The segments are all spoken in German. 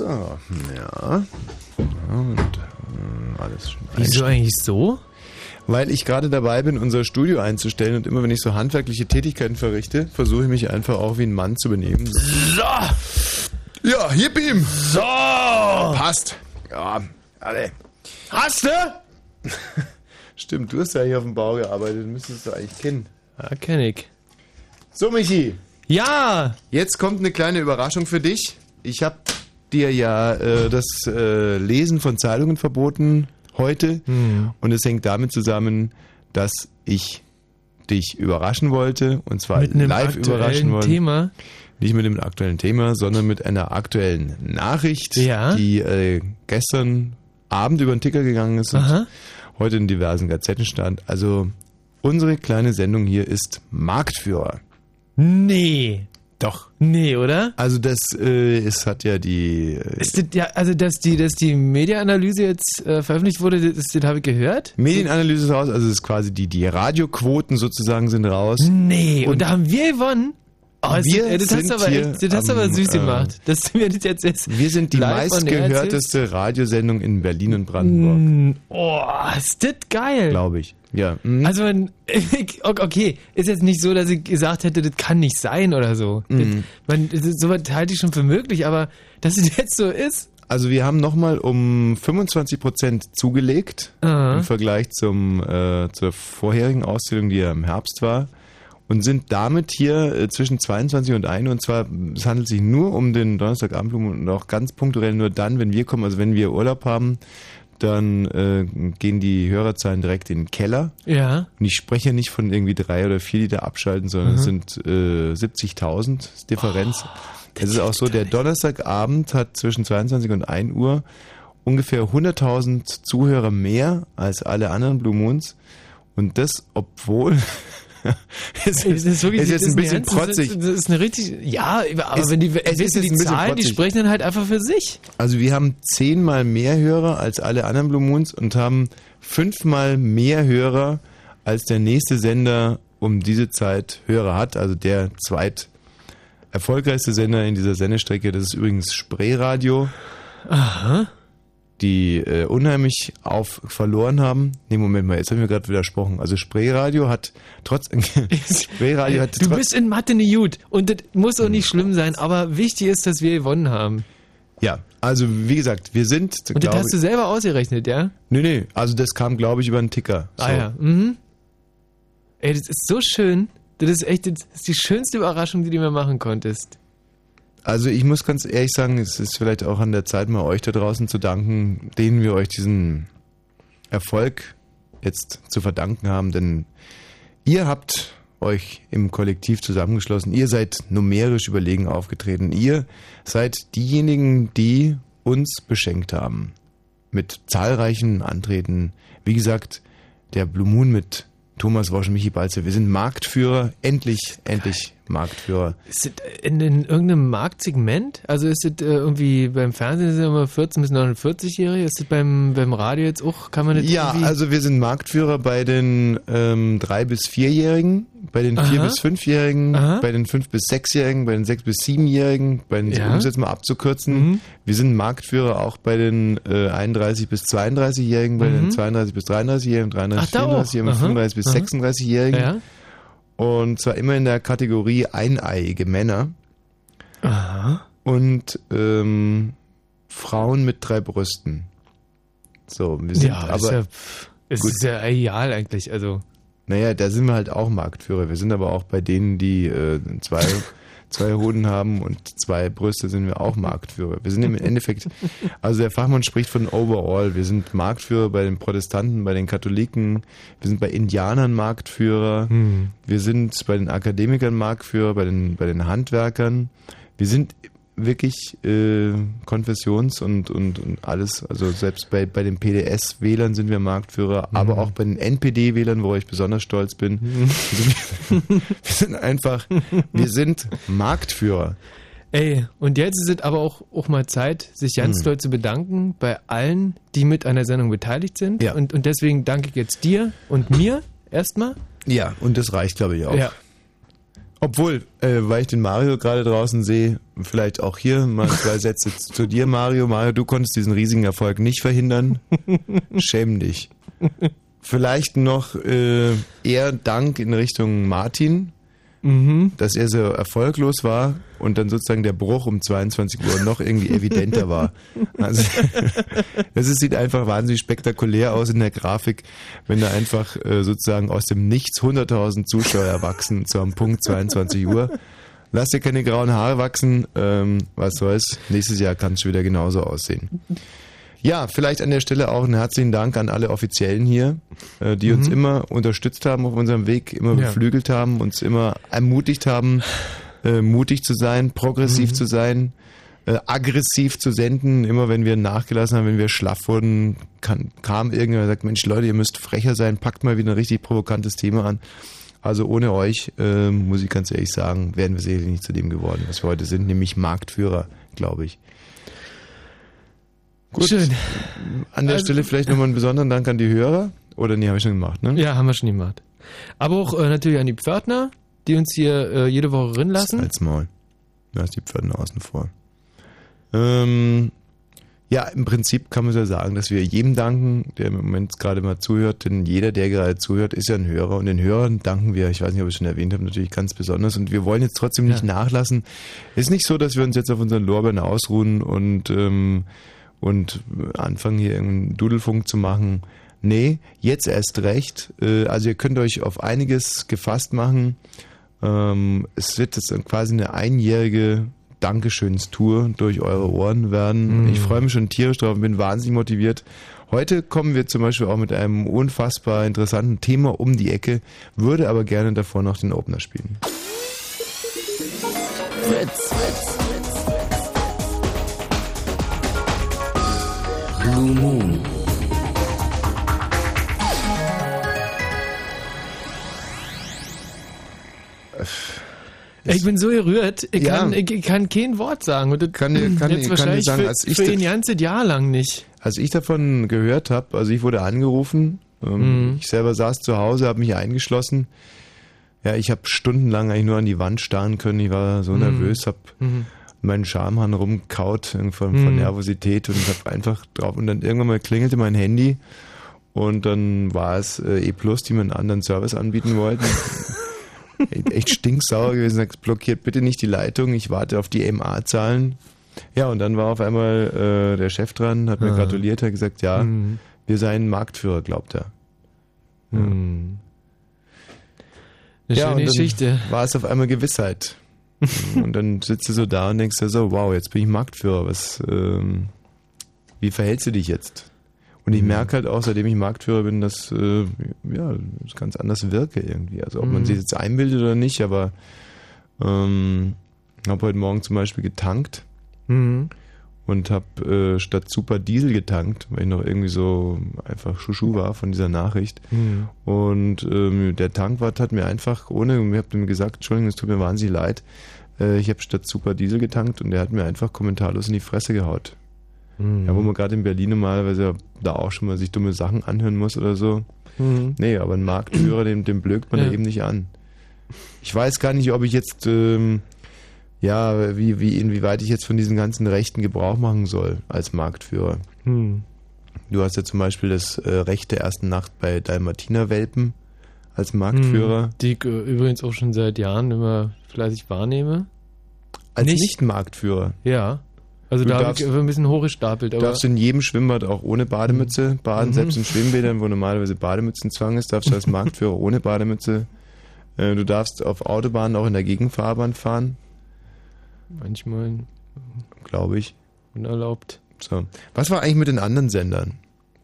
So, ja. Und äh, alles schon. Wieso eigentlich so? Weil ich gerade dabei bin, unser Studio einzustellen und immer wenn ich so handwerkliche Tätigkeiten verrichte, versuche ich mich einfach auch wie ein Mann zu benehmen. So! Ja, hier beam! So! Passt. Ja, alle. Hast du? Stimmt, du hast ja hier auf dem Bau gearbeitet, müsstest du eigentlich kennen. Ja, kenn ich. So, Michi. Ja! Jetzt kommt eine kleine Überraschung für dich. Ich habe dir ja äh, das äh, Lesen von Zeitungen verboten heute. Hm. Und es hängt damit zusammen, dass ich dich überraschen wollte. Und zwar Mit einem live überraschen aktuellen wollte. Thema. Nicht mit dem aktuellen Thema, sondern mit einer aktuellen Nachricht, Ja. die äh, gestern Abend über den Ticker gegangen ist und Aha. heute in diversen Gazetten stand. Also unsere kleine Sendung hier ist Marktführer. Nee. Doch. Nee, oder? Also das, äh, es hat ja die... Äh, Ist das, ja, also, dass die, dass die Media-Analyse jetzt äh, veröffentlicht wurde, das, das habe ich gehört? Medienanalyse ist raus, also es ist quasi die, die Radioquoten sozusagen sind raus. Nee, und, Und da haben wir gewonnen. Oh, das, wir das hast sind du aber, echt, das hast du aber süß äh, gemacht. Dass das jetzt, jetzt Wir sind die meistgehörteste Radiosendung in Berlin und Brandenburg, Mm, Oh, ist das geil. glaube ich. Ja. mhm. Also, man, okay, ist jetzt nicht so, dass ich gesagt hätte, das kann nicht sein oder so. Mhm. man, das sowas halte ich schon für möglich, aber dass es jetzt so ist. Also wir haben nochmal um 25% zugelegt Aha. im Vergleich zum, äh, zur vorherigen Auszählung, die ja im Herbst war. Und sind damit hier äh, zwischen 22 und 1. Und zwar, es handelt sich nur um den Donnerstagabend und auch ganz punktuell nur dann, wenn wir kommen, also wenn wir Urlaub haben, dann äh, gehen die Hörerzahlen direkt in den Keller. Ja. Und ich spreche nicht von irgendwie drei oder vier, die da abschalten, sondern es Mhm. sind äh, 70.000 Differenz. es ist auch so, der Donnerstagabend hat zwischen 22 und 1 Uhr ungefähr 100.000 Zuhörer mehr als alle anderen Blue Moons. Und das, obwohl... es das ist wirklich, es ist jetzt ein bisschen protzig. Das ist eine richtig, ja, aber Es- wenn die, es ist wissen die Zahlen, die sprechen dann halt einfach für sich. Also wir haben zehnmal mehr Hörer als alle anderen Blue Moons und haben fünfmal mehr Hörer als der nächste Sender um diese Zeit Hörer hat. Also der zweit erfolgreichste Sender in dieser Sendestrecke, das ist übrigens Spreeradio, Aha. Die äh, unheimlich auf verloren haben. Nee, Moment mal, jetzt haben wir gerade widersprochen. Also Spreeradio hat trotz Spreeradio hat Du trotz, bist in Mathe nicht gut und das muss auch nicht schlimm sein, aber wichtig ist, dass wir gewonnen haben. ja, also wie gesagt, wir sind Und das hast du selber ausgerechnet, ja? Nee, nee, also das kam glaube ich über einen Ticker. So. Ah ja. Mhm. Ey, das ist so schön. Das ist echt das ist die schönste Überraschung, die du mir machen konntest. Also ich muss ganz ehrlich sagen, es ist vielleicht auch an der Zeit, mal euch da draußen zu danken, denen wir euch diesen Erfolg jetzt zu verdanken haben, denn ihr habt euch im Kollektiv zusammengeschlossen, ihr seid numerisch überlegen aufgetreten, ihr seid diejenigen, die uns beschenkt haben. Mit zahlreichen Antreten. Wie gesagt, der Blue Moon mit Thomas Wosch Michi Balze, wir sind Marktführer, endlich, endlich Marktführer. Ist das in, in irgendeinem Marktsegment? Also ist das äh, irgendwie beim Fernsehen sind immer 14 bis 49-Jährige? Ist das beim, beim Radio jetzt auch? Kann man das Ja, also wir sind Marktführer bei den ähm, 3- bis 4-Jährigen, bei den 4- Aha. bis 5-Jährigen, Aha. bei den 5- bis 6-Jährigen, bei den 6- bis 7-Jährigen, bei den, Ja. um es jetzt mal abzukürzen, Mhm. wir sind Marktführer auch bei den äh, 31- bis 32-Jährigen, bei den Mhm. 32- bis 33-Jährigen, 33 Ach, da auch. 34-Jährigen, Aha. 35 bis Aha. 36-Jährigen. Ja. Und zwar immer in der Kategorie eineiige Männer Aha. und ähm, Frauen mit drei Brüsten. So, wir sind Ja, aber... ist ja, es ist ja ideal eigentlich. Also Naja, da sind wir halt auch Marktführer. Wir sind aber auch bei denen, die äh, zwei, zwei Hoden haben und zwei Brüste, sind wir auch Marktführer. Wir sind im Endeffekt, also der Fachmann spricht von overall. Wir sind Marktführer bei den Protestanten, bei den Katholiken, wir sind bei Indianern Marktführer, Hm. wir sind bei den Akademikern Marktführer, bei den, bei den Handwerkern. Wir sind wirklich äh, Konfessions- und, und, und alles, also selbst bei, bei den PDS-Wählern sind wir Marktführer, aber auch bei den NPD-Wählern, wo ich besonders stolz bin. Also wir, wir sind einfach, wir sind Marktführer. Ey, und jetzt ist es aber auch, auch mal Zeit, sich ganz Hm. doll zu bedanken bei allen, die mit an der Sendung beteiligt sind. Ja. Und, und deswegen danke ich jetzt dir und mir erstmal. Ja, und das reicht, glaube ich, auch. Ja. Obwohl, äh, weil ich den Mario gerade draußen sehe, vielleicht auch hier mal zwei Sätze zu dir, Mario. Mario, du konntest diesen riesigen Erfolg nicht verhindern. Schäm dich. Vielleicht noch äh, eher Dank in Richtung Martin, Mhm. dass er so erfolglos war und dann sozusagen der Bruch um 22 Uhr noch irgendwie evidenter war. Also ist, sieht einfach wahnsinnig spektakulär aus in der Grafik, wenn da einfach äh, sozusagen aus dem Nichts 100.000 Zuschauer erwachsen zu einem Punkt 22 Uhr. Lass dir keine grauen Haare wachsen, ähm, was soll's. Nächstes Jahr kann es wieder genauso aussehen. Ja, vielleicht an der Stelle auch einen herzlichen Dank an alle Offiziellen hier, äh, die uns Mhm. immer unterstützt haben auf unserem Weg, immer Ja. beflügelt haben, uns immer ermutigt haben, äh, mutig zu sein, progressiv Mhm. zu sein, äh, aggressiv zu senden. Immer wenn wir nachgelassen haben, wenn wir schlaff wurden, kann, kam irgendjemand und sagt, Mensch Leute, ihr müsst frecher sein, packt mal wieder ein richtig provokantes Thema an. Also ohne euch, äh, muss ich ganz ehrlich sagen, wären wir sicherlich nicht zu dem geworden, was wir heute sind, nämlich Marktführer, glaube ich. Gut. Schön. An der Also- Stelle vielleicht nochmal einen besonderen Dank an die Hörer. Oder nee, habe ich schon gemacht, ne? Ja, haben wir schon gemacht. Aber auch äh, natürlich an die Pförtner, die uns hier äh, jede Woche rin lassen. Als Maul. Da ist die Pförtner außen vor. Ähm, ja, im Prinzip kann man ja sagen, dass wir jedem danken, der im Moment gerade mal zuhört, denn jeder, der gerade zuhört, ist ja ein Hörer und den Hörern danken wir, ich weiß nicht, ob ich es schon erwähnt habe, natürlich ganz besonders und wir wollen jetzt trotzdem nicht Ja. nachlassen. Ist nicht so, dass wir uns jetzt auf unseren Lorbeeren ausruhen und, ähm, und anfangen hier irgendeinen Dudelfunk zu machen. Nee, jetzt erst recht. Äh, also ihr könnt euch auf einiges gefasst machen. Ähm, es wird jetzt quasi eine einjährige Dankeschönstour durch eure Ohren werden. Mhm. Ich freue mich schon tierisch drauf und bin wahnsinnig motiviert. Heute kommen wir zum Beispiel auch mit einem unfassbar interessanten Thema um die Ecke, würde aber gerne davor noch den Opener spielen. Fritz. Blue Moon. Ich bin so gerührt, ich, Ja. kann, ich, ich kann kein Wort sagen. Und das Kann dir- kann jetzt kann sagen, für, als ich für ein ganzes Jahr lang nicht. Als ich davon gehört habe, also ich wurde angerufen, ähm, Mhm. ich selber saß zu Hause, habe mich eingeschlossen. Ja, ich habe stundenlang eigentlich nur an die Wand starren können. Ich war so Mhm. nervös, habe Mhm. Meinen Schamhahn rumkaut von, von Mhm. Nervosität und habe einfach drauf und dann irgendwann mal klingelte mein Handy und dann war es äh, E Plus, die mir einen anderen Service anbieten wollten. Echt- stinksauer gewesen, sagt, blockiert bitte nicht die Leitung, ich warte auf die MA-Zahlen. Ja, und dann war auf einmal äh, der Chef dran, hat mir Ah. gratuliert, hat gesagt, ja, Mhm. wir seien Marktführer, glaubt er. Mhm. Eine ja, schöne Geschichte. war es auf einmal Gewissheit. und dann sitzt du so da und denkst dir so, wow, jetzt bin ich Marktführer. Was, ähm, wie verhältst du dich jetzt? Und ich Mhm. merke halt auch, seitdem ich Marktführer bin, dass äh, ja, das ganz anders wirke irgendwie. Also ob man Mhm. sich jetzt einbildet oder nicht, aber ähm, habe heute Morgen zum Beispiel getankt Mhm. Und habe äh, statt Super Diesel getankt, weil ich noch irgendwie so einfach Schuschu war von dieser Nachricht. Mhm. Und ähm, der Tankwart hat mir einfach, ohne, ich habe ihm gesagt, Entschuldigung, es tut mir wahnsinnig leid, äh, ich habe statt Super Diesel getankt und der hat mir einfach kommentarlos in die Fresse gehaut. Mhm. Ja, wo man gerade in Berlin normalerweise da auch schon mal sich dumme Sachen anhören muss oder so. Mhm. Nee, aber ein Marktführer, dem, dem blökt man Ja. da eben nicht an. Ich weiß gar nicht, ob ich jetzt, ähm, ja, wie, wie, inwieweit ich jetzt von diesen ganzen Rechten Gebrauch machen soll als Marktführer. Mhm. Du hast ja zum Beispiel das äh, Recht der ersten Nacht bei Dalmatiner-Welpen als Marktführer. Mhm. Die ich äh, übrigens auch schon seit Jahren immer fleißig wahrnehme. Als Nicht? Nicht-Marktführer. Ja. Also Du da habe darfst- ich ein bisschen hochgestapelt. Du darfst in jedem Schwimmbad auch ohne Bademütze baden, Mhm. selbst in Schwimmbädern, wo normalerweise Bademützenzwang ist, darfst du als Marktführer ohne Bademütze. Äh, Du darfst auf Autobahnen auch in der Gegenfahrbahn fahren, manchmal glaube ich. unerlaubt. So. Was war eigentlich mit den anderen Sendern?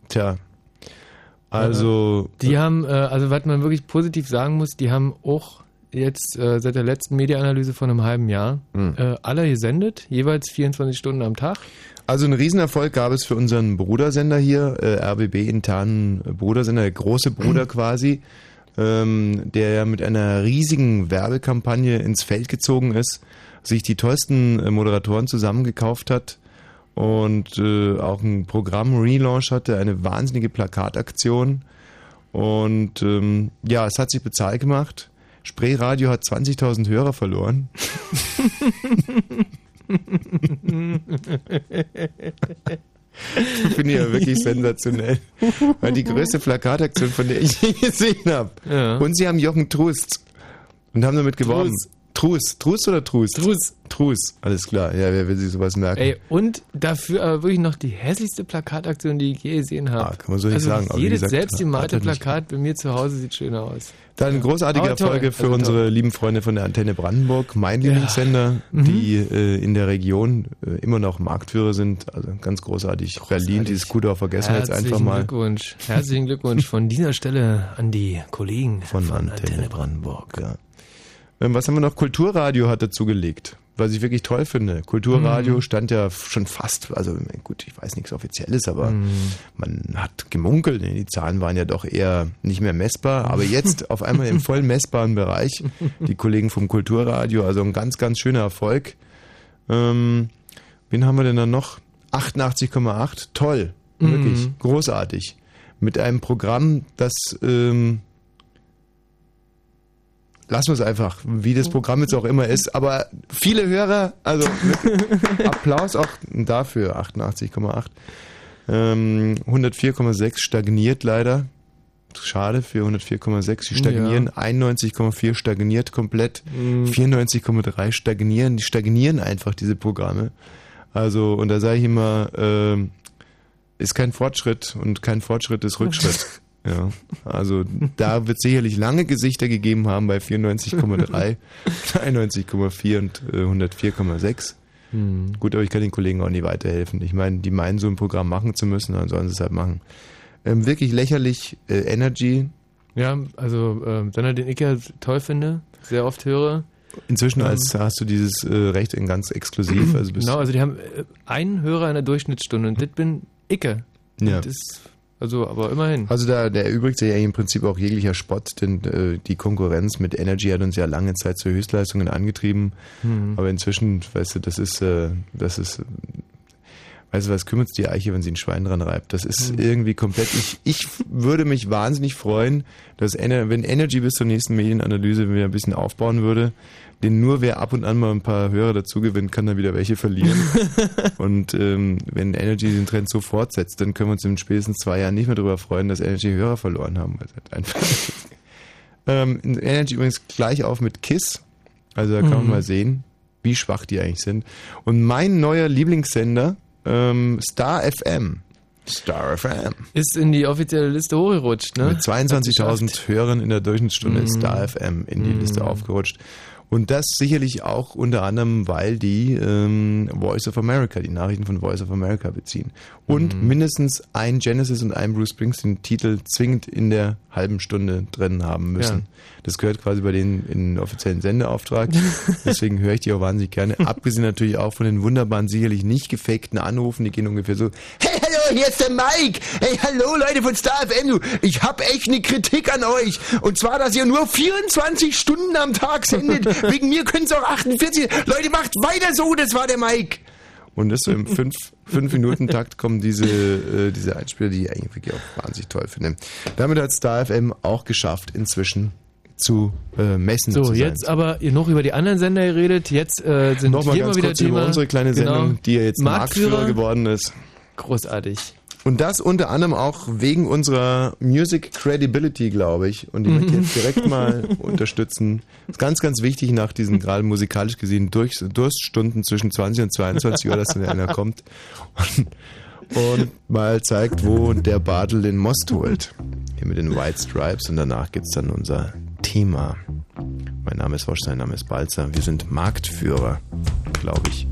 Tja. Also. Die haben, äh, also was man wirklich positiv sagen muss, die haben auch jetzt äh, seit der letzten Mediaanalyse von einem halben Jahr Hm. äh, alle gesendet, jeweils 24 Stunden am Tag. Also einen Riesenerfolg gab es für unseren Brudersender hier, äh, RBB-internen Brudersender, der große Bruder quasi, ähm, der ja mit einer riesigen Werbekampagne ins Feld gezogen ist, sich die tollsten äh, Moderatoren zusammengekauft hat und äh, auch ein Programm-Relaunch hatte, eine wahnsinnige Plakataktion. Und ähm, ja, es hat sich bezahlt gemacht. Spreeradio hat 20.000 Hörer verloren. Finde ich ja wirklich sensationell. Weil die größte Plakataktion, von der ich je gesehen habe. Ja. Und sie haben Jochen Trust und haben damit geworben. Trust. Trus. Trus oder Trus? Trus. Trus. Alles klar. Ja, wer will sich sowas merken? Ey, und dafür aber wirklich noch die hässlichste Plakataktion, die ich je gesehen habe. Ah, kann man so nicht also sagen, aber Jedes selbstgemalte Plakat bei mir zu Hause sieht schöner aus. Dann großartige Aber toll, Erfolge für also unsere toll. lieben Freunde von der Antenne Brandenburg, mein Lieblingssender, Mhm. die äh, in der Region äh, immer noch Marktführer sind. Also ganz großartig. Berlin, dieses Kudorf vergessen wir jetzt Herzlichen einfach mal. Glückwunsch. Herzlichen Glückwunsch von dieser Stelle an die Kollegen Von, von, Antenne, Brandenburg. Ja. Ähm, was haben wir noch? Kulturradio hat dazu gelegt. Was ich wirklich toll finde. Kulturradio Mhm. stand ja schon fast, also gut, ich weiß nichts Offizielles, aber Mhm. man hat gemunkelt. ne? Die Zahlen waren ja doch eher nicht mehr messbar. Aber jetzt auf einmal im voll messbaren Bereich. Die Kollegen vom Kulturradio, also ein ganz, ganz schöner Erfolg. Ähm, wen haben wir denn dann noch? 88,8. Toll. Wirklich Mhm. großartig. Mit einem Programm, das ähm, lassen wir es einfach, wie das Programm jetzt auch immer ist. Aber viele Hörer, also Applaus auch dafür, 88,8. Ähm, 104,6 stagniert leider. Schade für 104,6. Die stagnieren. 91,4 stagniert komplett. 94,3 stagnieren. Die stagnieren einfach, diese Programme. Also, und da sage ich immer, ähm, ist kein Fortschritt und kein Fortschritt ist Rückschritt. Ja, also da wird sicherlich lange Gesichter gegeben haben bei 94,3, 91,4 und äh, 104,6. Hm. Gut, aber ich kann den Kollegen auch nicht weiterhelfen. Ich meine, die meinen so ein Programm machen zu müssen, dann sollen sie es halt machen. Ähm, wirklich lächerlich, äh, Energy, Ja, also ähm, Sender, den ich ja toll finde, sehr oft höre. inzwischen Ähm. als hast du dieses äh, Recht in ganz exklusiv, also bist Genau, also die haben äh, einen Hörer in der Durchschnittsstunde und das bin Icke. Ja. Und Das, also, aber immerhin. Also da, da erübrigt sich ja im Prinzip auch jeglicher Spott, denn äh, die Konkurrenz mit Energy hat uns ja lange Zeit zu Höchstleistungen angetrieben. Mhm. Aber inzwischen, weißt du, das ist, äh, das ist, weißt du, was kümmert die Eiche, wenn sie ein Schwein dran reibt? Das ist Mhm. irgendwie komplett, ich, ich würde mich wahnsinnig freuen, dass, Ener wenn Energy bis zur nächsten Medienanalyse wieder ein bisschen aufbauen würde, denn nur wer ab und an mal ein paar Hörer dazu gewinnt, kann dann wieder welche verlieren. und ähm, wenn Energy den Trend so fortsetzt, dann können wir uns in spätestens zwei Jahren nicht mehr darüber freuen, dass Energy Hörer verloren haben. Weil es halt einfach ähm, Energy übrigens gleich auf mit KISS. Also da kann man Mhm. mal sehen, wie schwach die eigentlich sind. Und mein neuer Lieblingssender, ähm, Star FM. Star FM. Ist in die offizielle Liste hochgerutscht, ne? Mit 22.000 Hörern in der Durchschnittsstunde ist Mhm. Star FM in die Mhm. Liste aufgerutscht. Und das sicherlich auch unter anderem, weil die ähm, Voice of America, die Nachrichten von Voice of America beziehen. Und Mhm. mindestens ein Genesis und ein Bruce Springsteen-Titel zwingend in der halben Stunde drin haben müssen. Ja. Das gehört quasi bei denen in den offiziellen Sendeauftrag. Deswegen höre ich die auch wahnsinnig gerne. Abgesehen natürlich auch von den wunderbaren, sicherlich nicht gefakten Anrufen, die gehen ungefähr so, hey, hallo, hier ist der Mike. Hey, hallo Leute von Star FM. Ich habe echt eine Kritik an euch. Und zwar, dass ihr nur 24 Stunden am Tag sendet. Wegen mir können es auch 48. Leute, macht weiter so, das war der Mike. Und das so im 5 fünf Minuten Takt kommen diese äh, diese Einspieler, die ich eigentlich wirklich auch wahnsinnig toll finde. Damit hat Star FM auch geschafft, inzwischen zu äh, messen So, zu jetzt aber ihr noch über die anderen Sender geredet. Jetzt äh, sind Nochmal hier ganz mal wieder kurz Thema. über unsere kleine Sendung, Genau. die ja jetzt Marktführer, Marktführer geworden ist. Großartig. Und das unter anderem auch wegen unserer Music Credibility, glaube ich. Und die möchte ich jetzt direkt mal unterstützen. ist ganz, ganz wichtig nach diesen gerade musikalisch gesehen Durch Durststunden zwischen 20 und 22 Uhr, dass dann einer kommt und, und mal zeigt, wo der Bartel den Most holt. Hier mit den White Stripes und danach gibt's dann unser Thema. Mein Name ist Wosch, sein Name ist Balzer. Wir sind Marktführer, glaube ich.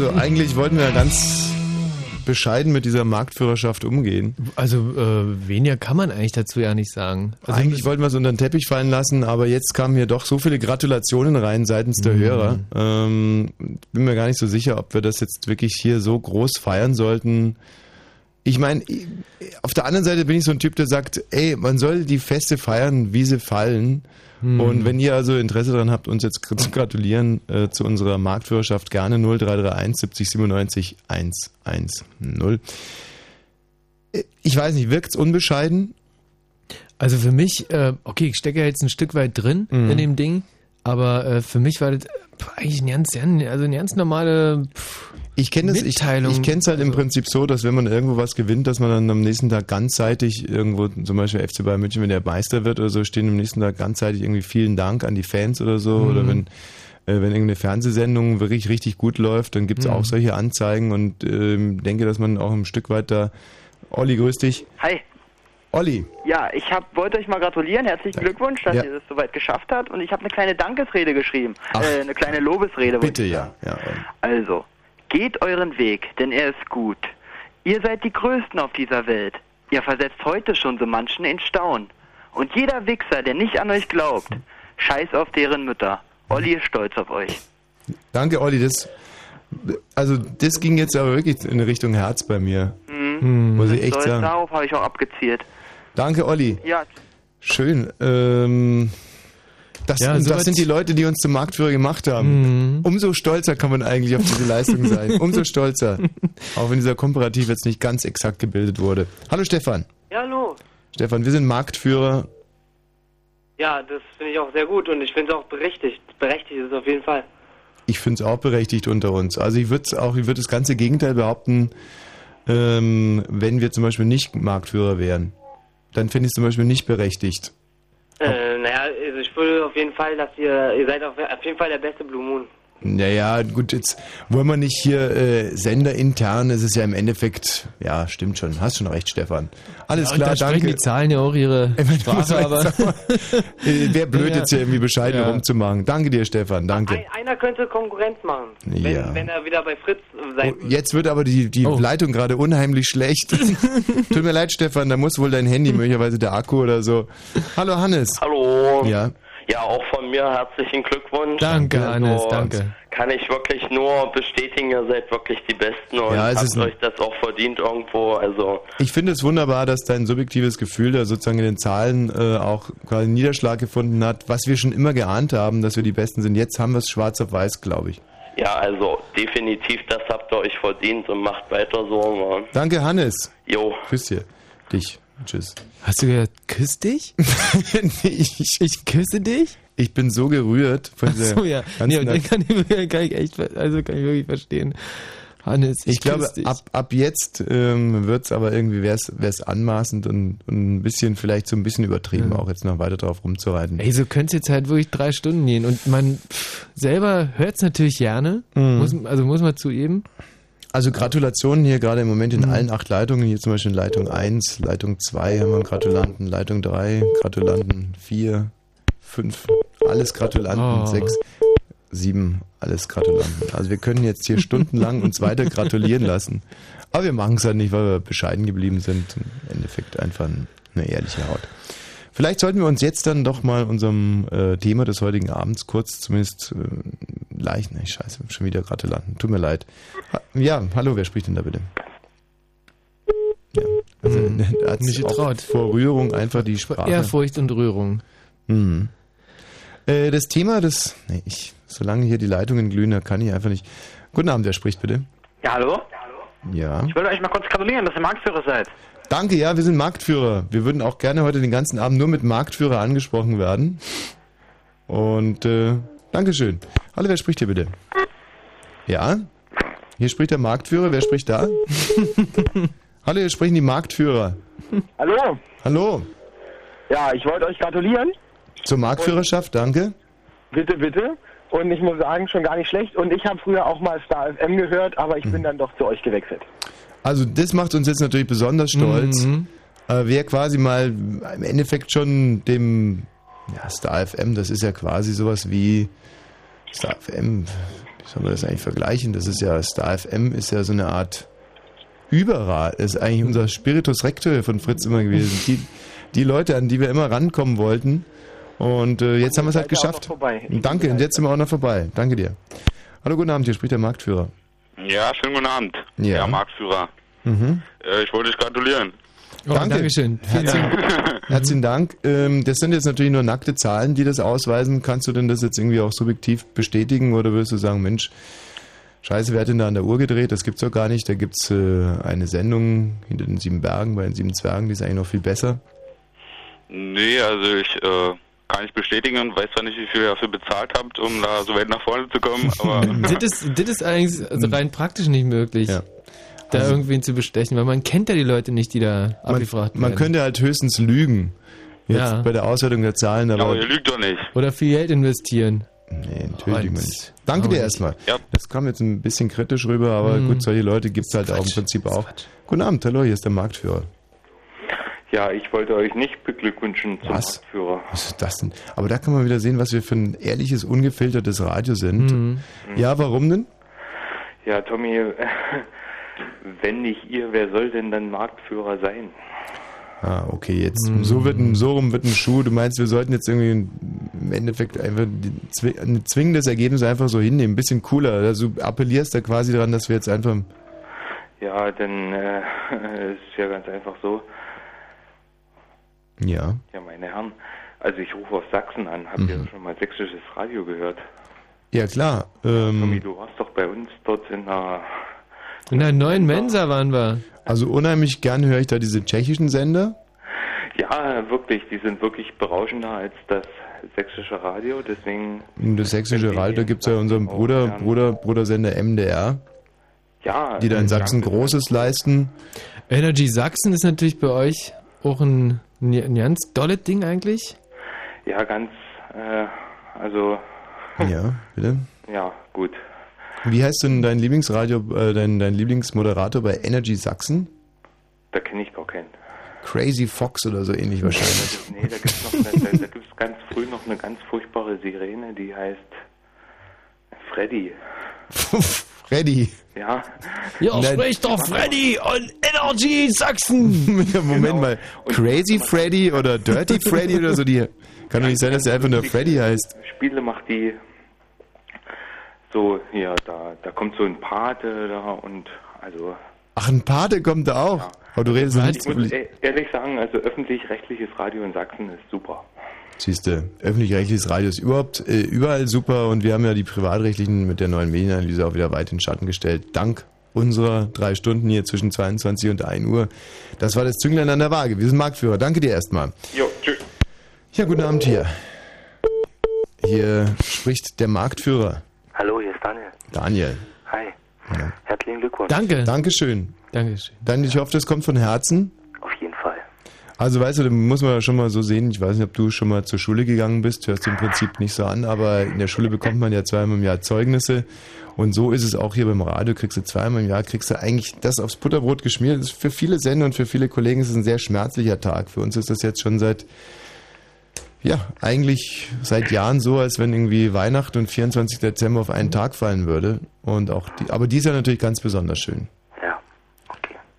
Also eigentlich wollten wir ja ganz bescheiden mit dieser Marktführerschaft umgehen. Also äh, weniger kann man eigentlich dazu ja nicht sagen. Also Eigentlich wollten wir es unter den Teppich fallen lassen, aber jetzt kamen hier doch so viele Gratulationen rein seitens der Hörer. Ähm, bin mir gar nicht so sicher, ob wir das jetzt wirklich hier so groß feiern sollten. Ich meine, auf der anderen Seite bin ich so ein Typ, der sagt, ey, man soll die Feste feiern, wie sie fallen. Und wenn ihr also Interesse daran habt, uns jetzt zu gratulieren äh, zu unserer Marktführerschaft, gerne 0331 70 97 110. Äh, Ich weiß nicht, wirkt's unbescheiden? Also für mich, äh, okay, ich stecke ja jetzt ein Stück weit drin Mhm. in dem Ding, aber äh, für mich war das eigentlich eine ganz, also eine ganz normale pff, Ich kenne es, ich, Mitteilung. ich kenne es halt im Prinzip so, dass wenn man irgendwo was gewinnt, dass man dann am nächsten Tag ganzseitig irgendwo, zum Beispiel FC Bayern München, wenn der Meister wird oder so, stehen am nächsten Tag ganzseitig irgendwie vielen Dank an die Fans oder so. Oder wenn äh, wenn irgendeine Fernsehsendung wirklich richtig gut läuft, dann gibt's auch solche Anzeigen und ähm, denke, dass man auch ein Stück weit da. Olli, grüß dich. Hi. Olli, Ja, ich hab, wollte euch mal gratulieren. Herzlichen Glückwunsch, dass Ja. ihr das soweit geschafft habt. Und ich habe eine kleine Dankesrede geschrieben. Äh, eine kleine Lobesrede. bitte ja. ja Olli. Also, geht euren Weg, denn er ist gut. Ihr seid die Größten auf dieser Welt. Ihr versetzt heute schon so manchen in Staunen. Und jeder Wichser, der nicht an euch glaubt, scheiß auf deren Mütter. Olli ist stolz auf euch. Danke, Olli. Das, also das ging jetzt aber wirklich in Richtung Herz bei mir. Mhm. Muss ich echt Stolz sagen. darauf habe ich auch abgezielt. Danke, Olli. Ja, Schön. Ähm, das, Ja, und soweit- das sind die Leute, die uns zum Marktführer gemacht haben. Mhm. Umso stolzer kann man eigentlich auf diese Leistung sein. Umso stolzer. Auch wenn dieser Komparativ jetzt nicht ganz exakt gebildet wurde. Hallo Stefan. Ja, hallo. Stefan, wir sind Marktführer. Ja, das finde ich auch sehr gut und ich finde es auch berechtigt. Berechtigt ist es auf jeden Fall. Ich finde es auch berechtigt unter uns. Also ich würde auch, ich würde das ganze Gegenteil behaupten, ähm, wenn wir zum Beispiel nicht Marktführer wären. Dann finde ich es zum Beispiel nicht berechtigt. Äh, naja, also ich würde auf jeden Fall, dass ihr, ihr seid auf, auf jeden Fall der beste Blue Moon. Naja, gut, jetzt wollen wir nicht hier äh, senderintern, es ist ja im Endeffekt, ja, stimmt schon, hast schon recht, Stefan. Alles Ja, und klar, da sprechen danke. die Zahlen ja auch ihre Sprache, aber Äh, Wäre blöd, Ja. jetzt hier irgendwie bescheiden Ja. rumzumachen. Danke dir, Stefan, danke. Ein, einer könnte Konkurrenz machen, wenn, Ja. wenn er wieder bei Fritz sein Oh, jetzt wird aber die, die Oh. Leitung gerade unheimlich schlecht. Tut mir leid, Stefan, da muss wohl dein Handy, möglicherweise der Akku oder so. Hallo, Hannes. Hallo. Ja. Ja, auch von mir herzlichen Glückwunsch. Danke, Also, Hannes, danke. Kann ich wirklich nur bestätigen, ihr seid wirklich die Besten und Ja, habt euch das auch verdient irgendwo. Also Ich finde es wunderbar, dass dein subjektives Gefühl da sozusagen in den Zahlen äh, auch quasi einen Niederschlag gefunden hat, was wir schon immer geahnt haben, dass wir die Besten sind. Jetzt haben wir es schwarz auf weiß, glaube ich. ja, also definitiv, das habt ihr euch verdient und macht weiter so. Man. Danke, Hannes. Jo, Grüß dir. Dich. Tschüss. Hast du gesagt, küss dich? ich, Ich küsse dich? ich bin so gerührt von dieser So, ja. Nee, und den kann ich, kann ich echt, also kann ich wirklich verstehen. Hannes, ich, Ich glaube, dich. ab, ab jetzt ähm, wird's aber irgendwie, wär's, wär's anmaßend und, und ein bisschen, vielleicht so ein bisschen übertrieben, auch jetzt noch weiter drauf rumzureiten. Ey, so könnte es jetzt halt wirklich drei Stunden gehen. Und man pff, selber hört es natürlich gerne. Mhm. Muss, also muss man zugeben. Also Gratulationen hier gerade im Moment in allen acht Leitungen. Hier zum Beispiel in Leitung 1, Leitung 2 haben wir einen Gratulanten, Leitung 3, Gratulanten 4, 5, alles Gratulanten, Oh. 6, 7, alles Gratulanten. Also wir können jetzt hier stundenlang uns weiter gratulieren lassen. Aber wir machen es halt nicht, weil wir bescheiden geblieben sind. Im Endeffekt einfach eine ehrliche Haut. Vielleicht sollten wir uns jetzt dann doch mal unserem äh, Thema des heutigen Abends kurz zumindest äh, leicht, ne, scheiße, schon wieder Gratulanten, tut mir leid. Ha, ja, hallo, wer spricht denn da bitte? Ja, also Hm, er hat auch getraut. vor Rührung einfach die Sprache. Ehrfurcht und Rührung. Mhm. Äh, das Thema des, nee, ich, solange hier die Leitungen glühen, da kann ich einfach nicht. Guten Abend, wer spricht bitte? Ja, hallo? Ja. Ich wollte euch mal kurz gratulieren, dass ihr Marktführer seid. Danke, ja, wir sind Marktführer. Wir würden auch gerne heute den ganzen Abend nur mit Marktführer angesprochen werden. Und äh, Dankeschön. Hallo, wer spricht hier bitte? Ja? Hier spricht der Marktführer. Wer spricht da? Hallo, hier sprechen die Marktführer. Hallo. Hallo. Ja, ich wollte euch gratulieren. Zur Marktführerschaft, danke. Bitte, bitte. Und ich muss sagen, schon gar nicht schlecht. Und ich habe früher auch mal Star FM gehört, aber ich bin dann doch zu euch gewechselt. Also das macht uns jetzt natürlich besonders stolz. Mhm. Äh, wer quasi mal im Endeffekt schon dem ja, Star FM, das ist ja quasi sowas wie Star FM, wie soll man das eigentlich vergleichen? Das ist ja, Star FM ist ja so eine Art Überrad. Das ist eigentlich unser Spiritus Rector von Fritz immer gewesen. Die, die Leute, an die wir immer rankommen wollten. Und äh, jetzt haben wir es halt geschafft. Danke, und jetzt sind wir auch noch vorbei. Danke dir. Hallo, guten Abend, hier spricht der Marktführer. Ja, schönen guten Abend. Ja. Ja, Marktführer. Mhm. Äh, ich wollte dich gratulieren. Oh, Danke. Dankeschön. Dank. Herzlichen Dank. Ähm, das sind jetzt natürlich nur nackte Zahlen, die das ausweisen. Kannst du denn das jetzt irgendwie auch subjektiv bestätigen oder würdest du sagen, Mensch, scheiße, wer hat denn da an der Uhr gedreht? Das gibt's doch gar nicht. Da gibt's äh, eine Sendung hinter den sieben Bergen, bei den sieben Zwergen, die ist eigentlich noch viel besser. Nee, also ich äh, kann ich bestätigen und weiß zwar nicht, wie viel ihr dafür bezahlt habt, um da so weit nach vorne zu kommen, aber Das ist, das ist eigentlich also rein praktisch nicht möglich, Ja. da Also- irgendwen zu bestechen, weil man kennt ja die Leute nicht, die da abgefragt Man werden. könnte halt höchstens lügen. Jetzt Ja. bei der Auswertung der Zahlen, aber ihr lügt doch nicht. Oder viel Geld investieren. nee, natürlich Und- nicht. Danke dir erstmal. Ja. Das kam jetzt ein bisschen kritisch rüber, aber Mhm. gut, solche Leute gibt's halt auch im Prinzip auch. Guten Abend, hallo, hier ist der Marktführer. Ja, ich wollte euch nicht beglückwünschen zum Was? Marktführer. Was ist das denn? Aber da kann man wieder sehen, was wir für ein ehrliches, ungefiltertes Radio sind. Mhm. Ja, warum denn? Ja, Tommy, wenn nicht ihr, wer soll denn dann Marktführer sein? Ah, okay, jetzt Mhm. so wird ein, so rum wird ein Schuh. Du meinst, wir sollten jetzt irgendwie im Endeffekt einfach ein zwingendes Ergebnis einfach so hinnehmen, ein bisschen cooler. Also du appellierst da quasi daran, dass wir jetzt einfach Ja, denn äh, es ist ja ganz einfach so. Ja. Ja, meine Herren, also ich rufe aus Sachsen an. Habt ihr Mhm. schon mal sächsisches Radio gehört? Ja klar. Tommy, Ähm, du warst doch bei uns dort in der... In der neuen Mensa waren wir. also unheimlich gern höre ich da diese tschechischen Sender. Ja, wirklich, die sind wirklich berauschender als das sächsische Radio, deswegen... Das sächsische Radio, da gibt's ja unseren Bruder, Bruder, Brudersender MDR, Ja, die da in Sachsen. Großes leisten. Energy Sachsen ist natürlich bei euch auch ein, ein ganz dolles Ding eigentlich. Ja, ganz, äh, also, Ja, bitte. ja, gut. Wie heißt denn dein Lieblingsradio, äh, dein, dein Lieblingsmoderator bei Energy Sachsen? Da kenne ich gar keinen. Crazy Fox oder so ähnlich wahrscheinlich. Nee, da gibt's noch eine, da, da gibt's ganz früh noch eine ganz furchtbare Sirene, die heißt Freddy. Freddy. Ja. Ja, Nein. spricht doch Freddy und Energy Sachsen. Ja, Moment mal. Crazy Freddy oder Dirty Freddy oder so, die kann doch nicht sein, dass der einfach nur Freddy heißt. Spiele macht die so, hier, da, da kommt so ein Pate da und also Ach, ein Pate kommt da auch. Aber du redest ich muss nicht. e- ehrlich sagen, also öffentlich-rechtliches Radio in Sachsen ist super. Siehste, öffentlich-rechtliches Radio ist überhaupt äh, überall super und wir haben ja die privatrechtlichen mit der neuen Medienanalyse auch wieder weit in den Schatten gestellt. Dank unserer drei Stunden hier zwischen 22 und 1 Uhr. Das war das Zünglein an der Waage. Wir sind Marktführer. Danke dir erstmal. Jo, tschüss. Ja, guten Abend hier. Hier spricht der Marktführer, Hallo, hier ist Daniel. Daniel. Hi. Herzlichen Glückwunsch. Danke. Dankeschön. Dankeschön. Dann, ich hoffe, das kommt von Herzen. Also weißt du, da muss man schon mal so sehen, ich weiß nicht, ob du schon mal zur Schule gegangen bist, hörst du im Prinzip nicht so an, aber in der Schule bekommt man ja zweimal im Jahr Zeugnisse und so ist es auch hier beim Radio, kriegst du zweimal im Jahr, kriegst du eigentlich das aufs Butterbrot geschmiert. Das ist für viele Sender und für viele Kollegen ist es ein sehr schmerzlicher Tag. Für uns ist das jetzt schon seit, ja, eigentlich seit Jahren so, als wenn irgendwie Weihnachten und 24. Dezember auf einen Tag fallen würde und auch die, aber dies Jahr natürlich ganz besonders schön. Ja,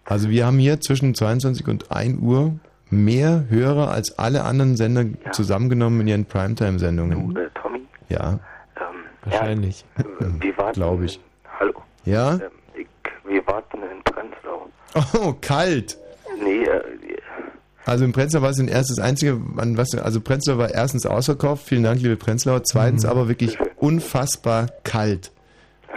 Also wir haben hier zwischen 22 und 1 Uhr mehr Hörer als alle anderen Sender zusammengenommen in ihren Primetime-Sendungen. Äh, Tommy, Ja, Wahrscheinlich. wir warten. glaube ich. Hallo. Ja? Ähm, ich, wir warten in Prenzlau. Oh, kalt. Nee, äh, Also in Prenzlau war es ein erstes einzige, an was, also Prenzlau war erstens ausverkauft, vielen Dank, liebe Prenzlauer, zweitens aber wirklich unfassbar kalt.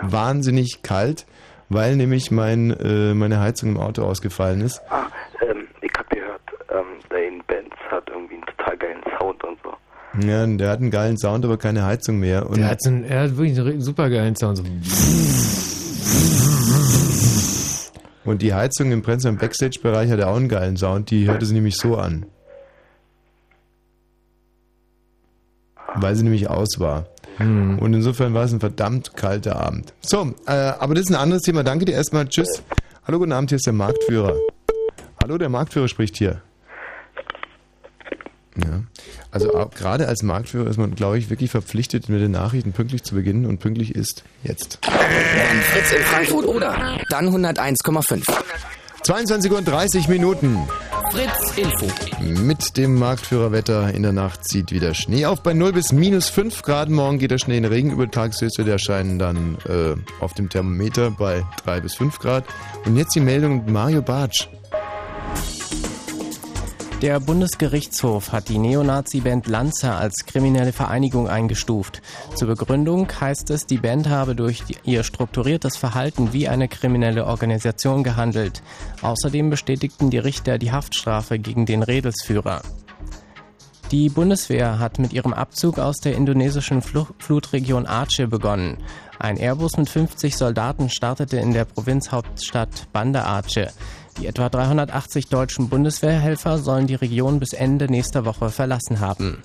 Wahnsinnig kalt, weil nämlich mein, äh, meine Heizung im Auto ausgefallen ist. ah, ähm, ich hab gehört, ähm, dein Benz hat irgendwie einen total geilen Sound und so. Ja, der hat einen geilen Sound, aber keine Heizung mehr. Und Der hat, so einen, er hat wirklich einen super geilen Sound. So. Und die Heizung im Prenzlau im Backstage-Bereich hat auch einen geilen Sound, die hörte sie nämlich so an. Weil sie nämlich aus war. Und insofern war es ein verdammt kalter Abend. So, äh, aber das ist ein anderes Thema. Danke dir erstmal. Tschüss. Hallo, guten Abend, hier ist der Marktführer. Hallo, der Marktführer spricht hier. Ja. Also auch, gerade als Marktführer ist man, glaube ich, wirklich verpflichtet, mit den Nachrichten pünktlich zu beginnen und pünktlich ist jetzt. Fritz in Frankfurt oder, dann 101,5. 22 Uhr und 30 Minuten. Fritz Info. Mit dem Marktführerwetter in der Nacht zieht wieder Schnee auf bei 0 bis minus 5 Grad. Morgen geht der Schnee in Regen über Tagshöchste, der erscheinen dann äh, auf dem Thermometer bei 3 bis 5 Grad. Und jetzt die Meldung mit Mario Bartsch. Der Bundesgerichtshof hat die Neonazi-Band Lanza als kriminelle Vereinigung eingestuft. Zur Begründung heißt es, die Band habe durch ihr strukturiertes Verhalten wie eine kriminelle Organisation gehandelt. Außerdem bestätigten die Richter die Haftstrafe gegen den Redelsführer. Die Bundeswehr hat mit ihrem Abzug aus der indonesischen Fluch Flutregion Aceh begonnen. Ein Airbus mit 50 Soldaten startete in der Provinzhauptstadt Banda Aceh. Die etwa 380 deutschen Bundeswehrhelfer sollen die Region bis Ende nächster Woche verlassen haben.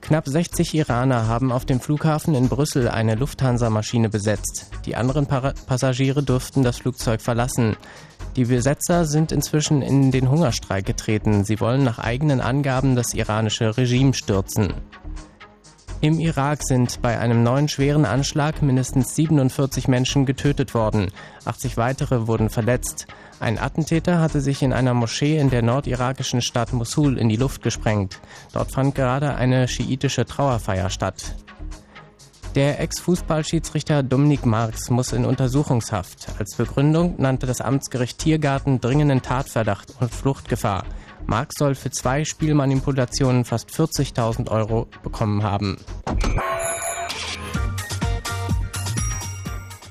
Knapp 60 Iraner haben auf dem Flughafen in Brüssel eine Lufthansa-Maschine besetzt. Die anderen Para Passagiere durften das Flugzeug verlassen. Die Besetzer sind inzwischen in den Hungerstreik getreten. Sie wollen nach eigenen Angaben das iranische Regime stürzen. Im Irak sind bei einem neuen schweren Anschlag mindestens 47 Menschen getötet worden. 80 weitere wurden verletzt. Ein Attentäter hatte sich in einer Moschee in der nordirakischen Stadt Mosul in die Luft gesprengt. Dort fand gerade eine schiitische Trauerfeier statt. Der Ex-Fußballschiedsrichter Dominik Marx muss in Untersuchungshaft. Als Begründung nannte das Amtsgericht Tiergarten dringenden Tatverdacht und Fluchtgefahr. Marx soll für zwei Spielmanipulationen fast 40.000 Euro bekommen haben.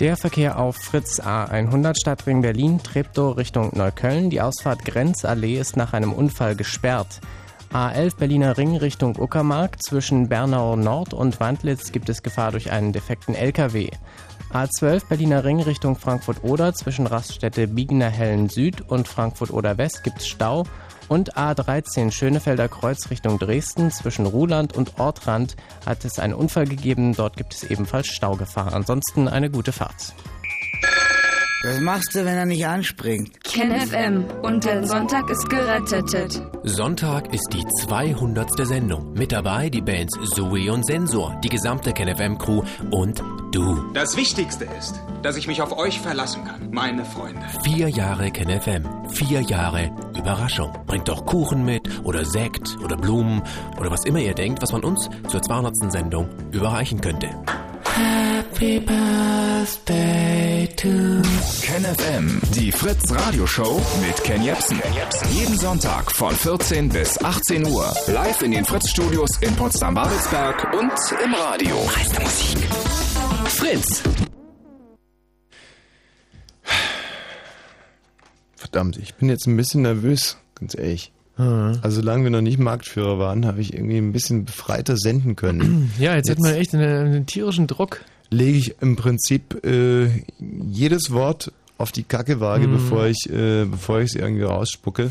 Der Verkehr auf Fritz A100 Stadtring Berlin Treptow Richtung Neukölln. Die Ausfahrt Grenzallee ist nach einem Unfall gesperrt. A11 Berliner Ring Richtung Uckermark. Zwischen Bernau Nord und Wandlitz gibt es Gefahr durch einen defekten LKW. A12 Berliner Ring Richtung Frankfurt-Oder. Zwischen Raststätte Biegener-Hellen Süd und Frankfurt-Oder West gibt es Stau. Und A13 Schönefelder Kreuz Richtung Dresden. Zwischen Ruhland und Ortrand hat es einen Unfall gegeben. Dort gibt es ebenfalls Staugefahr. Ansonsten eine gute Fahrt. Was machst du, wenn er nicht anspringt? KenFM und der Sonntag ist gerettet. Sonntag ist die 200. Sendung. Mit dabei die Bands Zoe und Sensor, die gesamte KenFM-Crew und du. Das Wichtigste ist, dass ich mich auf euch verlassen kann, meine Freunde. Vier Jahre KenFM, vier Jahre Überraschung. Bringt doch Kuchen mit oder Sekt oder Blumen oder was immer ihr denkt, was man uns zur 200. Sendung überreichen könnte. Happy Birthday to KenFM, die Fritz Radioshow mit Ken Jepsen. Jeden Sonntag von 14 bis 18 Uhr. Live in den Fritz Studios in Potsdam-Babelsberg und im Radio. Musik. Fritz. Verdammt, ich bin jetzt ein bisschen nervös, ganz ehrlich. Mhm. Also solange wir noch nicht Marktführer waren, habe ich irgendwie ein bisschen befreiter senden können. Ja, jetzt, hat man echt einen, einen tierischen Druck. lege ich im Prinzip äh, jedes Wort auf die Kackewaage, Mhm. bevor ich äh, bevor ich es irgendwie rausspucke.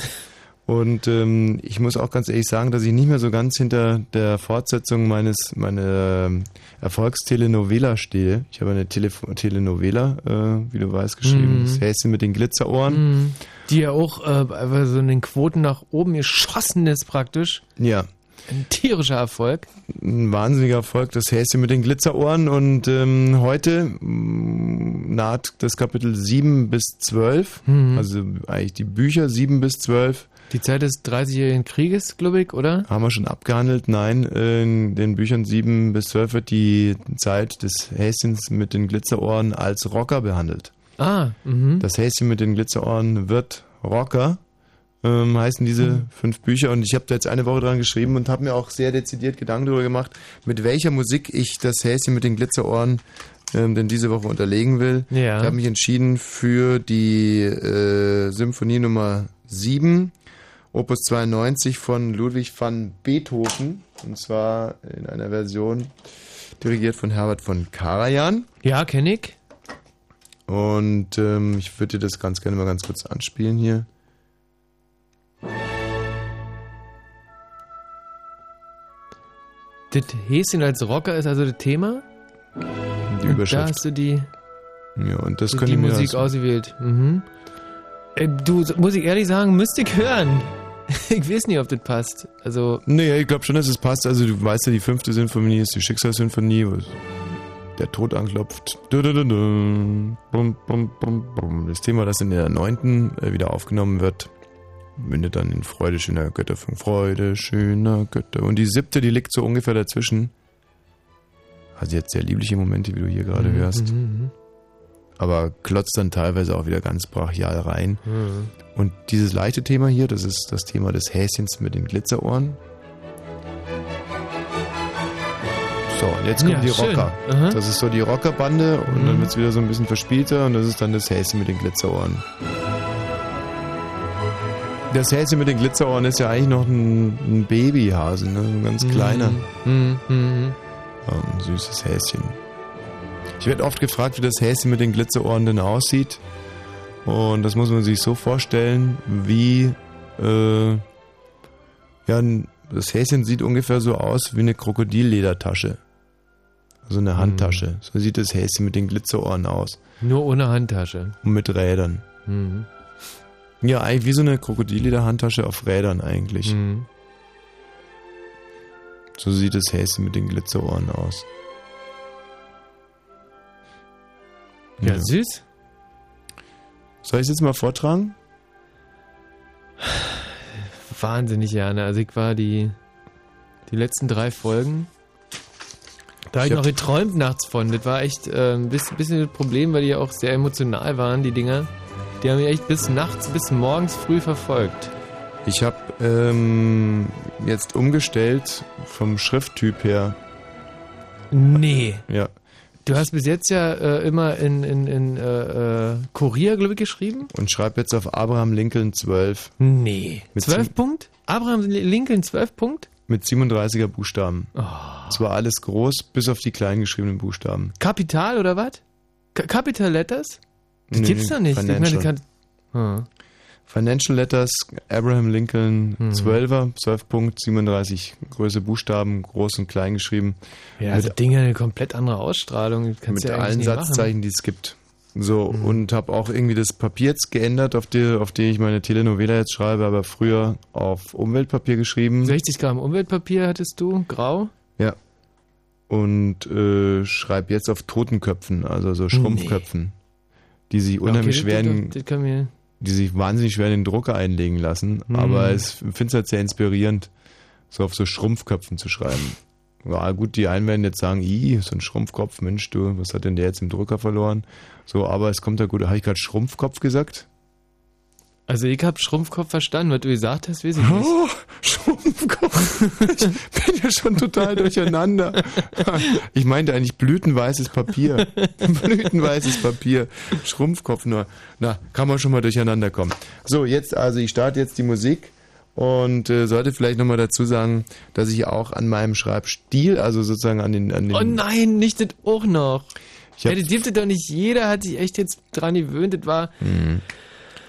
Und ähm, ich muss auch ganz ehrlich sagen, dass ich nicht mehr so ganz hinter der Fortsetzung meines meiner ähm, Erfolgstelenovela stehe. Ich habe eine Telef Telenovela, äh, wie du weißt, geschrieben. Mhm. Das Häschen mit den Glitzerohren. Mhm. Die ja auch äh, einfach so in den Quoten nach oben geschossen ist praktisch. Ja. Ein tierischer Erfolg. Ein wahnsinniger Erfolg, das Häschen mit den Glitzerohren. Und ähm, heute mh, naht das Kapitel 7 bis 12, Mhm. also eigentlich die Bücher 7 bis 12. Die Zeit des 30-jährigen Krieges, glaube ich, oder? Haben wir schon abgehandelt? Nein, in den Büchern 7 bis 12 wird die Zeit des Häschens mit den Glitzerohren als Rocker behandelt. Ah, mhm. Das Häschen mit den Glitzerohren wird Rocker, ähm, heißen diese Mhm. fünf Bücher. Und ich habe da jetzt eine Woche dran geschrieben und habe mir auch sehr dezidiert Gedanken darüber gemacht, mit welcher Musik ich das Häschen mit den Glitzerohren ähm, denn diese Woche unterlegen will. Ja. Ich habe mich entschieden für die äh, Symphonie Nummer 7, Opus 92 von Ludwig van Beethoven. Und zwar in einer Version dirigiert von Herbert von Karajan. Ja, kenne ich. Und ähm, ich würde dir das ganz gerne mal ganz kurz anspielen hier. Das Häschen als Rocker ist also das Thema? Die Und Da Überschrift. hast du die, Ja, und das die könnte mir Musik ausgewählt. Mhm. Äh, du, muss ich ehrlich sagen, müsste ich hören. ich weiß nicht, ob das passt. Also, Nee, ich glaube schon, dass es passt. Also du weißt ja, die fünfte Sinfonie ist die Schicksalssinfonie, der Tod anklopft. Das Thema, das in der neunten äh, wieder aufgenommen wird, mündet dann in Freude schöner Götter von Freude schöner Götter. Und die siebte, die liegt so ungefähr dazwischen. Also jetzt sehr liebliche Momente, wie du hier gerade Mhm, hörst. mhm, mhm. Aber klotzt dann teilweise auch wieder ganz brachial rein. Mhm. Und dieses leichte Thema hier, das ist das Thema des Häschens mit den Glitzerohren. So, und jetzt kommen Ja, die. Rocker. Aha. Das ist so die Rockerbande und dann Mhm. wird es wieder so ein bisschen verspielter und das ist dann das Häschen mit den Glitzerohren. Das Häschen mit den Glitzerohren ist ja eigentlich noch ein, ein Babyhase, ne? ein ganz kleiner. Mhm, mhm. Ähm, süßes Häschen. Ich werde oft gefragt, wie das Häschen mit den Glitzerohren denn aussieht. Und das muss man sich so vorstellen, wie äh, ja, ein- das Häschen sieht ungefähr so aus wie eine Krokodilledertasche. Also eine Handtasche. So sieht das Häschen mit den Glitzerohren aus. Nur ohne Handtasche. Und mit Rädern. Mhm. Ja, eigentlich wie so eine Krokodillederhandtasche auf Rädern eigentlich. Mhm. So sieht das Häschen mit den Glitzerohren aus. Ja, süß. Soll ich es jetzt mal vortragen? Wahnsinnig gerne. Also ich war die, die letzten drei Folgen. Da habe Ich noch geträumt nachts von. Das war echt äh, ein bisschen, bisschen das Problem, weil die ja auch sehr emotional waren, die Dinger. Die haben mich echt bis nachts, bis morgens früh verfolgt. Ich habe ähm, jetzt umgestellt vom Schrifttyp her. Nee. Ja. Du hast bis jetzt ja äh, immer in, in, in äh, äh, Kurier, glaube ich, geschrieben? Und schreibe jetzt auf Abraham Lincoln 12. Nee. Mit 12 sieben- Punkt? Abraham Lincoln 12 Punkt? Mit 37er Buchstaben. Oh. Es war alles groß, bis auf die klein geschriebenen Buchstaben. Kapital oder was? Capital Letters? Das Nee, gibt's doch nicht. Ich meine, Financial. kann, hm. Financial Letters, Abraham Lincoln, 12er, 12 Punkt, 37 Größe Buchstaben, groß und klein geschrieben. Ja, mit das Ding hat eine komplett andere Ausstrahlung. Kannst mit ja allen Satzzeichen, die es gibt. So, und habe auch irgendwie das Papier jetzt geändert, auf die, auf die ich meine Telenovela jetzt schreibe, aber früher auf Umweltpapier geschrieben. Machen. 60 Gramm Umweltpapier hattest du, grau. Ja. Und äh, schreibe jetzt auf Totenköpfen, also so Schrumpfköpfen, die sich unheimlich Okay, schwer das- in, das mir- die sich wahnsinnig schwer in den Drucker einlegen lassen. Mhm. Aber ich finde es halt sehr inspirierend, so auf so Schrumpfköpfen zu schreiben. Ja, gut, die einen werden jetzt sagen, i, so ein Schrumpfkopf, Mensch, du, was hat denn der jetzt im Drucker verloren? So, aber es kommt ja gut. Habe ich gerade Schrumpfkopf gesagt? Also ich habe Schrumpfkopf verstanden, was du gesagt hast, weiß ich nicht. Oh, Schrumpfkopf. Ich bin ja schon total durcheinander. Ich meinte eigentlich blütenweißes Papier. Blütenweißes Papier. Schrumpfkopf nur. Na, kann man schon mal durcheinander kommen. So, jetzt also, ich starte jetzt die Musik und äh, sollte vielleicht nochmal dazu sagen, dass ich auch an meinem Schreibstil, also sozusagen an den... An den Oh nein, nicht das auch noch. Ich hab- ja, das dürfte doch nicht jeder, hat sich echt jetzt dran gewöhnt. Das war. Hm.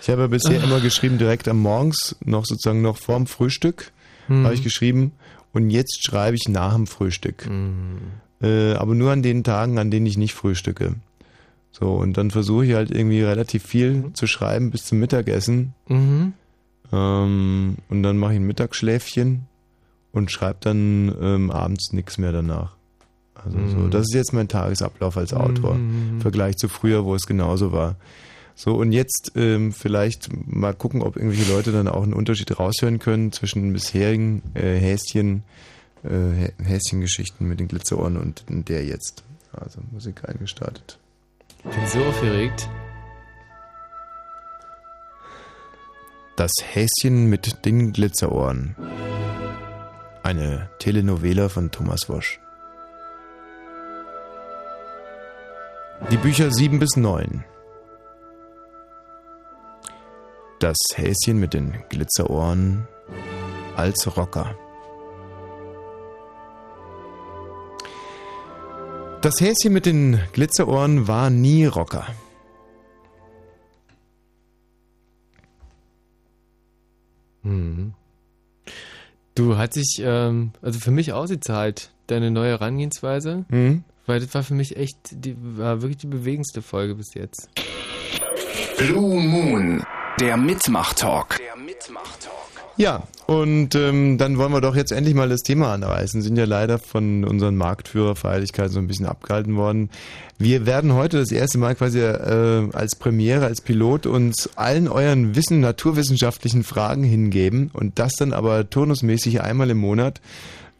Ich habe bisher Ah. immer geschrieben, direkt am Morgens, noch sozusagen noch vorm Frühstück, Hm. habe ich geschrieben. Und jetzt schreibe ich nach dem Frühstück. Hm. Äh, aber nur an den Tagen, an denen ich nicht frühstücke. So, und dann versuche ich halt irgendwie relativ viel zu schreiben bis zum Mittagessen. Mhm. Ähm, und dann mache ich ein Mittagsschläfchen und schreibe dann ähm, abends nichts mehr danach. Also so, Mhm. das ist jetzt mein Tagesablauf als Autor. Mhm. Im Vergleich zu früher, wo es genauso war. So, und jetzt ähm, vielleicht mal gucken, ob irgendwelche Leute dann auch einen Unterschied raushören können zwischen den bisherigen äh, Häschen, äh, Hä- Häschengeschichten mit den Glitzerohren und der jetzt. Also Musik eingestartet. Ich bin so aufgeregt. Das Häschen mit den Glitzerohren. Eine Telenovela von Thomas Wosch. Die Bücher 7 bis 9. Das Häschen mit den Glitzerohren als Rocker. Das Häschen mit den Glitzerohren war nie Rocker. Mhm. Du hat sich, ähm, also für mich ausgezahlt, deine neue Herangehensweise. Mhm. Weil das war für mich echt, die war wirklich die bewegendste Folge bis jetzt. Blue Moon, der Mitmach-Talk. Der Mitmach-Talk. Ja, und ähm, dann wollen wir doch jetzt endlich mal das Thema anreißen. Sind ja leider von unseren Marktführerfeierlichkeiten so ein bisschen abgehalten worden. Wir werden heute das erste Mal quasi äh, als Premiere, als Pilot uns allen euren Wissen, naturwissenschaftlichen Fragen hingeben und das dann aber turnusmäßig einmal im Monat.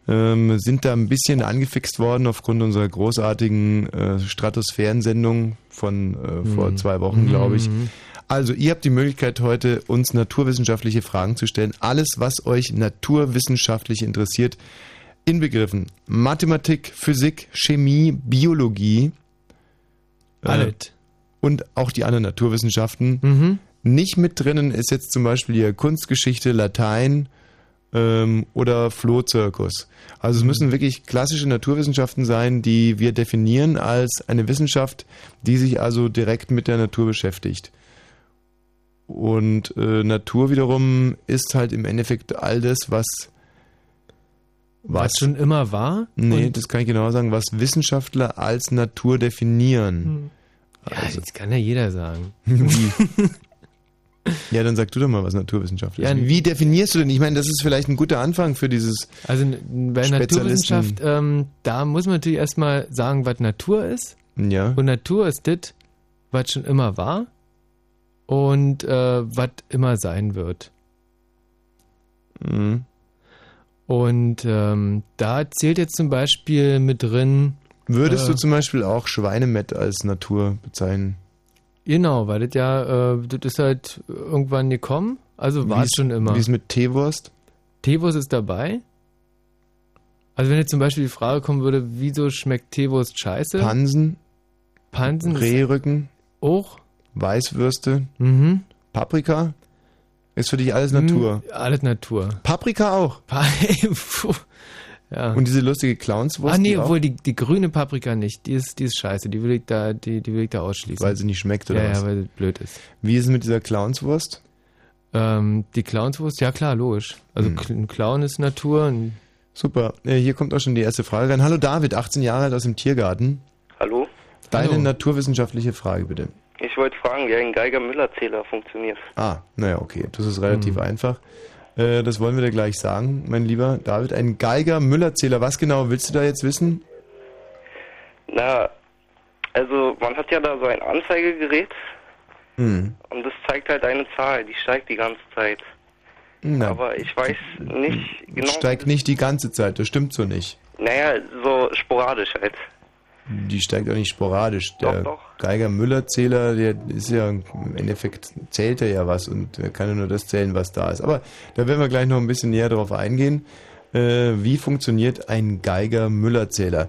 Ähm, sind da ein bisschen angefixt worden aufgrund unserer großartigen äh, Stratosphärensendung von äh, vor Mhm. zwei Wochen, glaube ich. Mhm. Also, ihr habt die Möglichkeit heute uns naturwissenschaftliche Fragen zu stellen. Alles, was euch naturwissenschaftlich interessiert, inbegriffen Mathematik, Physik, Chemie, Biologie. äh, Alles. Und auch die anderen Naturwissenschaften. Mhm. Nicht mit drinnen ist jetzt zum Beispiel hier Kunstgeschichte, Latein ähm, oder Flohzirkus. Also es müssen wirklich klassische Naturwissenschaften sein, die wir definieren als eine Wissenschaft, die sich also direkt mit der Natur beschäftigt. Und äh, Natur wiederum ist halt im Endeffekt all das, was Was schon immer war? Nee, das kann ich genau sagen, was Wissenschaftler als Natur definieren. Ja, das kann ja jeder sagen. Wie? Ja, dann sag du doch mal, was Naturwissenschaft ist. Ja, Wie definierst du denn? Ich meine, das ist vielleicht ein guter Anfang für dieses Also bei. Naturwissenschaft, ähm, da muss man natürlich erstmal sagen, was Natur ist. Ja. Und Natur ist das, was schon immer war und äh, was immer sein wird. Mhm. Und ähm, da zählt jetzt zum Beispiel mit drin. Würdest äh, du zum Beispiel auch Schweinemett als Natur bezeichnen? Genau, weil das ja, äh, das ist halt irgendwann gekommen. Also war es schon immer. Wie ist mit Teewurst? Teewurst ist dabei. Also wenn jetzt zum Beispiel die Frage kommen würde, wieso schmeckt Teewurst scheiße? Pansen? Pansen Rehrücken? auch. Weißwürste? Mhm. Paprika? Ist für dich alles Natur? Hm, alles Natur. Paprika auch? Ja. Und diese lustige Clownswurst? Ah nee, obwohl die, die grüne Paprika nicht. Die ist, die ist scheiße. Die will ich da, die, die will ich da ausschließen. Weil sie nicht schmeckt, oder ja, was? Ja, weil sie blöd ist. Wie ist es mit dieser Clownswurst? Ähm, die Clownswurst, ja klar, logisch. Also Hm. ein Clown ist Natur. Ein Super. Äh, Hier kommt auch schon die erste Frage rein. Hallo David, 18 Jahre alt aus dem Tiergarten. Hallo? Deine Hallo. naturwissenschaftliche Frage bitte. Ich wollte fragen, wie ein Geiger-Müller-Zähler funktioniert. Ah, naja, okay. Das ist relativ Hm. einfach. Äh, Das wollen wir dir gleich sagen, mein lieber David. Ein Geiger-Müller-Zähler. Was genau willst du da jetzt wissen? Na, also man hat ja da so ein Anzeigegerät Hm. und das zeigt halt eine Zahl, die steigt die ganze Zeit. Na, Aber ich weiß nicht genau. steigt nicht die ganze Zeit. Das stimmt so nicht. Naja, so sporadisch halt. Die steigt auch nicht sporadisch. Der Geiger-Müller-Zähler, der ist ja im Endeffekt zählt er ja was und er kann ja nur das zählen, was da ist. Aber da werden wir gleich noch ein bisschen näher drauf eingehen. Äh, wie funktioniert ein Geiger-Müller-Zähler?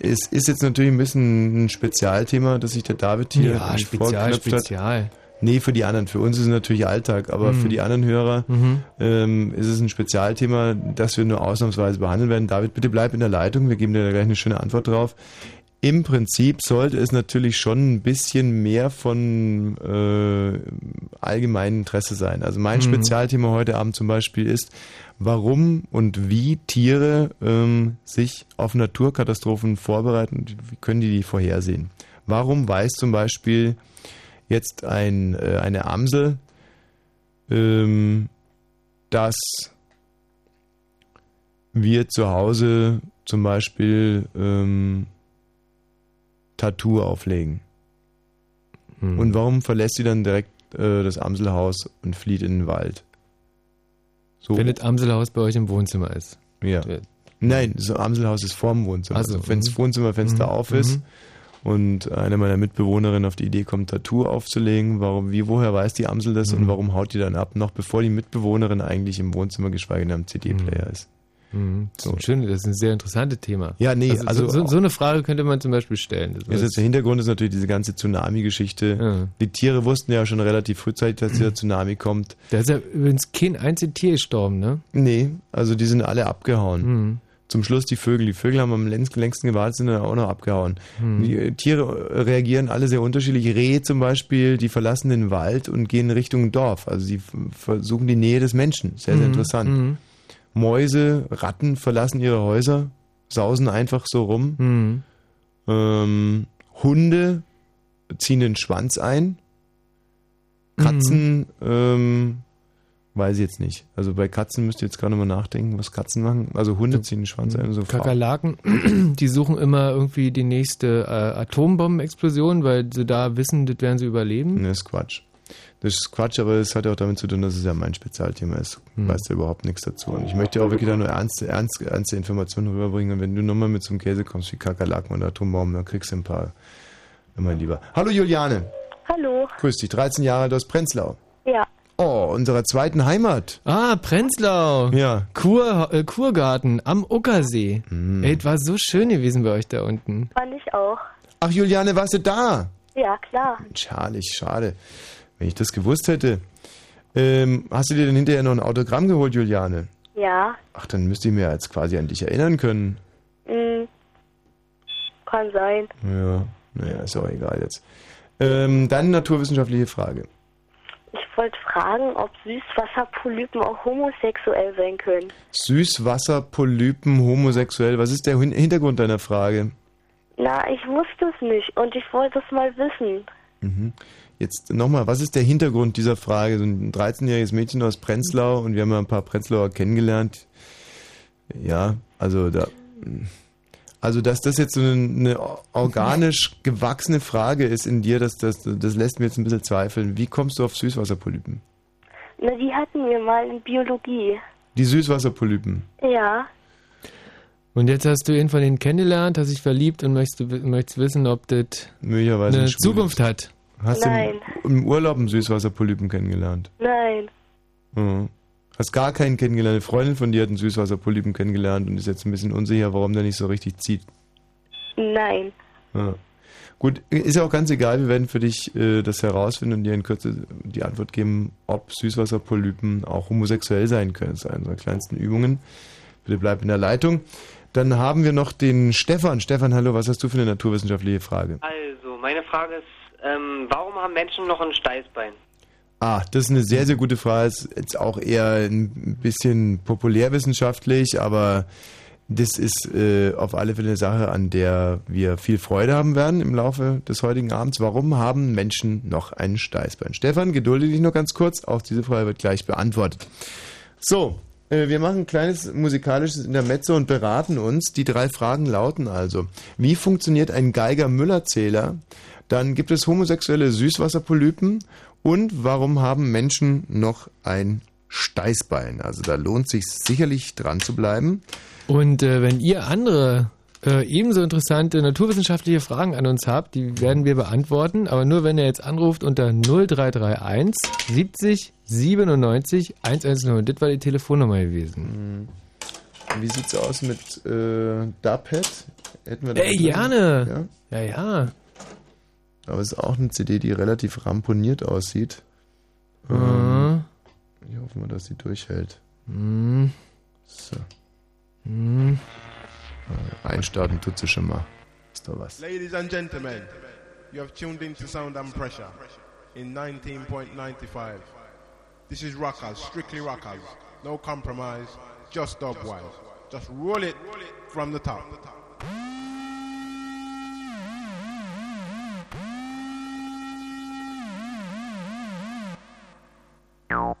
Es ist jetzt natürlich ein bisschen ein Spezialthema, das sich der David hier Ja, Spezial, hat. Spezial. Nee, für die anderen. Für uns ist es natürlich Alltag, aber Mhm. für die anderen Hörer Mhm. ähm, ist es ein Spezialthema, das wir nur ausnahmsweise behandeln werden. David, bitte bleib in der Leitung. Wir geben dir da gleich eine schöne Antwort drauf. Im Prinzip sollte es natürlich schon ein bisschen mehr von äh, allgemeinem Interesse sein. Also mein Mhm. Spezialthema heute Abend zum Beispiel ist, warum und wie Tiere ähm, sich auf Naturkatastrophen vorbereiten wie können die die vorhersehen. Warum weiß zum Beispiel jetzt ein, äh, eine Amsel, ähm, dass wir zu Hause zum Beispiel ähm, Tattoo auflegen. Und warum verlässt sie dann direkt äh, das Amselhaus und flieht in den Wald? So. Wenn das Amselhaus bei euch im Wohnzimmer ist. Ja. Nein, das Amselhaus ist vorm Wohnzimmer. Ach so, Also, wenn das mhm. Wohnzimmerfenster Mhm, auf ist mhm. und eine meiner Mitbewohnerinnen auf die Idee kommt, Tattoo aufzulegen, warum, wie, woher weiß die Amsel das Mhm. und warum haut die dann ab, noch bevor die Mitbewohnerin eigentlich im Wohnzimmer, geschweige denn am CD-Player ist? Mhm. Das, ist ein schön, das ist ein sehr interessantes Thema. Ja, nee, also, also- so, so eine Frage könnte man zum Beispiel stellen. Also der Hintergrund ist natürlich diese ganze Tsunami-Geschichte. Die Tiere wussten ja schon relativ frühzeitig, dass dieser Tsunami kommt. Da ist ja übrigens kein einziges Tier gestorben, ne? Nee, also die sind alle abgehauen. Mhm. Zum Schluss die Vögel. Die Vögel haben am längsten, gewartet, sind dann auch noch abgehauen. Mhm. Die äh, Tiere reagieren alle sehr unterschiedlich. Rehe zum Beispiel, die verlassen den Wald und gehen Richtung Dorf. Also sie versuchen die Nähe des Menschen. Sehr, sehr Mhm, interessant. Mhm. Mäuse, Ratten verlassen ihre Häuser, sausen einfach so rum. Mhm. Ähm, Hunde ziehen den Schwanz ein. Katzen ähm, Weiß ich jetzt nicht. Also bei Katzen müsst ihr jetzt gerade mal nachdenken, was Katzen machen. Also Hunde ziehen den Schwanz ein und so. Kakerlaken, die suchen immer irgendwie die nächste äh, Atombombenexplosion, weil sie da wissen, das werden sie überleben. Das ist Quatsch. Das ist Quatsch, aber es hat ja auch damit zu tun, dass es ja mein Spezialthema ist. Hm. Weiß da überhaupt nichts dazu. Und ich möchte auch wirklich da nur ernste, ernste, ernste Informationen rüberbringen. Und wenn du nochmal mit so einem Käse kommst wie Kakerlaken oder Atombomben, dann kriegst du ein paar, mein Lieber. Hallo Juliane. Hallo. Grüß dich, 13 Jahre alt aus Prenzlau. Ja. Oh, unserer zweiten Heimat. Ah, Prenzlau. Ja. Kur, äh, Kurgarten am Uckersee. Hm. Ey, es war so schön gewesen bei euch da unten. Fand ich auch. Ach Juliane, warst du da? Ja, klar. Schade, schade. Wenn ich das gewusst hätte. Ähm, hast du dir denn hinterher noch ein Autogramm geholt, Juliane? Ja. Ach, dann müsste ich mir jetzt quasi an dich erinnern können. Hm. Kann sein. Ja, naja, ist auch egal jetzt. Ähm, dann naturwissenschaftliche Frage. Ich wollte fragen, ob Süßwasserpolypen auch homosexuell sein können. Süßwasserpolypen homosexuell. Was ist der Hin- Hintergrund deiner Frage? Na, ich wusste es nicht und ich wollte es mal wissen. Mhm. Jetzt nochmal, was ist der Hintergrund dieser Frage? So ein 13-jähriges Mädchen aus Prenzlau und wir haben ja ein paar Prenzlauer kennengelernt. Ja, also da. Also, dass das jetzt so eine, eine organisch gewachsene Frage ist in dir, das, das, das lässt mir jetzt ein bisschen zweifeln. Wie kommst du auf Süßwasserpolypen? Na, die hatten wir mal in Biologie. Die Süßwasserpolypen. Ja. Und jetzt hast du ihn von denen kennengelernt, hast dich verliebt und möchtest, möchtest wissen, ob das Möglicherweise eine Zukunft ist. hat. Hast Nein. du im, im Urlaub einen Süßwasserpolypen kennengelernt? Nein. Mhm. Hast gar keinen kennengelernt. Eine Freundin von dir hat einen Süßwasserpolypen kennengelernt und ist jetzt ein bisschen unsicher, warum der nicht so richtig zieht. Nein. Ja. Gut, ist ja auch ganz egal, wir werden für dich äh, das herausfinden und dir in Kürze die Antwort geben, ob Süßwasserpolypen auch homosexuell sein können. Das ist eine unserer kleinsten Übungen. Bitte bleib in der Leitung. Dann haben wir noch den Stefan. Stefan, hallo, was hast du für eine naturwissenschaftliche Frage? Also, meine Frage ist, ähm, warum haben Menschen noch ein Steißbein? Ah, das ist eine sehr, sehr gute Frage. Ist jetzt auch eher ein bisschen populärwissenschaftlich, aber das ist äh, auf alle Fälle eine Sache, an der wir viel Freude haben werden im Laufe des heutigen Abends. Warum haben Menschen noch ein Steißbein? Stefan, gedulde dich noch ganz kurz. Auch diese Frage wird gleich beantwortet. So, äh, wir machen ein kleines musikalisches Intermezzo und beraten uns. Die drei Fragen lauten also, wie funktioniert ein Geiger-Müller-Zähler? Dann gibt es homosexuelle Süßwasserpolypen und warum haben Menschen noch ein Steißbein? Also da lohnt sich sicherlich dran zu bleiben. Und äh, wenn ihr andere äh, ebenso interessante naturwissenschaftliche Fragen an uns habt, die werden wir beantworten, aber nur wenn ihr jetzt anruft unter 0331 70 97 110. Das war die Telefonnummer gewesen. Wie sieht's aus mit äh, Dubhead? Hätten wir da Ey, gerne. Ja? Ja, ja. Aber es ist auch eine CD, die relativ ramponiert aussieht. Mhm. Ähm, ich hoffe mal, dass sie durchhält. Mhm. So. Mhm. Einstarten tut sie schon mal. Ist doch was. Ladies and gentlemen, you have tuned into Sound and Pressure in 19.95. This is Rockers, strictly Rockers. No compromise, just dogwise. Just roll it from the top. No.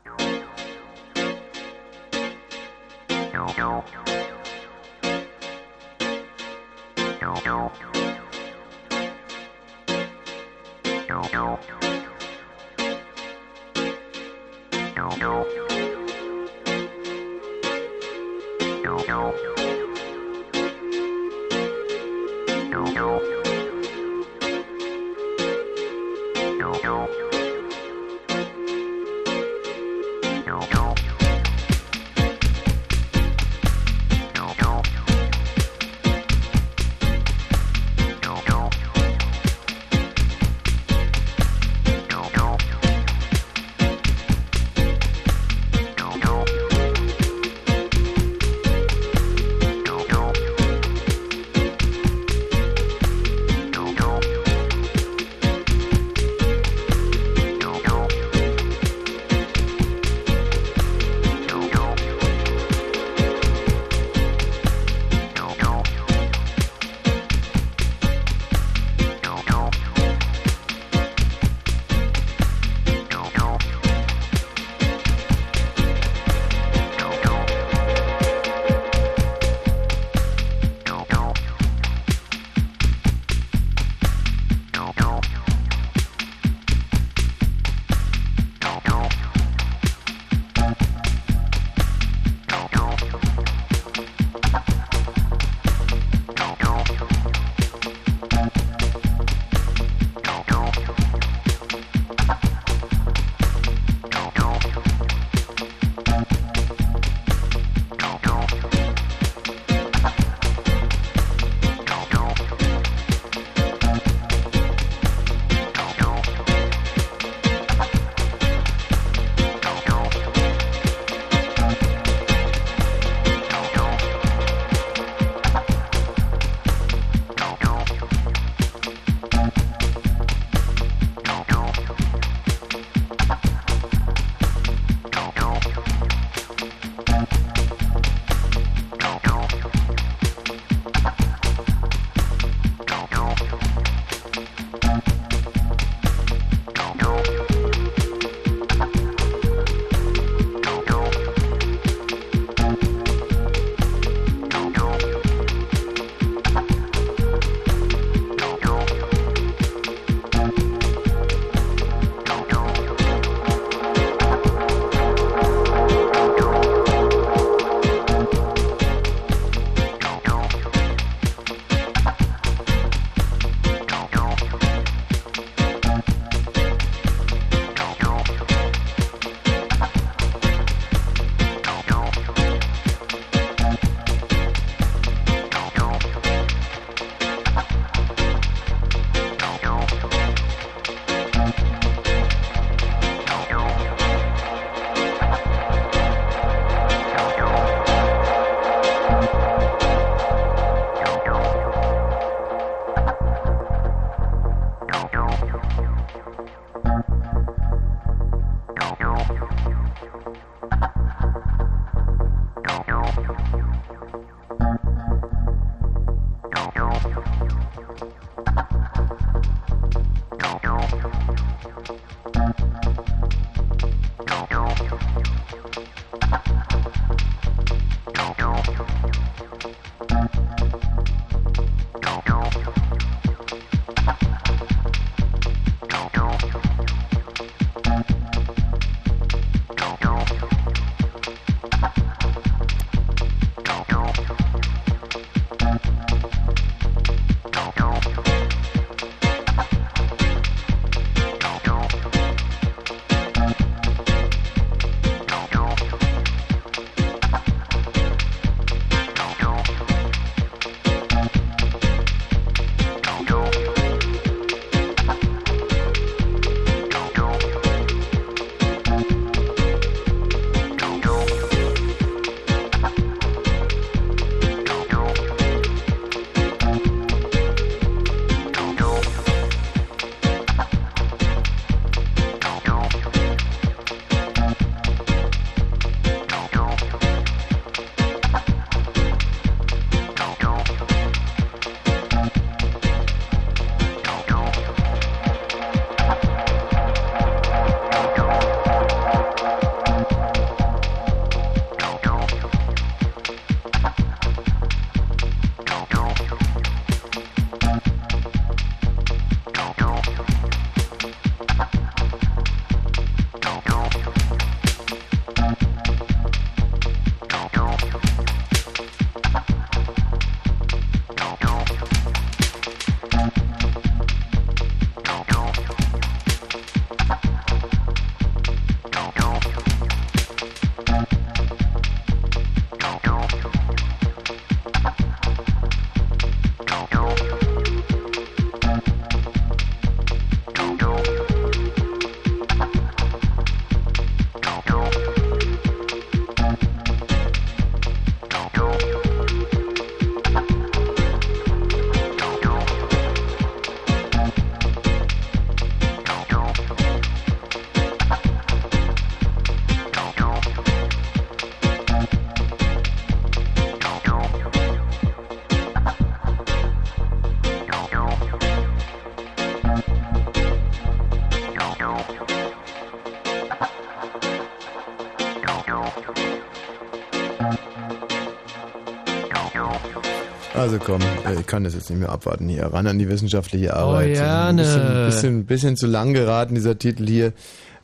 Komm, äh, ich kann das jetzt nicht mehr abwarten hier. Ran an die wissenschaftliche Arbeit. Oh, Ein bisschen, bisschen, bisschen zu lang geraten, dieser Titel hier.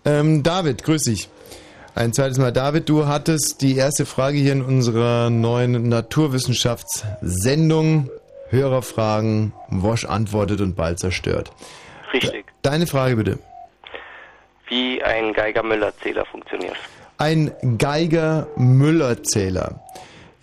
Ähm, David, grüß dich. Ein zweites Mal. David, du hattest die erste Frage hier in unserer neuen Naturwissenschaftssendung. Hörerfragen, Wosch antwortet und bald zerstört. Richtig. Deine Frage bitte. Wie ein Geiger-Müller-Zähler funktioniert. Ein Geiger-Müller-Zähler.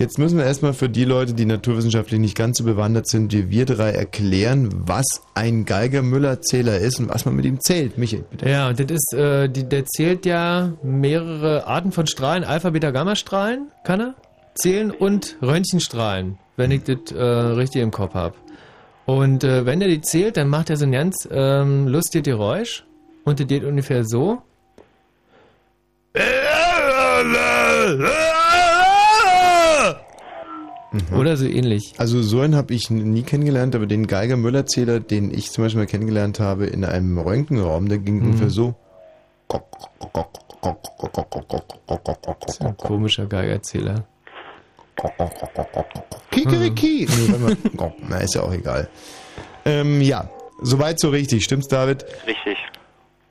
Jetzt müssen wir erstmal für die Leute, die naturwissenschaftlich nicht ganz so bewandert sind, wie wir drei erklären, was ein Geiger-Müller-Zähler ist und was man mit ihm zählt. Michael, bitte. Ja, das ist, äh, die, der zählt ja mehrere Arten von Strahlen, Alpha, Beta, Gamma-Strahlen, kann er zählen und Röntgenstrahlen, wenn ich das äh, richtig im Kopf habe. Und äh, wenn er die zählt, dann macht er so ein ganz ähm, lustiges Geräusch und das geht ungefähr so. Oder so ähnlich. Also so einen habe ich nie kennengelernt, aber den Geiger-Müller-Zähler, den ich zum Beispiel mal kennengelernt habe in einem Röntgenraum, der ging ungefähr so. Das ist ein komischer Geigerzähler. Kikeriki. Nee. Oh, na, ist ja auch egal. Ähm, ja, soweit so richtig. Stimmt's, David? Richtig.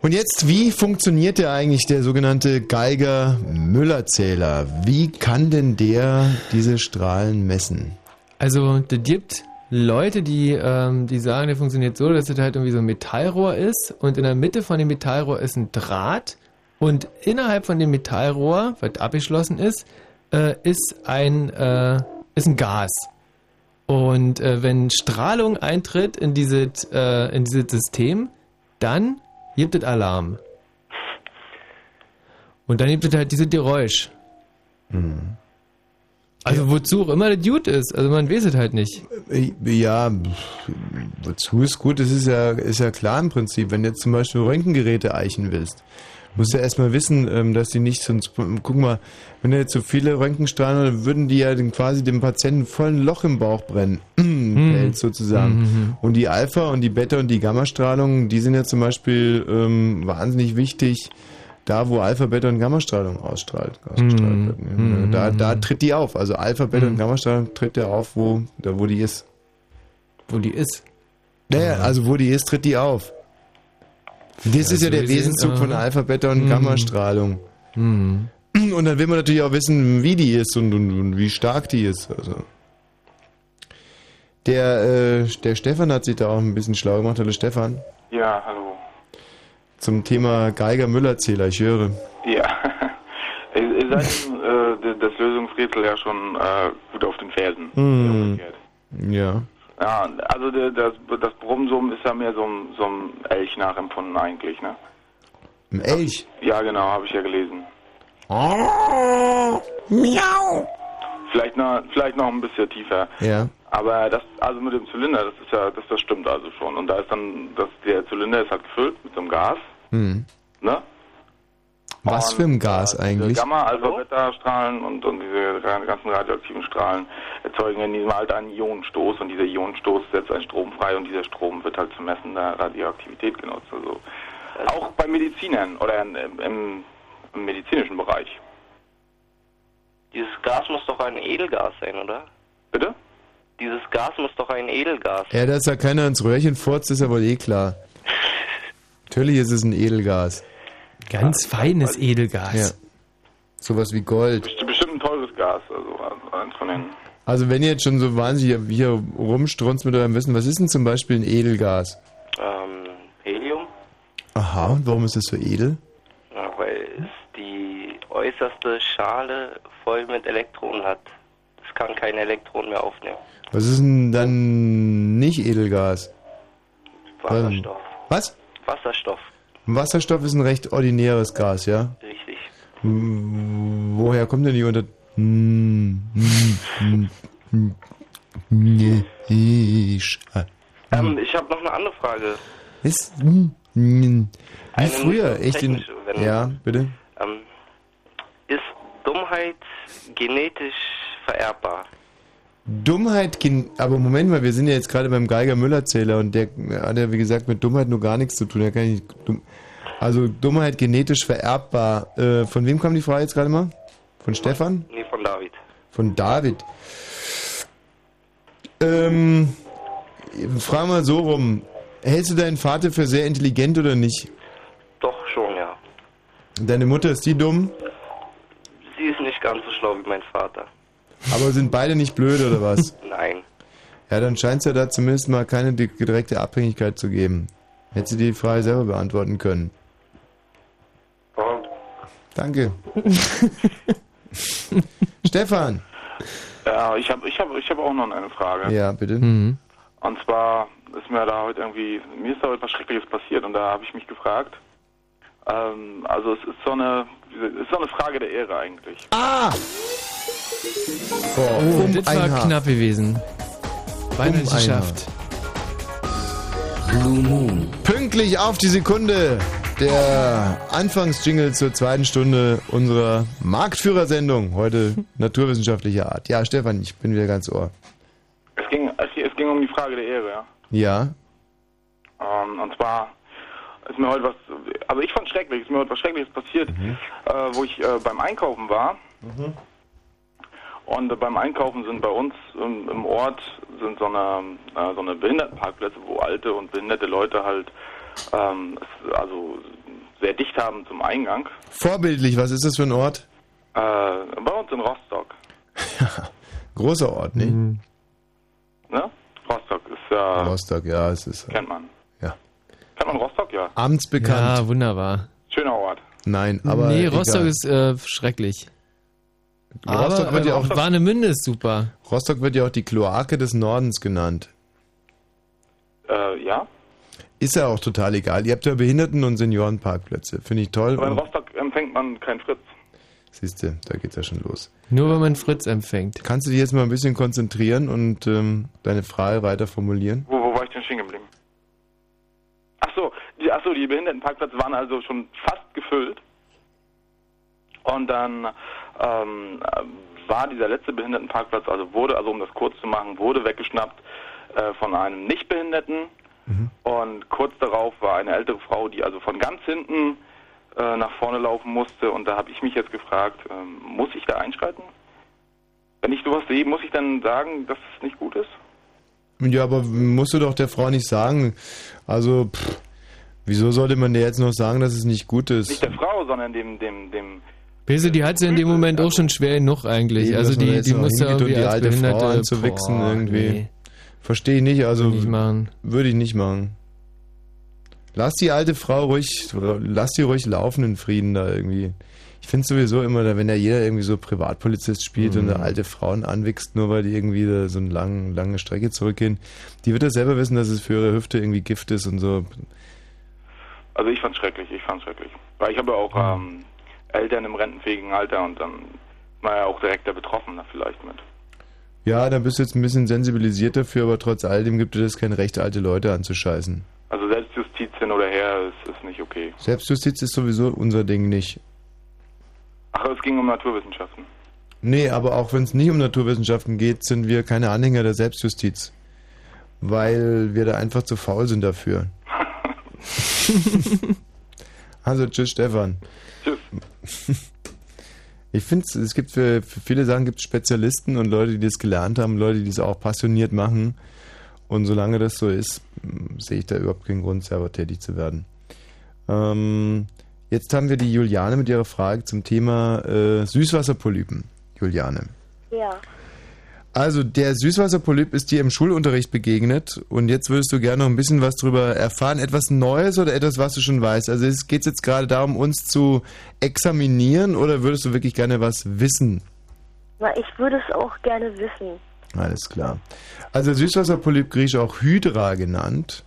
Und jetzt, wie funktioniert der eigentlich, der sogenannte Geiger-Müller-Zähler? Wie kann denn der diese Strahlen messen? Also, das gibt Leute, die, ähm, die sagen, der funktioniert so, dass das halt irgendwie so ein Metallrohr ist und in der Mitte von dem Metallrohr ist ein Draht und innerhalb von dem Metallrohr, was abgeschlossen ist, äh, ist ein, äh, ist ein Gas. Und äh, wenn Strahlung eintritt in dieses, äh, in dieses System, dann gibt es Alarm. Und dann gibt es halt dieses Geräusch. Also wozu auch immer das gut ist. Also man weiß es halt nicht. Ja, wozu ist gut? Das ist ja, ist ja klar im Prinzip. Wenn du jetzt zum Beispiel Röntgengeräte eichen willst, musst ja erstmal wissen, ähm, dass die nicht sonst, guck mal, wenn du jetzt so viele Röntgenstrahlen, dann würden die ja quasi dem Patienten voll ein Loch im Bauch brennen. Pelz sozusagen. Mhm. Und die Alpha und die Beta und die Gammastrahlung, die sind ja zum Beispiel ähm, wahnsinnig wichtig, da wo Alpha, Beta und Gammastrahlung ausstrahlt. ausgestrahlt Mhm. wird. Mhm. Da, da tritt die auf. Also Alpha, Beta Mhm. und Gammastrahlung tritt ja auf, wo, da wo die ist. Wo die ist? Naja, also wo die ist, tritt die auf. Das ist Also ja der wir sehen, Wesenszug von aha. Alpha, Beta und Mhm. Gammastrahlung. Mhm. Und dann will man natürlich auch wissen, wie die ist und, und, und wie stark die ist. Also. Der, äh, der Stefan hat sich da auch ein bisschen schlau gemacht. Hallo Stefan. Ja, hallo. Zum Thema Geiger-Müller-Zähler, ich höre. Ja. ihr seid äh, das Lösungsrätsel ja schon äh, gut auf den Fersen. Hm. Ja. Ja, also das, das Brummsummen ist ja mehr so ein, so ein Elch nachempfunden eigentlich, ne? Ein Elch. Ja, genau, habe ich ja gelesen. Miau. Vielleicht noch, vielleicht noch ein bisschen tiefer. Ja. Aber das, also mit dem Zylinder, das ist ja, das, das stimmt also schon. Und da ist dann, das, der Zylinder ist halt gefüllt mit so einem Gas, Hm. ne? Was für ein Gas eigentlich? Diese Gamma, Alpha, Beta Strahlen und, und diese ganzen radioaktiven Strahlen erzeugen in diesem halt einen Ionenstoß und dieser Ionenstoß setzt einen Strom frei und dieser Strom wird halt zum Messen der Radioaktivität genutzt. Also auch bei Medizinern oder im, im, im medizinischen Bereich. Dieses Gas muss doch ein Edelgas sein, oder? Bitte? Dieses Gas muss doch ein Edelgas Ja, dass da keiner ins Röhrchen furzt, ist ja wohl eh klar. Natürlich ist es ein Edelgas. Ganz feines Edelgas. Ja. Sowas wie Gold. Ist bestimmt ein teures Gas, also eins von den. Also wenn ihr jetzt schon so wahnsinnig hier rumstrunzt mit eurem Wissen, was ist denn zum Beispiel ein Edelgas? Ähm, Helium? Aha, und warum ist es so edel? Ja, weil es die äußerste Schale voll mit Elektronen hat. Es kann keine Elektronen mehr aufnehmen. Was ist denn dann nicht Edelgas? Wasserstoff. Was? Wasserstoff, Wasserstoff ist ein recht ordinäres Gas, ja? richtig. Woher kommt denn die unter... Ah, Ähm, ich habe noch eine andere Frage. Ist, wie früher, echt in, Ja, bitte? Ähm, ist Dummheit genetisch vererbbar? Dummheit, aber Moment mal, wir sind ja jetzt gerade beim Geiger-Müller-Zähler und der hat ja, wie gesagt, mit Dummheit nur gar nichts zu tun. Der kann nicht dumm, also Dummheit genetisch vererbbar. Äh, von wem kam die Frage jetzt gerade mal? Von Stefan? Nee, von David. Von David. Ähm, frag mal so rum. Hältst du deinen Vater für sehr intelligent oder nicht? Doch schon, ja. Deine Mutter ist die dumm, Sie ist nicht ganz so schlau wie mein Vater. Aber sind beide nicht blöd oder was? Nein. Ja, dann scheint es ja da zumindest mal keine di- direkte Abhängigkeit zu geben. Hätte sie die Frage selber beantworten können. Danke. Stefan. Ja, ich habe ich hab, ich hab auch noch eine Frage. Ja, bitte. Mhm. Und zwar ist mir da heute irgendwie, mir ist da heute was Schreckliches passiert und da habe ich mich gefragt. Ähm, also es ist so eine, es ist so eine Frage der Ehre eigentlich. Ah! Boah, Oh, um das war Haar. knapp gewesen. Beinahe Um geschafft. Blue Moon. Pünktlich auf die Sekunde der Anfangsjingle zur zweiten Stunde unserer Marktführersendung. Heute naturwissenschaftlicher Art. Ja, Stefan, ich bin wieder ganz ohr. Es ging, es, es ging um die Frage der Ehre, ja. Ja. Ähm, und zwar ist mir heute was, also ich fand schrecklich, ist mir heute was Schreckliches passiert, äh, wo ich äh, beim Einkaufen war. Und beim Einkaufen sind bei uns im, im Ort sind so eine, äh, so eine Behindertenparkplätze, wo alte und behinderte Leute halt ähm, es, also sehr dicht haben zum Eingang. Vorbildlich, was ist das für ein Ort? Äh, bei uns in Rostock. Großer Ort, ne? Ne? Rostock ist ja, Rostock, ja, es ist kennt man. Ja. Kennt man Rostock, ja. amtsbekannt. Ja, wunderbar. Schöner Ort. Nein, aber nee, Rostock egal. ist äh, schrecklich. Rostock Aber wird ja auch Warnemünde ist super. Rostock wird ja auch die Kloake des Nordens genannt. Äh, ja. Ist ja auch total egal. Ihr habt ja Behinderten- und Seniorenparkplätze. Finde ich toll. Aber in Rostock empfängt man keinen Fritz. Siehst du, da geht's ja schon los. Nur wenn man Fritz empfängt. Kannst du dich jetzt mal ein bisschen konzentrieren und ähm, deine Frage weiter formulieren? Wo, wo war ich denn stehen geblieben? Ach so, die, ach so, die Behindertenparkplätze waren also schon fast gefüllt. Und dann ähm, äh, war dieser letzte Behindertenparkplatz, also wurde, also um das kurz zu machen, wurde weggeschnappt äh, von einem Nichtbehinderten. Und kurz darauf war eine ältere Frau, die also von ganz hinten äh, nach vorne laufen musste. Und da habe ich mich jetzt gefragt, ähm, muss ich da einschreiten? Wenn ich sowas sehe, muss ich dann sagen, dass es nicht gut ist? Ja, aber musst du doch der Frau nicht sagen. Also, pff, wieso sollte man dir jetzt noch sagen, dass es nicht gut ist? Nicht der Frau, sondern dem, dem, dem, Bese, die hat sie in dem Moment auch schon schwer genug eigentlich. Eben, also die, jetzt die noch muss ja und irgendwie die alte Behinderte... Frau anzuwichsen irgendwie. nee. Verstehe ich nicht, also Würde ich nicht machen. würde ich nicht machen. Lass die alte Frau ruhig, lass die ruhig laufen in Frieden da irgendwie. Ich finde sowieso immer, wenn da jeder irgendwie so Privatpolizist spielt und Mhm. da alte Frauen anwichst, nur weil die irgendwie da so eine lange, lange Strecke zurückgehen, die wird ja selber wissen, dass es für ihre Hüfte irgendwie Gift ist und so. Also ich fand's schrecklich, ich fand's schrecklich. Weil ich habe ja auch ähm, Eltern im rentenfähigen Alter und dann war ja auch direkt der Betroffene vielleicht mit. Ja, da bist du jetzt ein bisschen sensibilisiert dafür, aber trotz alledem gibt es kein Recht, alte Leute anzuscheißen. Also Selbstjustiz hin oder her ist, ist nicht okay. Selbstjustiz ist sowieso unser Ding nicht. Ach, es ging um Naturwissenschaften. Nee, aber auch wenn es nicht um Naturwissenschaften geht, sind wir keine Anhänger der Selbstjustiz. Weil wir da einfach zu faul sind dafür. also, tschüss, Stefan. Ich finde, es gibt für, für viele Sachen gibt Spezialisten und Leute, die das gelernt haben, Leute, die das auch passioniert machen. Und solange das so ist, mh, sehe ich da überhaupt keinen Grund, selber tätig zu werden. Ähm, jetzt haben wir die Juliane mit ihrer Frage zum Thema äh, Süßwasserpolypen. Juliane. Ja. Also der Süßwasserpolyp ist dir im Schulunterricht begegnet und jetzt würdest du gerne noch ein bisschen was darüber erfahren. Etwas Neues oder etwas, was du schon weißt? Also geht es jetzt gerade darum, uns zu examinieren oder würdest du wirklich gerne was wissen? Na, ich würde es auch gerne wissen. Alles klar. Also Süßwasserpolyp griechisch auch Hydra genannt.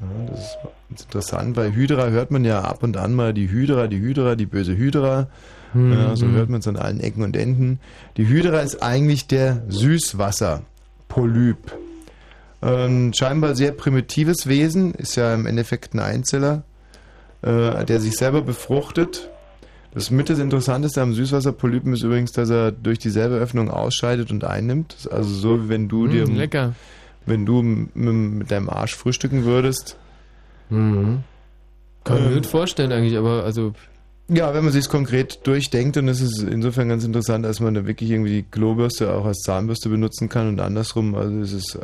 Ja, das ist interessant, weil Hydra hört man ja ab und an mal die Hydra, die Hydra, die böse Hydra. Mhm. Ja, so hört man es an allen Ecken und Enden. Die Hydra ist eigentlich der Süßwasserpolyp. Ein scheinbar sehr primitives Wesen, ist ja im Endeffekt ein Einzeller, äh, der sich selber befruchtet. Das mit das Interessanteste am Süßwasserpolypen ist übrigens, dass er durch dieselbe Öffnung ausscheidet und einnimmt. Das ist also so, wie wenn du Mm, dir lecker. wenn du mit deinem Arsch frühstücken würdest. Mhm. Kann ich mir Ähm. gut vorstellen eigentlich, aber also Ja, wenn man sich konkret durchdenkt, dann ist es insofern ganz interessant, als man da wirklich irgendwie die Klobürste auch als Zahnbürste benutzen kann und andersrum. Also es ist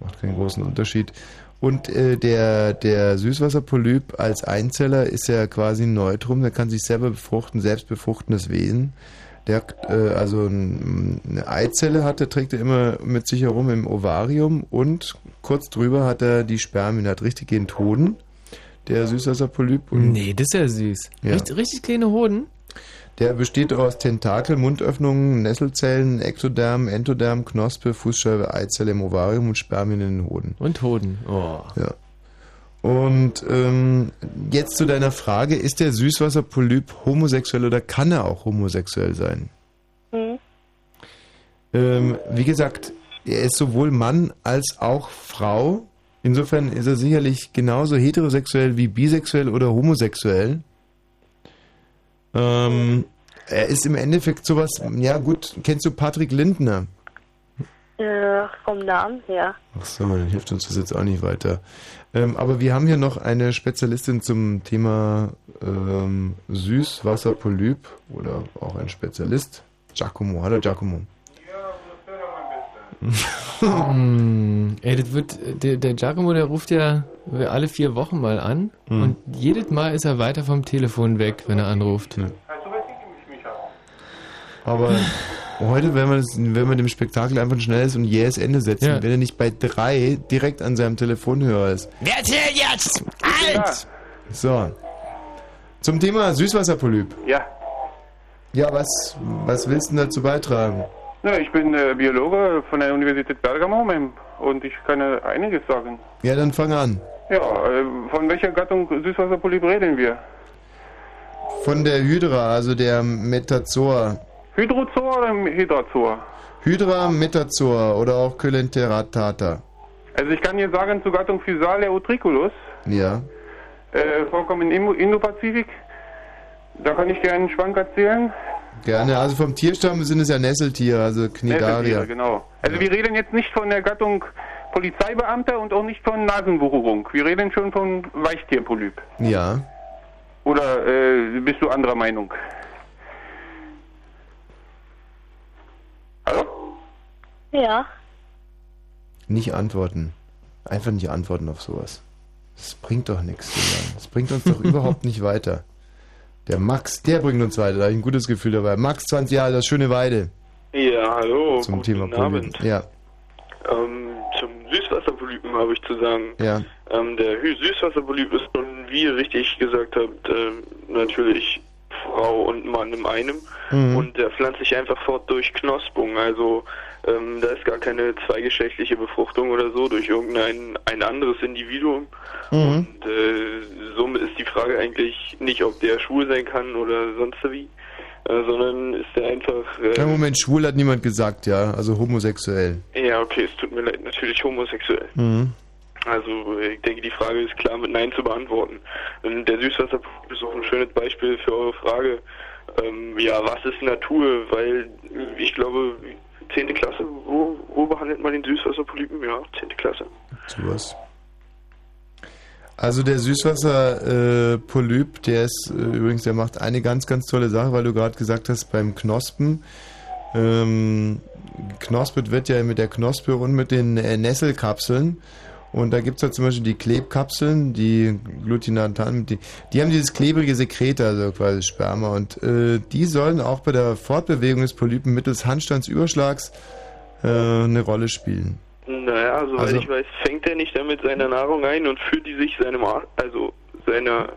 macht keinen großen Unterschied. Und äh, der, der Süßwasserpolyp als Einzeller ist ja quasi ein Neutrum, der kann sich selber befruchten, selbstbefruchtendes Wesen. Der äh, also ein, eine Eizelle hat, der trägt er immer mit sich herum im Ovarium und kurz drüber hat er die Spermien, hat richtig gehend Hoden, der Süßwasserpolyp. Und Nee, das ist ja süß. Ja. Richtig, richtig kleine Hoden. Der besteht aus Tentakel, Mundöffnungen, Nesselzellen, Ektoderm, Endoderm, Knospe, Fußscheibe, Eizelle im Ovarium und Spermien in den Hoden. Und Hoden. Oh. Ja. Und ähm, jetzt zu deiner Frage, ist der Süßwasserpolyp homosexuell oder kann er auch homosexuell sein? Hm. Ähm, wie gesagt, er ist sowohl Mann als auch Frau. Insofern ist er sicherlich genauso heterosexuell wie bisexuell oder homosexuell. Ähm, er ist im Endeffekt sowas, ja gut, kennst du Patrick Lindner? Äh, vom Namen her. Ach so, dann hilft uns das jetzt auch nicht weiter. Ähm, aber wir haben hier noch eine Spezialistin zum Thema ähm, Süßwasserpolyp oder auch ein Spezialist. Giacomo. Hallo Giacomo. Hm, ey, das wird, der, der Giacomo, der ruft ja alle vier Wochen mal an Mhm. und jedes Mal ist er weiter vom Telefon weg, wenn er anruft. Aber heute, wenn wir, das, wenn wir dem Spektakel einfach ein schnelles und jähes Ende setzen, Ja. wenn er nicht bei drei direkt an seinem Telefonhörer ist. Wer zählt jetzt? Eins! So. Zum Thema Süßwasserpolyp. Ja. Ja, was, was willst du denn dazu beitragen? Ja, ich bin äh, Biologe von der Universität Bergamo und ich kann äh, einiges sagen. Ja, dann fang an. Ja, äh, von welcher Gattung Süßwasserpolyp reden wir? Von der Hydra, also der Metazoa. Hydrozoa oder Hydrazoa? Hydra Metazoa oder auch Coelenteratata. Also ich kann hier sagen zur Gattung Physalia utriculus, Ja. äh, vorkommen im Indopazifik. Da kann ich gerne einen Schwank erzählen. Gerne. Also vom Tierstamm sind es ja Nesseltiere, also Cnidaria. Nesseltiere, genau. Also wir reden jetzt nicht von der Gattung Polizeibeamter und auch nicht von Nasenwucherung. Wir reden schon von Weichtierpolyp. Ja. Oder äh, bist du anderer Meinung? Ja. Nicht antworten. Einfach nicht antworten auf sowas. Das bringt doch nichts. Das bringt uns doch überhaupt nicht weiter. Der Max, der bringt uns weiter. Da habe ich ein gutes Gefühl dabei. Max, 20 Jahre, das schöne Weide. Ja, hallo. Zum guten Thema Polypen. Abend. Ja, Ähm, zum Süßwasserpolypen habe ich zu sagen. ja. Ähm, der Süßwasserpolyp ist nun, wie ihr richtig gesagt habt, ähm, natürlich Frau und Mann im einem. Mhm. Und der pflanzt sich einfach fort durch Knospung. Also ähm, da ist gar keine zweigeschlechtliche Befruchtung oder so durch irgendein ein anderes Individuum. Mhm. Und äh, somit ist die Frage eigentlich nicht, ob der schwul sein kann oder sonst wie, äh, sondern ist er einfach... Äh, Im Moment, schwul hat niemand gesagt, ja. Also homosexuell. ja, okay, es tut mir leid, natürlich homosexuell. Mhm. Also ich denke, die Frage ist klar mit Nein zu beantworten. Und der Süßwasserpolyp ist auch ein schönes Beispiel für eure Frage. Ähm, ja, was ist Natur? Weil ich glaube, 10. Klasse, wo, wo behandelt man den Süßwasserpolypen? Ja, 10. Klasse. Sowas. Also der Süßwasserpolyp, äh, der ist äh, übrigens, der macht eine ganz, ganz tolle Sache, weil du gerade gesagt hast, beim Knospen, ähm, knospet wird ja mit der Knospe und mit den äh, Nesselkapseln. Und da gibt es ja zum Beispiel die Klebkapseln, die Glutinatan, die, die haben dieses klebrige Sekret, also quasi Sperma. Und äh, die sollen auch bei der Fortbewegung des Polypen mittels Handstandsüberschlags äh, eine Rolle spielen. Naja, soweit Also- ich weiß, fängt er nicht damit seine Nahrung ein und führt die sich seinem, Ar also seiner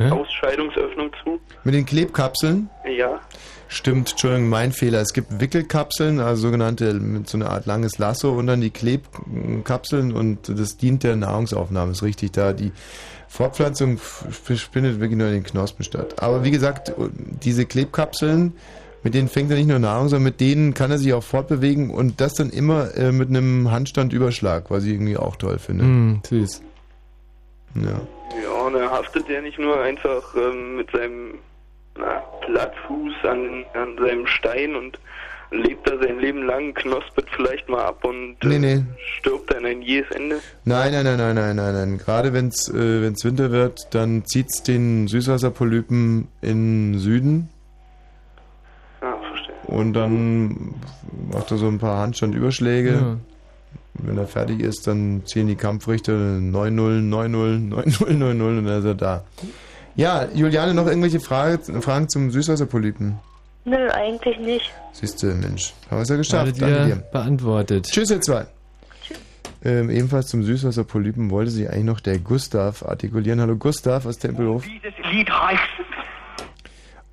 Ausscheidungsöffnung zu? Mit den Klebkapseln? Ja. Stimmt, Entschuldigung, mein Fehler. Es gibt Wickelkapseln, also sogenannte mit so einer Art langes Lasso und dann die Klebkapseln und das dient der Nahrungsaufnahme, ist richtig da. Die Fortpflanzung findet wirklich nur in den Knospen statt. Aber wie gesagt, diese Klebkapseln, mit denen fängt er nicht nur Nahrung, sondern mit denen kann er sich auch fortbewegen und das dann immer äh, mit einem Handstandüberschlag, was ich irgendwie auch toll finde. Mm, süß. Ja. Ja, und er haftet ja nicht nur einfach ähm, mit seinem na, Plattfuß an, an seinem Stein und lebt er sein Leben lang, knospert vielleicht mal ab und Nee, nee. stirbt dann ein jähes Ende? Nein, nein, nein, nein, nein, nein, nein. Gerade wenn es äh, wenn's Winter wird, dann zieht's den Süßwasserpolypen in den Süden Ah, verstehe. und dann macht er so ein paar Handstandüberschläge. Ja. Wenn er fertig ist, dann ziehen die Kampfrichter 9-0, 9-0, 9-0, 9-0 und dann ist er da. Ja, Juliane, noch irgendwelche Frage, Fragen zum Süßwasserpolypen? Nö, eigentlich nicht. Siehst du, Mensch, haben wir es ja geschafft. Danke dir. beantwortet. Tschüss, ihr zwei. Ähm, ebenfalls zum Süßwasserpolypen wollte sich eigentlich noch der Gustav artikulieren. Hallo Gustav aus Tempelhof. Dieses Lied heißt.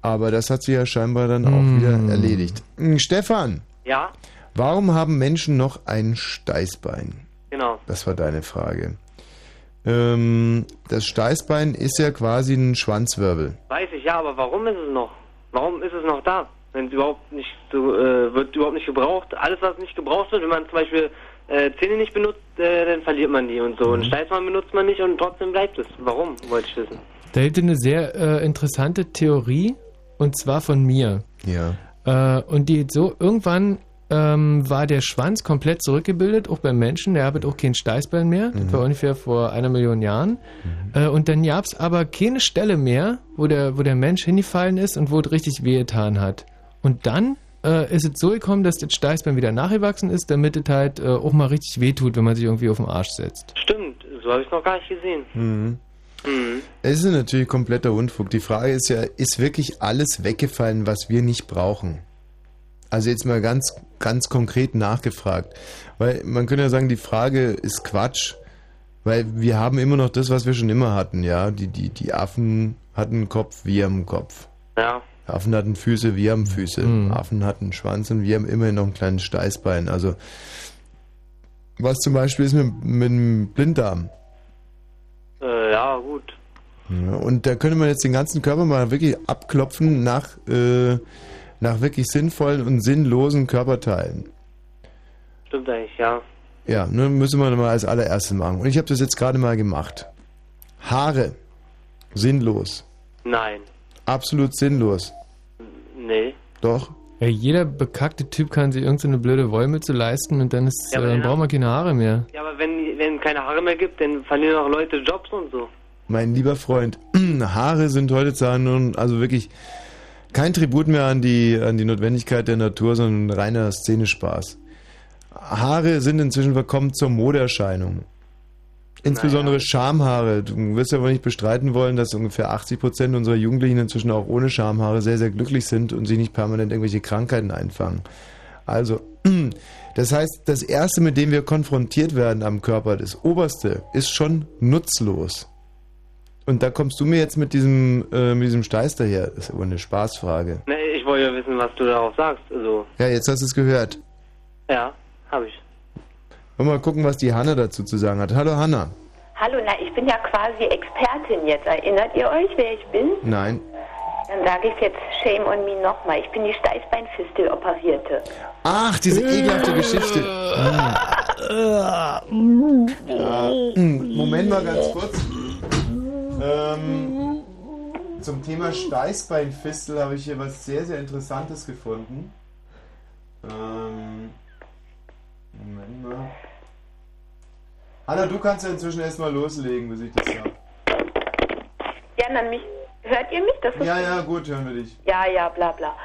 Aber das hat sich ja scheinbar dann auch wieder erledigt. Hm, Stefan, Ja, warum haben Menschen noch ein Steißbein? genau. Das war deine Frage. Ähm, das Steißbein ist ja quasi ein Schwanzwirbel. Weiß ich, ja, aber warum ist es noch? Warum ist es noch da? Wenn es überhaupt nicht so, äh, wird überhaupt nicht gebraucht. Alles, was nicht gebraucht wird, wenn man zum Beispiel äh, Zähne nicht benutzt, äh, dann verliert man die und so. Mhm. Und Steißmann benutzt man nicht und trotzdem bleibt es. Warum, wollte ich wissen. Da es eine sehr äh, interessante Theorie, und zwar von mir. Ja. Äh, und die so, irgendwann ähm, war der Schwanz komplett zurückgebildet, auch beim Menschen. Der hat auch kein Steißbein mehr. Das war ungefähr vor einer Million Jahren. Äh, und dann gab es aber keine Stelle mehr, wo der, wo der Mensch hingefallen ist und wo es richtig wehgetan hat. Und dann äh, ist es so gekommen, dass das Steißbein wieder nachgewachsen ist, damit es halt äh, auch mal richtig wehtut, wenn man sich irgendwie auf den Arsch setzt. Stimmt, so habe ich es noch gar nicht gesehen. Mhm. Mhm. Es ist natürlich kompletter Unfug. Die Frage ist ja, ist wirklich alles weggefallen, was wir nicht brauchen? Also jetzt mal ganz, ganz konkret nachgefragt. Weil man könnte ja sagen, die Frage ist Quatsch, weil wir haben immer noch das, was wir schon immer hatten, ja. Die, die, die Affen hatten einen Kopf, wir haben einen Kopf. Ja. Affen hatten Füße, wir haben Füße. Affen hatten einen Schwanz und wir haben immerhin noch ein kleines Steißbein. Also was zum Beispiel ist mit, mit dem Blinddarm? Äh, ja, gut. Ja, und da könnte man jetzt den ganzen Körper mal wirklich abklopfen nach, äh, nach wirklich sinnvollen und sinnlosen Körperteilen. Stimmt eigentlich, ja. Ja, ne, müssen wir mal als allererstes machen. Und ich habe das jetzt gerade mal gemacht. Haare. Sinnlos. Nein. Absolut sinnlos. Nee. Doch. Ja, jeder bekackte Typ kann sich irgendeine blöde Wollmütze leisten und dann, ist, Ja, äh, aber dann braucht man keine Haare mehr. Ja, aber wenn wenn keine Haare mehr gibt, dann verlieren auch Leute Jobs und so. Mein lieber Freund, Haare sind heutzutage nun also wirklich kein Tribut mehr an die, an die Notwendigkeit der Natur, sondern ein reiner Szenespaß. Haare sind inzwischen verkommen zur Modeerscheinung. Insbesondere Schamhaare. Du wirst ja wohl nicht bestreiten wollen, dass ungefähr 80 Prozent unserer Jugendlichen inzwischen auch ohne Schamhaare sehr, sehr glücklich sind und sich nicht permanent irgendwelche Krankheiten einfangen. Also, das heißt, das Erste, mit dem wir konfrontiert werden am Körper, das Oberste, ist schon nutzlos. Und da kommst du mir jetzt mit diesem, äh, mit diesem Steiß daher. Das ist aber eine Spaßfrage. Nee, ich wollte ja wissen, was du darauf sagst. Also, Ja, jetzt hast du es gehört. ja, habe ich. Wollen wir mal gucken, was die Hanna dazu zu sagen hat. Hallo Hanna. Hallo, na, ich bin ja quasi Expertin jetzt. Erinnert ihr euch, wer ich bin? Nein. Dann sage ich jetzt Shame on me nochmal. Ich bin die Steißbeinfistel operierte. Ach, diese ekelhafte Geschichte. Ah. Moment mal ganz kurz. Ähm, zum Thema Steißbeinfistel habe ich hier was sehr, sehr Interessantes gefunden. Ähm, Moment mal. Hanna, du kannst ja inzwischen erstmal loslegen, bis ich das sage. Ja, dann mich. Hört ihr mich? Das ist Ja, ja, gut, hören wir dich. Ja, ja, bla bla.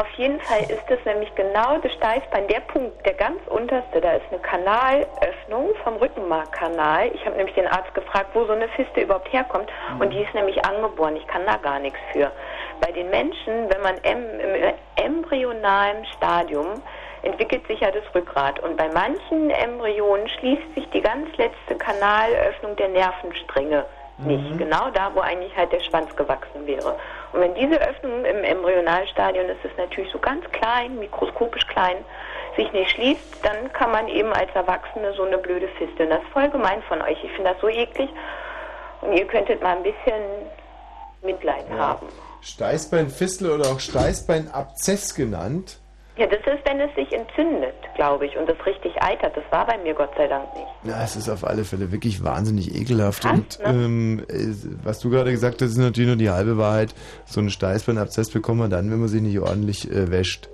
Auf jeden Fall ist es nämlich genau das Steißbein, der Punkt, der ganz unterste, da ist eine Kanalöffnung vom Rückenmarkkanal. Ich habe nämlich den Arzt gefragt, wo so eine Fiste überhaupt herkommt und die ist nämlich angeboren. Ich kann da gar nichts für. Bei den Menschen, wenn man em, im embryonalen Stadium entwickelt sich ja das Rückgrat und bei manchen Embryonen schließt sich die ganz letzte Kanalöffnung der Nervenstränge nicht. Genau da, wo eigentlich halt der Schwanz gewachsen wäre. Und wenn diese Öffnung im Embryonalstadium, das ist natürlich so ganz klein, mikroskopisch klein, sich nicht schließt, dann kann man eben als Erwachsene so eine blöde Fiste. Und das ist voll gemein von euch. Ich finde das so eklig. Und ihr könntet mal ein bisschen Mitleid haben. Steißbeinfistel oder auch Steißbeinabzess genannt. Ja, das ist, wenn es sich entzündet, glaube ich, und das richtig eitert. Das war bei mir Gott sei Dank nicht. Ja, es ist auf alle Fälle wirklich wahnsinnig ekelhaft. Krass, und ähm, äh, was du gerade gesagt hast, ist natürlich nur die halbe Wahrheit. So einen Steißbeinabzess bekommt man dann, wenn man sich nicht ordentlich äh, wäscht.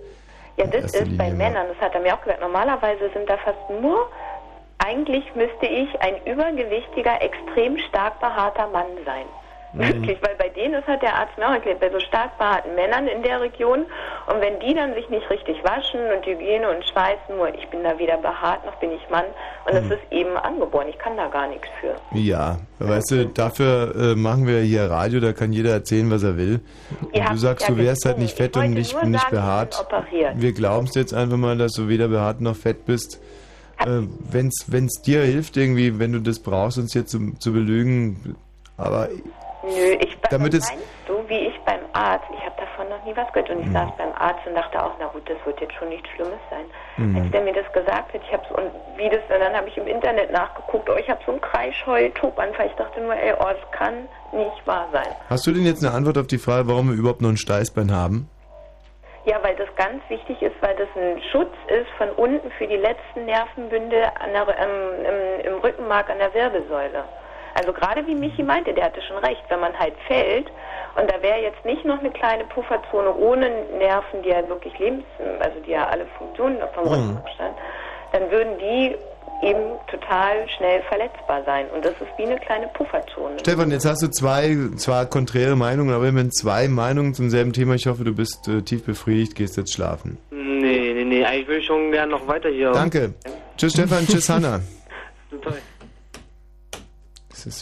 Ja, das ist bei Linie mal. Männern, das hat er mir auch gesagt. Normalerweise sind da fast nur, eigentlich müsste ich ein übergewichtiger, extrem stark behaarter Mann sein. Mhm. Wirklich, weil bei denen, das hat der Arzt mir auch erklärt, bei so stark behaarten Männern in der Region und wenn die dann sich nicht richtig waschen und Hygiene und schweißen, nur ich bin da weder behaart noch bin ich Mann und das Mhm. ist eben angeboren, ich kann da gar nichts für. Ja, weißt du, dafür äh, machen wir hier Radio, da kann jeder erzählen, was er will. Und du habt sagst, ja du wärst halt nicht fett und nicht, nicht sagen, Sie behaart. Wir glauben es jetzt einfach mal, dass du weder behaart noch fett bist. Äh, Wenn es dir hilft, irgendwie, wenn du das brauchst, uns hier zu, zu belügen, aber Nö, ich Damit es- du, wie ich beim Arzt, ich habe davon noch nie was gehört und ich saß beim Arzt und dachte auch, na gut, das wird jetzt schon nichts Schlimmes sein. Mhm. Als der mir das gesagt hat, ich habe und wie das, und dann habe ich im Internet nachgeguckt, oh, ich habe so einen Kreischheul-Tobanfall. Ich dachte nur, ey, oh, das kann nicht wahr sein. hast du denn jetzt eine Antwort auf die Frage, warum wir überhaupt noch ein Steißbein haben? Ja, weil das ganz wichtig ist, weil das ein Schutz ist von unten für die letzten Nervenbünde an der, ähm, im, im Rückenmark an der Wirbelsäule. Also gerade wie Michi meinte, der hatte schon recht, wenn man halt fällt und da wäre jetzt nicht noch eine kleine Pufferzone ohne Nerven, die ja wirklich lebens, also die ja alle Funktionen vom Mhm. Rückenabstand, dann würden die eben total schnell verletzbar sein und das ist wie eine kleine Pufferzone. Stefan, jetzt hast du zwei, zwar konträre Meinungen, aber immerhin zwei Meinungen zum selben Thema. Ich hoffe, du bist äh, tief befriedigt, gehst jetzt schlafen. Nee, nee, nee, eigentlich will ich schon gern noch weiter hier. Danke. Tschüss Stefan, tschüss Hanna. Super.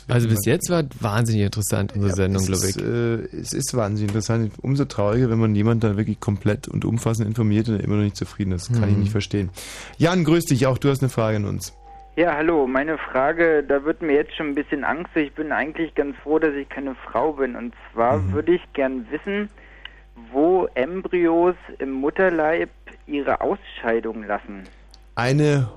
Also bis jetzt war wahnsinnig interessant unsere Sendung, es glaube ist, ich. äh, es ist wahnsinnig interessant. Umso trauriger, wenn man jemanden da wirklich komplett und umfassend informiert und er immer noch nicht zufrieden ist. Kann ich Mhm. nicht verstehen. Jan, grüß dich. Auch du hast eine Frage an uns. Ja, hallo, meine Frage, da wird mir jetzt schon ein bisschen Angst. Ich bin eigentlich ganz froh, dass ich keine Frau bin. Und zwar Mhm. würde ich gern wissen, wo Embryos im Mutterleib ihre Ausscheidung lassen. Eine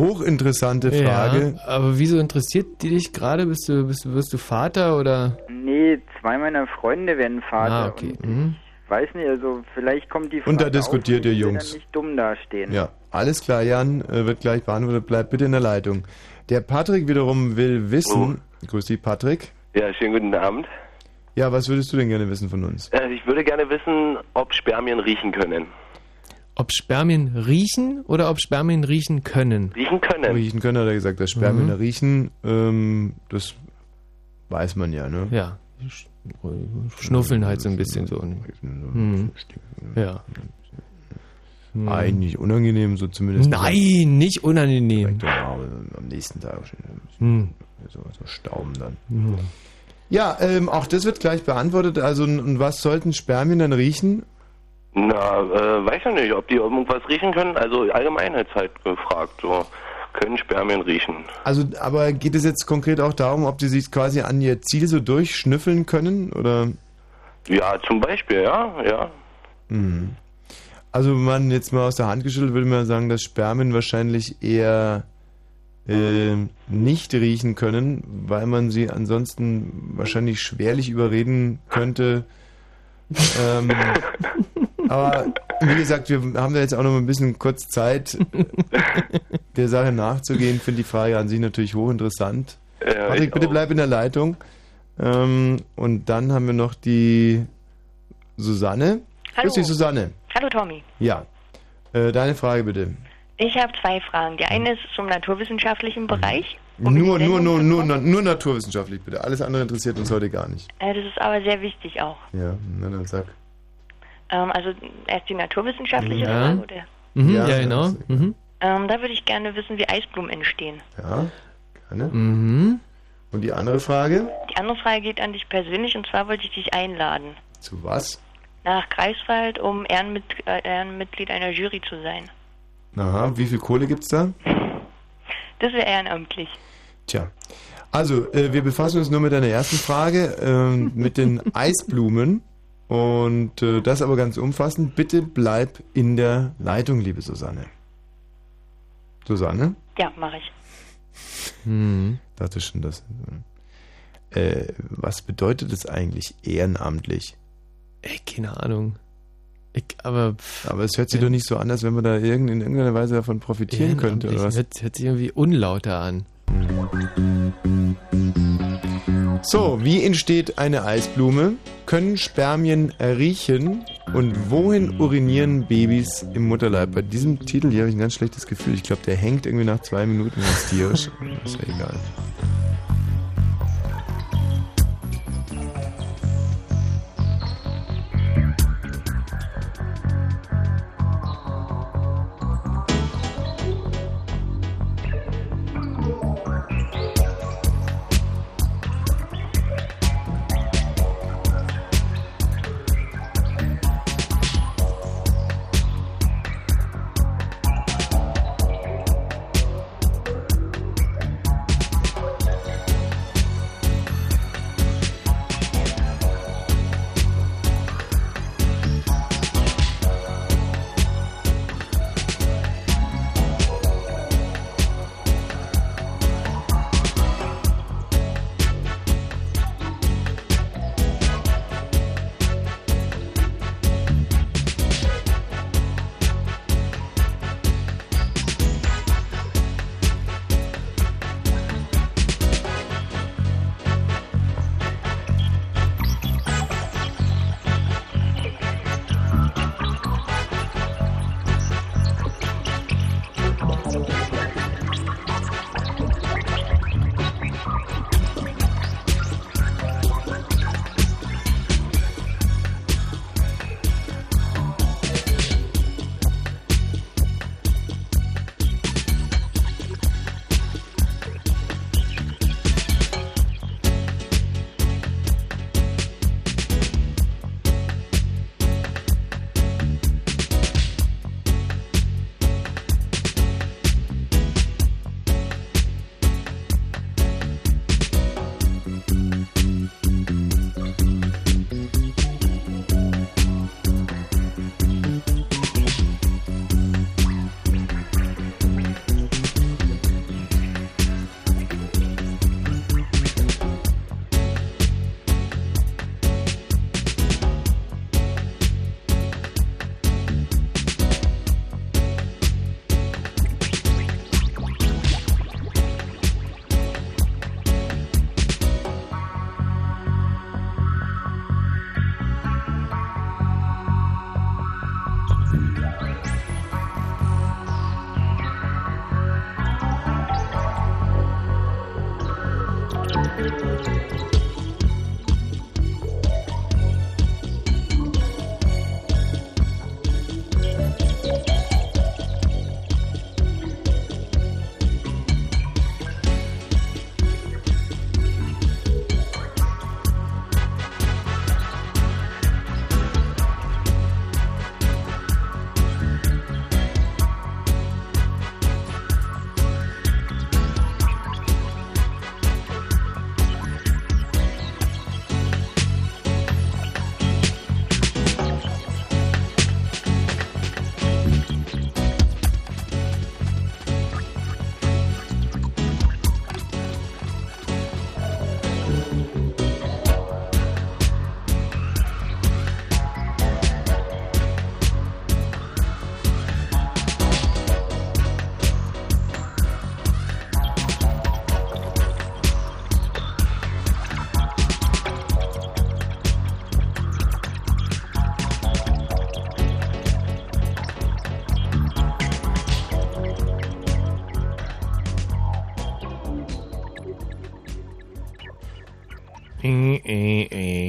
hochinteressante Frage. Ja, aber wieso interessiert die dich gerade? Bist du, bist du, wirst du Vater oder? Nee, zwei meiner Freunde werden Vater. Ah, okay. Und Mhm. ich weiß nicht, also vielleicht kommt die Frage Und da diskutiert auf, ihr Jungs. dann nicht dumm dastehen. Ja, alles klar, Jan, äh, wird gleich beantwortet. Bleib bitte in der Leitung. Der Patrick wiederum will wissen. Grüß dich, Patrick. Ja, schönen guten Abend. Ja, was würdest du denn gerne wissen von uns? Äh, ich würde gerne wissen, ob Spermien riechen können. Ob Spermien riechen oder ob Spermien riechen können? Riechen können. Riechen können, hat er gesagt, dass Spermien Mhm. riechen, ähm, das weiß man ja, ne? Ja. Schnuffeln halt so ein bisschen so. Mhm. Ja. Mhm. Eigentlich unangenehm, so zumindest. Nein, nicht unangenehm. Am nächsten Tag schon Hm. so, so Stauben dann. Mhm. Ja, ähm, auch das wird gleich beantwortet. Also, und was sollten Spermien dann riechen? Na, äh, weiß ja nicht, ob die irgendwas riechen können. Also Allgemeinheitszeit gefragt. So, können Spermien riechen? Also, aber geht es jetzt konkret auch darum, ob die sich quasi an ihr Ziel so durchschnüffeln können? Oder? Ja, zum Beispiel, ja, ja. Mhm. Also, wenn man jetzt mal aus der Hand geschüttelt, würde man sagen, dass Spermien wahrscheinlich eher äh, nicht riechen können, weil man sie ansonsten wahrscheinlich schwerlich überreden könnte. ähm, aber wie gesagt, wir haben da jetzt auch noch mal ein bisschen kurz Zeit, der Sache nachzugehen. Finde die Frage an sich natürlich hochinteressant. Ja, Patrick, ich bitte auch. bleib in der Leitung. Ähm, und dann haben wir noch die Susanne. Hallo. Grüß dich, Susanne. Hallo Tommy. Ja. Äh, deine Frage bitte. Ich habe zwei Fragen. Die eine ist zum naturwissenschaftlichen Bereich. Nur, nur, nur, nur, nur, nur naturwissenschaftlich bitte. Alles andere interessiert uns heute gar nicht. Äh, das ist aber sehr wichtig auch. Ja, na dann sag. Ähm, also erst die naturwissenschaftliche Ja. Frage. Oder? Mhm, Ja, ja, genau. Mhm. Ähm, da würde ich gerne wissen, wie Eisblumen entstehen. Ja, gerne. Mhm. Und die andere Frage? Die andere Frage geht an dich persönlich und zwar wollte ich dich einladen Zu was? nach Greifswald, um Ehrenmit äh, Ehrenmitglied einer Jury zu sein. Aha, wie viel Kohle gibt's da? Das wäre ehrenamtlich. Tja. Also, äh, wir befassen uns nur mit deiner ersten Frage, ähm, mit den Eisblumen. Und äh, das aber ganz umfassend. Bitte bleib in der Leitung, liebe Susanne. Susanne? Ja, mache ich. Hm. Dachte schon, dass. Äh, was bedeutet es eigentlich ehrenamtlich? Ey, keine Ahnung. Ich, aber, aber es hört sich doch nicht so an, als wenn man da irgend, in irgendeiner Weise davon profitieren könnte, oder was? Hört, hört sich irgendwie unlauter an. So, wie entsteht eine Eisblume? Können Spermien riechen? Und wohin urinieren Babys im Mutterleib? Bei diesem Titel hier habe ich ein ganz schlechtes Gefühl. Ich glaube, der hängt irgendwie nach zwei Minuten ganz tierisch. Ist ja egal.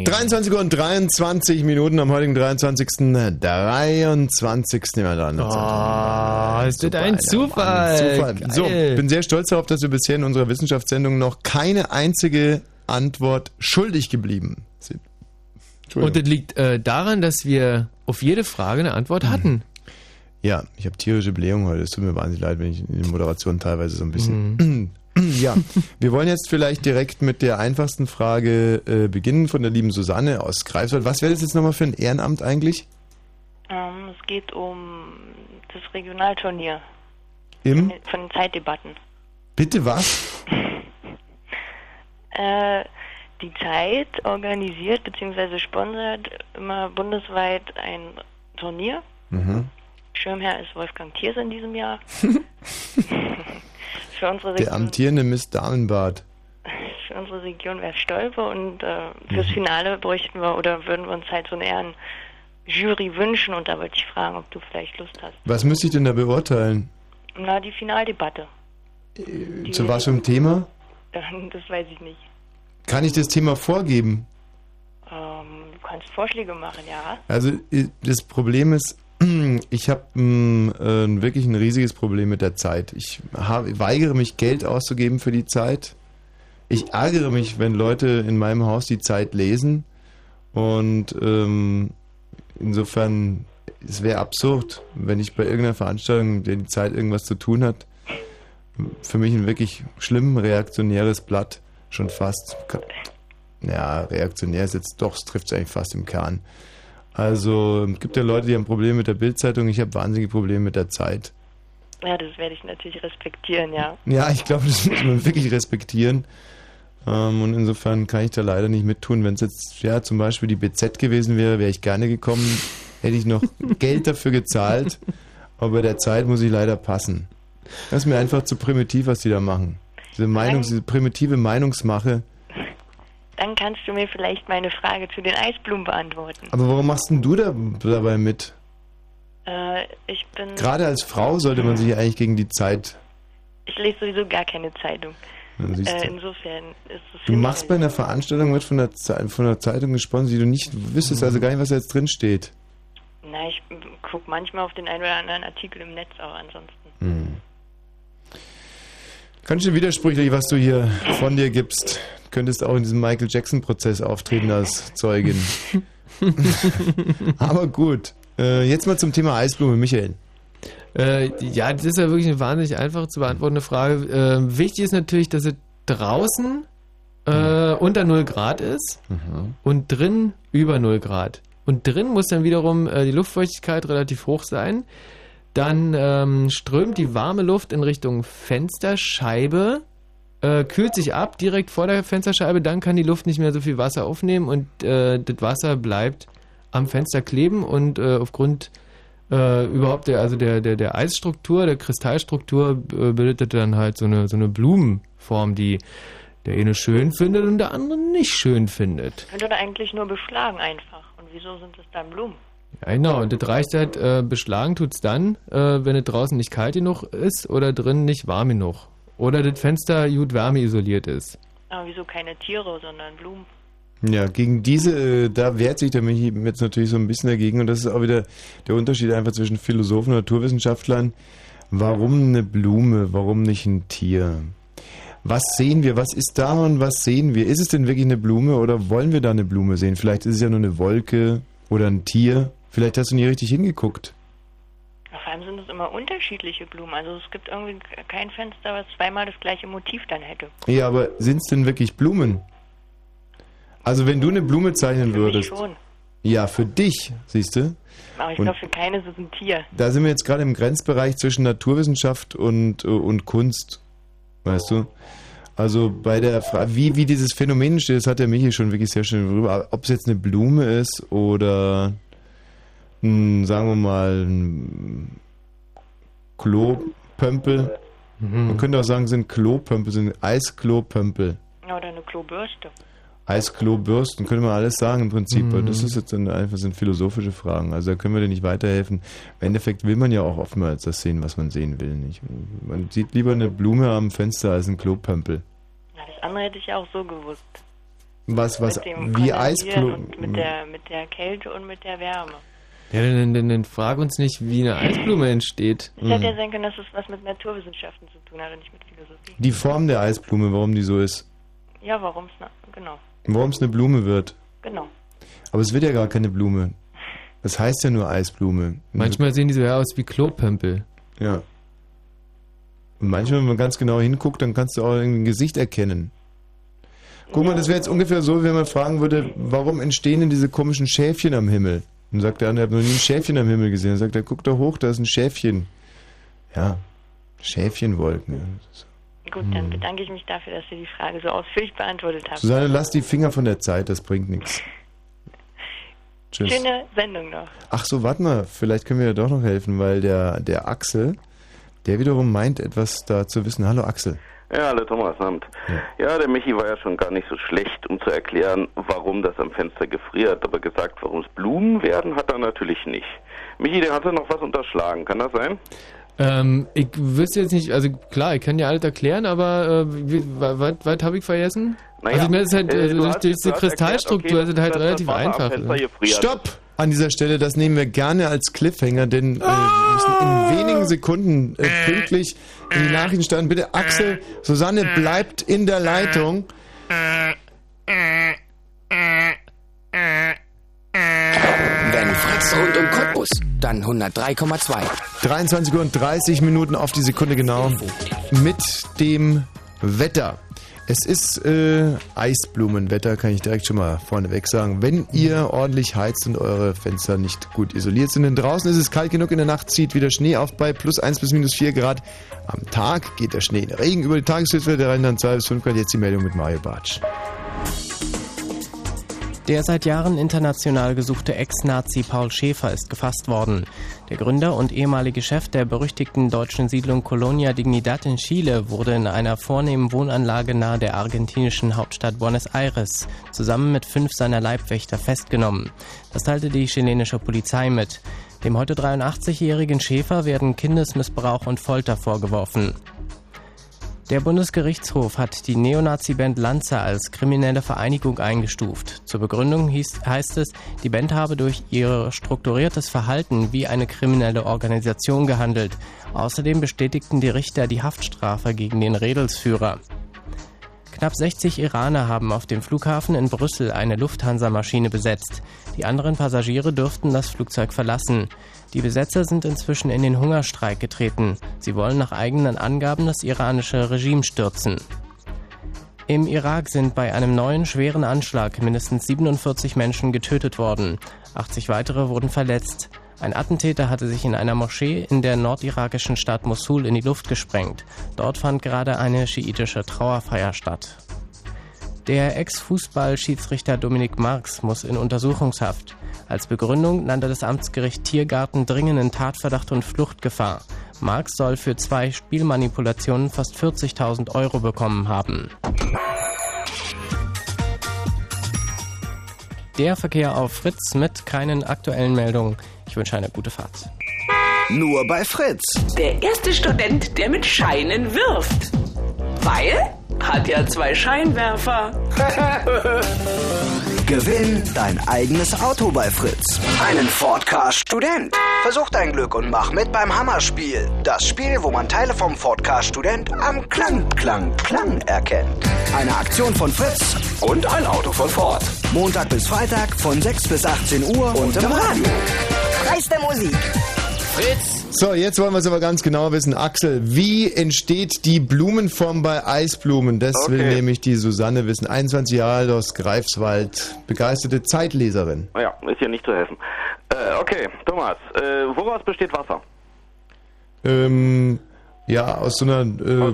23 Uhr und 23 Minuten am heutigen 23. 23. Immer dran. Oh, es wird ein Zufall. Zufall. So, Geil. bin sehr stolz darauf, dass wir bisher in unserer Wissenschaftssendung noch keine einzige Antwort schuldig geblieben sind. Und das liegt äh, daran, dass wir auf jede Frage eine Antwort hatten. Ja, ich habe tierische Blähung heute. Es tut mir wahnsinnig leid, wenn ich in der Moderation teilweise so ein bisschen. ja, wir wollen jetzt vielleicht direkt mit der einfachsten Frage äh, beginnen von der lieben Susanne aus Greifswald. Was wäre das jetzt nochmal für ein Ehrenamt eigentlich? Ähm, es geht um das Regionalturnier Im? von den Zeitdebatten. Bitte was? Äh, die Zeit organisiert bzw. sponsert immer bundesweit ein Turnier. Mhm. Schirmherr ist Wolfgang Thiers in diesem Jahr. für unsere Der Region, amtierende Miss Damenbart. für unsere Region wäre Stolpe und äh, fürs Mhm. Finale bräuchten wir oder würden wir uns halt so einen Jury wünschen und da wollte ich fragen, ob du vielleicht Lust hast. Was müsste ich denn da beurteilen? Na, die Finaldebatte. Zu was für einem Thema? Das weiß ich nicht. Kann ich das Thema vorgeben? Ähm, du kannst Vorschläge machen, ja. Also das Problem ist, ich habe äh, wirklich ein riesiges Problem mit der Zeit. Ich habe, weigere mich, Geld auszugeben für die Zeit. Ich ärgere mich, wenn Leute in meinem Haus die Zeit lesen. Und ähm, insofern, es wäre absurd, wenn ich bei irgendeiner Veranstaltung, der die Zeit irgendwas zu tun hat, für mich ein wirklich schlimm reaktionäres Blatt, schon fast. Ja, reaktionär ist jetzt doch, es trifft es eigentlich fast im Kern. Also, es gibt ja Leute, die haben Probleme mit der Bildzeitung, ich habe wahnsinnige Probleme mit der Zeit. Ja, das werde ich natürlich respektieren, ja. Ja, ich glaube, das muss man wirklich respektieren. Ähm, und insofern kann ich da leider nicht mittun. Wenn es jetzt ja zum Beispiel die BZ gewesen wäre, wäre ich gerne gekommen, hätte ich noch Geld dafür gezahlt. Aber bei der Zeit muss ich leider passen. Das ist mir einfach zu primitiv, was die da machen. Diese Meinungs, diese primitive Meinungsmache. Dann kannst du mir vielleicht meine Frage zu den Eisblumen beantworten. Aber warum machst denn du da dabei mit? Äh, ich bin. Gerade als Frau sollte man sich eigentlich gegen die Zeit. Ich lese sowieso gar keine Zeitung. Äh, du. insofern ist es. Du machst bei einer Veranstaltung mit von der, Ze- von der Zeitung gesponsert, die du nicht wüsstest, also gar nicht, was da jetzt drin steht. Na, ich gucke manchmal auf den einen oder anderen Artikel im Netz, aber ansonsten. Hm. Ganz schön widersprüchlich, was du hier von dir gibst. Du könntest auch in diesem Michael Jackson-Prozess auftreten als Zeugin. Aber gut. Äh, jetzt mal zum Thema Eisblume, Michael. Äh, ja, das ist ja wirklich eine wahnsinnig einfach zu beantwortende Frage. Äh, wichtig ist natürlich, dass es draußen äh, unter 0 Grad ist und drin über 0 Grad. Und drin muss dann wiederum äh, die Luftfeuchtigkeit relativ hoch sein. Dann ähm, strömt die warme Luft in Richtung Fensterscheibe, äh, kühlt sich ab direkt vor der Fensterscheibe, dann kann die Luft nicht mehr so viel Wasser aufnehmen und äh, das Wasser bleibt am Fenster kleben und äh, aufgrund äh, überhaupt der, also der, der, der Eisstruktur, der Kristallstruktur äh, bildet dann halt so eine, so eine Blumenform, die der eine schön findet und der andere nicht schön findet. Könnte da eigentlich nur beschlagen einfach. Und wieso sind es dann Blumen? Ja, genau, und das reicht halt, äh, beschlagen tut's dann, äh, wenn es draußen nicht kalt genug ist oder drin nicht warm genug. Oder das Fenster gut wärmeisoliert ist. Aber wieso keine Tiere, sondern Blumen? Ja, gegen diese, äh, da wehrt sich der Michi jetzt natürlich so ein bisschen dagegen und das ist auch wieder der Unterschied einfach zwischen Philosophen und Naturwissenschaftlern. Warum eine Blume, warum nicht ein Tier? Was sehen wir, was ist da und was sehen wir? Ist es denn wirklich eine Blume oder wollen wir da eine Blume sehen? Vielleicht ist es ja nur eine Wolke oder ein Tier. Vielleicht hast du nie richtig hingeguckt. Vor allem sind es immer unterschiedliche Blumen. Also es gibt irgendwie kein Fenster, was zweimal das gleiche Motiv dann hätte. Ja, aber sind es denn wirklich Blumen? Also wenn du eine Blume zeichnen Für mich würdest. schon. Ja, für dich, siehst du? Aber ich glaube, für keines ist ein Tier. Da sind wir jetzt gerade im Grenzbereich zwischen Naturwissenschaft und, und Kunst. Weißt du? Also bei der Frage, wie, wie dieses Phänomen steht, das hat der Michi schon wirklich sehr schön rüber. Ob es jetzt eine Blume ist oder, mh, sagen wir mal, ein Klopömpel. Man könnte auch sagen, sind Klopömpel, sind Eisklopömpel. Oder eine Klobürste. Eisklobürsten, könnte man alles sagen im Prinzip. Aber das ist jetzt einfach sind philosophische Fragen. Also da können wir dir nicht weiterhelfen. Im Endeffekt will man ja auch oftmals das sehen, was man sehen will. Nicht? Man sieht lieber eine Blume am Fenster als ein Klopömpel. Ja, das andere hätte ich ja auch so gewusst. Was, was, mit dem wie Eisklo... Mit der, mit der Kälte und mit der Wärme. Ja, dann, dann, dann frag uns nicht, wie eine Eisblume entsteht. Es hätte ja sein können, dass es was mit Naturwissenschaften zu tun hat und nicht mit Philosophie. Die Form der Eisblume, warum die so ist. Ja, warum es... Genau, Warum es eine Blume wird. genau. Aber es wird ja gar keine Blume. Das heißt ja nur Eisblume. Manchmal sehen die so ja aus wie Klopömpel. Ja. Und manchmal, wenn man ganz genau hinguckt, dann kannst du auch ein Gesicht erkennen. Guck mal, das wäre jetzt ungefähr so, wenn man fragen würde, warum entstehen denn diese komischen Schäfchen am Himmel? Dann sagt der andere, ich habe noch nie ein Schäfchen am Himmel gesehen. Dann sagt er, guck da hoch, da ist ein Schäfchen. Ja, Schäfchenwolken. ja. Gut, dann bedanke ich mich dafür, dass Sie die Frage so ausführlich beantwortet haben. Susanne, lass die Finger von der Zeit, das bringt nichts. Tschüss. Schöne Sendung noch. Ach so, warte mal, vielleicht können wir ja doch noch helfen, weil der, der Axel, der wiederum meint, etwas da zu wissen. Hallo Axel. Ja, hallo Thomas, Abend. Ja, der Michi war ja schon gar nicht so schlecht, um zu erklären, warum das am Fenster gefriert. Aber gesagt, warum es Blumen werden, hat er natürlich nicht. Michi, der hatte noch was unterschlagen, kann das sein? Ähm, ich wüsste jetzt nicht, also klar, ich kann ja alles erklären, aber äh, was, was habe ich vergessen? Naja, also ich meine, es ist halt, äh, äh, du durch, hast- durch du die hast Kristallstruktur erklärt, ist es halt okay, relativ das einfach. Gefriert. Stopp! An dieser Stelle, das nehmen wir gerne als Cliffhanger, denn äh, wir müssen in wenigen Sekunden äh, pünktlich in die Nachrichten starten. Bitte Axel, Susanne bleibt in der Leitung. Wenn Fritz rund um Cottbus, dann 103,2. 23 Uhr und 30 Minuten auf die Sekunde genau mit dem Wetter. Es ist äh, Eisblumenwetter, kann ich direkt schon mal vorneweg sagen. Wenn ihr ordentlich heizt und eure Fenster nicht gut isoliert sind, denn draußen ist es kalt genug, in der Nacht zieht wieder Schnee auf bei plus 1 bis minus 4 Grad. Am Tag geht der Schnee in Regen über die Tageshöchstwerte der Rheinland 2 bis 5 Grad. Jetzt die Meldung mit Mario Bartsch. Der seit Jahren international gesuchte Ex-Nazi Paul Schäfer ist gefasst worden. Der Gründer und ehemalige Chef der berüchtigten deutschen Siedlung Colonia Dignidad in Chile wurde in einer vornehmen Wohnanlage nahe der argentinischen Hauptstadt Buenos Aires zusammen mit fünf seiner Leibwächter festgenommen. Das teilte die chilenische Polizei mit. Dem heute 83-jährigen Schäfer werden Kindesmissbrauch und Folter vorgeworfen. Der Bundesgerichtshof hat die Neonazi-Band Lanza als kriminelle Vereinigung eingestuft. Zur Begründung hieß, heißt es, die Band habe durch ihr strukturiertes Verhalten wie eine kriminelle Organisation gehandelt. Außerdem bestätigten die Richter die Haftstrafe gegen den Redelsführer. Knapp 60 Iraner haben auf dem Flughafen in Brüssel eine Lufthansa-Maschine besetzt. Die anderen Passagiere dürften das Flugzeug verlassen. Die Besetzer sind inzwischen in den Hungerstreik getreten. Sie wollen nach eigenen Angaben das iranische Regime stürzen. Im Irak sind bei einem neuen schweren Anschlag mindestens 47 Menschen getötet worden. 80 weitere wurden verletzt. Ein Attentäter hatte sich in einer Moschee in der nordirakischen Stadt Mosul in die Luft gesprengt. Dort fand gerade eine schiitische Trauerfeier statt. Der Ex-Fußballschiedsrichter Dominik Marx muss in Untersuchungshaft. Als Begründung nannte das Amtsgericht Tiergarten dringenden Tatverdacht und Fluchtgefahr. Marx soll für zwei Spielmanipulationen fast 40.000 Euro bekommen haben. Der Verkehr auf Fritz mit keinen aktuellen Meldungen. Ich wünsche eine gute Fahrt. Nur bei Fritz. Der erste Student, der mit Scheinen wirft. Weil? Hat ja zwei Scheinwerfer. Gewinn dein eigenes Auto bei Fritz. Einen Ford Car Student. Versuch dein Glück und mach mit beim Hammerspiel. Das Spiel, wo man Teile vom Ford Car Student am Klang, Klang, Klang erkennt. Eine Aktion von Fritz und ein Auto von Ford. Montag bis Freitag von 6 bis 18 Uhr und im Radio. Preis der Musik. Fritz! So, jetzt wollen wir es aber ganz genau wissen. Axel, wie entsteht die Blumenform bei Eisblumen? Das will Okay. nämlich die Susanne wissen. 21 Jahre alt aus Greifswald, begeisterte Zeitleserin. Ja, ist hier nicht zu helfen. Äh, okay, Thomas, äh, woraus besteht Wasser? Ähm, ja, aus so einer äh,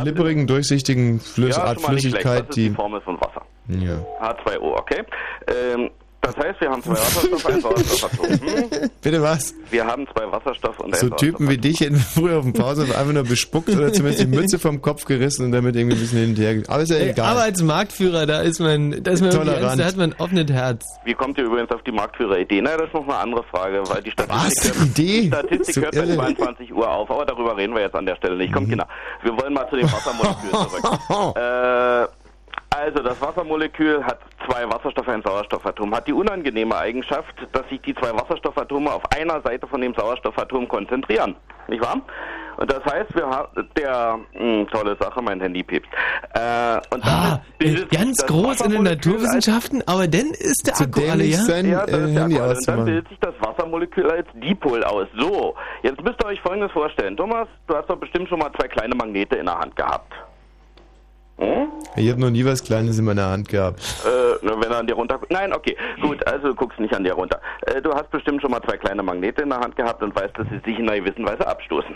glibberigen, durchsichtigen Flüss ja, Art. Flüssigkeit, die die. Formel von Wasser? Ja. H2O, okay. Ähm, das heißt, wir haben zwei Wasserstoffe, ein Sauerstoffatom. Hm? Bitte was? Wir haben zwei Wasserstoffe und ein So. Typen wie dich hätten früher auf dem Pausenhof einfach nur bespuckt oder zumindest die Mütze vom Kopf gerissen und damit irgendwie ein bisschen hin und her. ge- Aber ist ja Ey, egal. aber als Marktführer, da ist man, da ist man Tolerant. da hat man ein offenes Herz. Wie kommt ihr übrigens auf die Marktführer-Idee? Na, das ist noch eine andere Frage, weil die Statistik, Was? Idee? Die Statistik So hört bei irre. 22 Uhr auf, aber darüber reden wir jetzt an der Stelle nicht. Mhm. Kommt, genau. Wir wollen mal zu den Wassermolekülen zurück. äh, also, das Wassermolekül hat zwei Wasserstoffe, ein Sauerstoffatom. Hat die unangenehme Eigenschaft, dass sich die zwei Wasserstoffatome auf einer Seite von dem Sauerstoffatom konzentrieren. Nicht wahr? Und das heißt, wir haben der mh, tolle Sache, mein Handy piept. Äh, und Ah, damit äh, ganz groß in den Naturwissenschaften, aber dann ist der Akku alle, ja? sein, ja, das äh, ist der Handy Akku. Und dann bildet sich das Wassermolekül als Dipol aus. So, jetzt müsst ihr euch Folgendes vorstellen. Thomas, du hast doch bestimmt schon mal zwei kleine Magnete in der Hand gehabt. Hm? Ich habe noch nie was Kleines in meiner Hand gehabt. Äh, wenn er an dir runter... Nein, okay, gut, also guckst nicht an dir runter. Äh, du hast bestimmt schon mal zwei kleine Magnete in der Hand gehabt und weißt, dass sie sich in einer gewissen Weise abstoßen.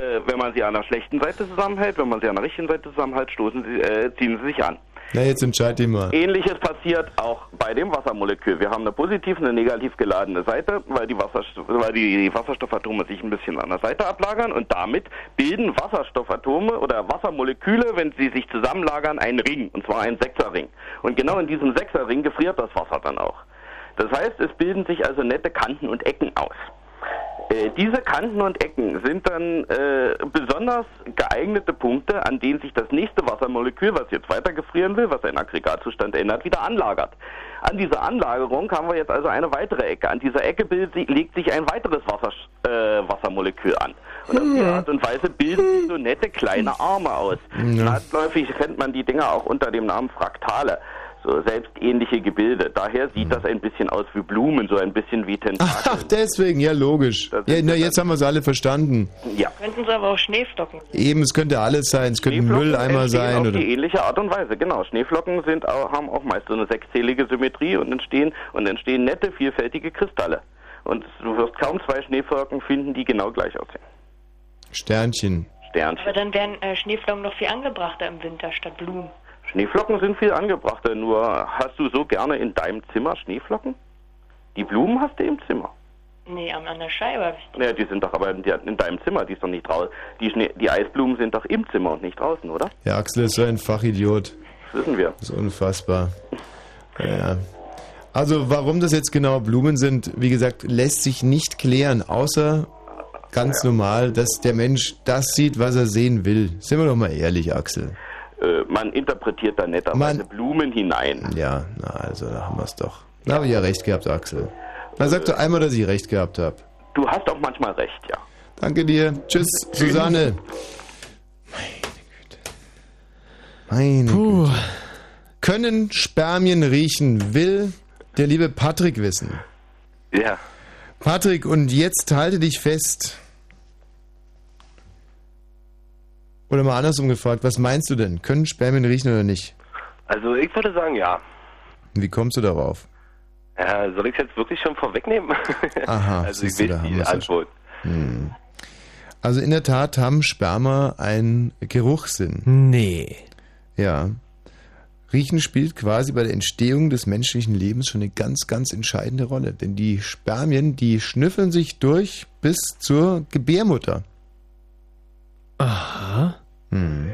Äh, wenn man sie an der schlechten Seite zusammenhält, wenn man sie an der richtigen Seite zusammenhält, stoßen sie, äh, ziehen sie sich an. Na, jetzt entscheid dich mal. Ähnliches passiert auch bei dem Wassermolekül. Wir haben eine positiv und eine negativ geladene Seite, weil die, weil die Wasserstoffatome sich ein bisschen an der Seite ablagern und damit bilden Wasserstoffatome oder Wassermoleküle, wenn sie sich zusammenlagern, einen Ring, und zwar einen Sechserring. Und genau in diesem Sechserring gefriert das Wasser dann auch. Das heißt, es bilden sich also nette Kanten und Ecken aus. Äh, diese Kanten und Ecken sind dann äh, besonders geeignete Punkte, an denen sich das nächste Wassermolekül, was jetzt weiter gefrieren will, was seinen Aggregatzustand ändert, wieder anlagert. An dieser Anlagerung haben wir jetzt also eine weitere Ecke. An dieser Ecke legt sich ein weiteres Wasser, äh, Wassermolekül an. Und auf die Art und Weise bilden sich so nette kleine Arme aus. Ja. Landläufig kennt man die Dinger auch unter dem Namen Fraktale. So selbstähnliche Gebilde. Daher sieht das ein bisschen aus wie Blumen, so ein bisschen wie Tentakel. Ach, deswegen, ja, logisch. Ja, na, jetzt haben wir es alle verstanden. Ja. Könnten sie aber auch Schneeflocken. Eben, es könnte alles sein. Es könnte ein Mülleimer sein. auf Oder die ähnliche Art und Weise, genau. Schneeflocken sind, auch- haben auch meist so eine sechszählige Symmetrie und entstehen, und entstehen nette, vielfältige Kristalle. Und du wirst kaum zwei Schneeflocken finden, die genau gleich aussehen. Sternchen. Sternchen. Aber dann wären äh, Schneeflocken noch viel angebrachter im Winter statt Blumen. Schneeflocken sind viel angebrachter, nur hast du so gerne in deinem Zimmer Schneeflocken? Die Blumen hast du im Zimmer. Nee, an, an der Scheibe. Naja, die sind doch aber in, in deinem Zimmer, die ist doch nicht draußen. Die, Schnee, die Eisblumen sind doch im Zimmer und nicht draußen, oder? Ja, Axel ist so ein Fachidiot. Das wissen wir. Das ist unfassbar. Ja. Also, warum das jetzt genau Blumen sind, wie gesagt, lässt sich nicht klären, außer ganz normal, dass der Mensch das sieht, was er sehen will. Sind wir doch mal ehrlich, Axel. Äh, man interpretiert da netterweise Blumen hinein. Ja, na, also, da haben wir es doch. Da habe ich ja recht gehabt, Axel. Na, sag doch einmal, dass ich recht gehabt habe. Du hast auch manchmal recht, ja. Danke dir. Tschüss, Susanne. Meine Güte. Können Spermien riechen, will der liebe Patrick wissen. Ja. Patrick, und jetzt halte dich fest. Oder mal andersrum gefragt, was meinst du denn? Können Spermien riechen oder nicht? Also ich würde sagen, ja. Wie kommst du darauf? ja soll ich es jetzt wirklich schon vorwegnehmen? Aha, also ich du, da die Antwort. Hm. Also in der Tat haben Sperma einen Geruchssinn. Nee. Ja. Riechen spielt quasi bei der Entstehung des menschlichen Lebens schon eine ganz, ganz entscheidende Rolle. Denn die Spermien, die schnüffeln sich durch bis zur Gebärmutter. Aha. Hm.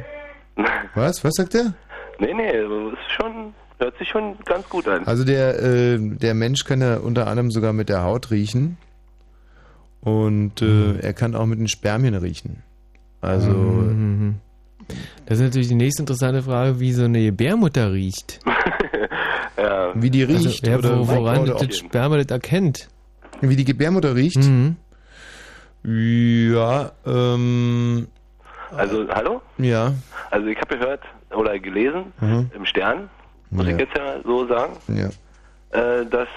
Was? Was sagt er? Nee, nee, das ist schon, hört sich schon ganz gut an. Also der, äh, der Mensch kann ja unter anderem sogar mit der Haut riechen. Und äh, er kann auch mit den Spermien riechen. Also. Mhm. Das ist natürlich die nächste interessante Frage, wie so eine Gebärmutter riecht. ja. Wie die riecht Also, ja, oder wo, woran oder das Sperma das erkennt. Wie die Gebärmutter riecht? Mhm. Ja, ähm. Also, hallo? Ja. Also ich habe gehört oder gelesen Mhm. im Stern, muss Ja. ich jetzt ja so sagen, Ja. äh, dass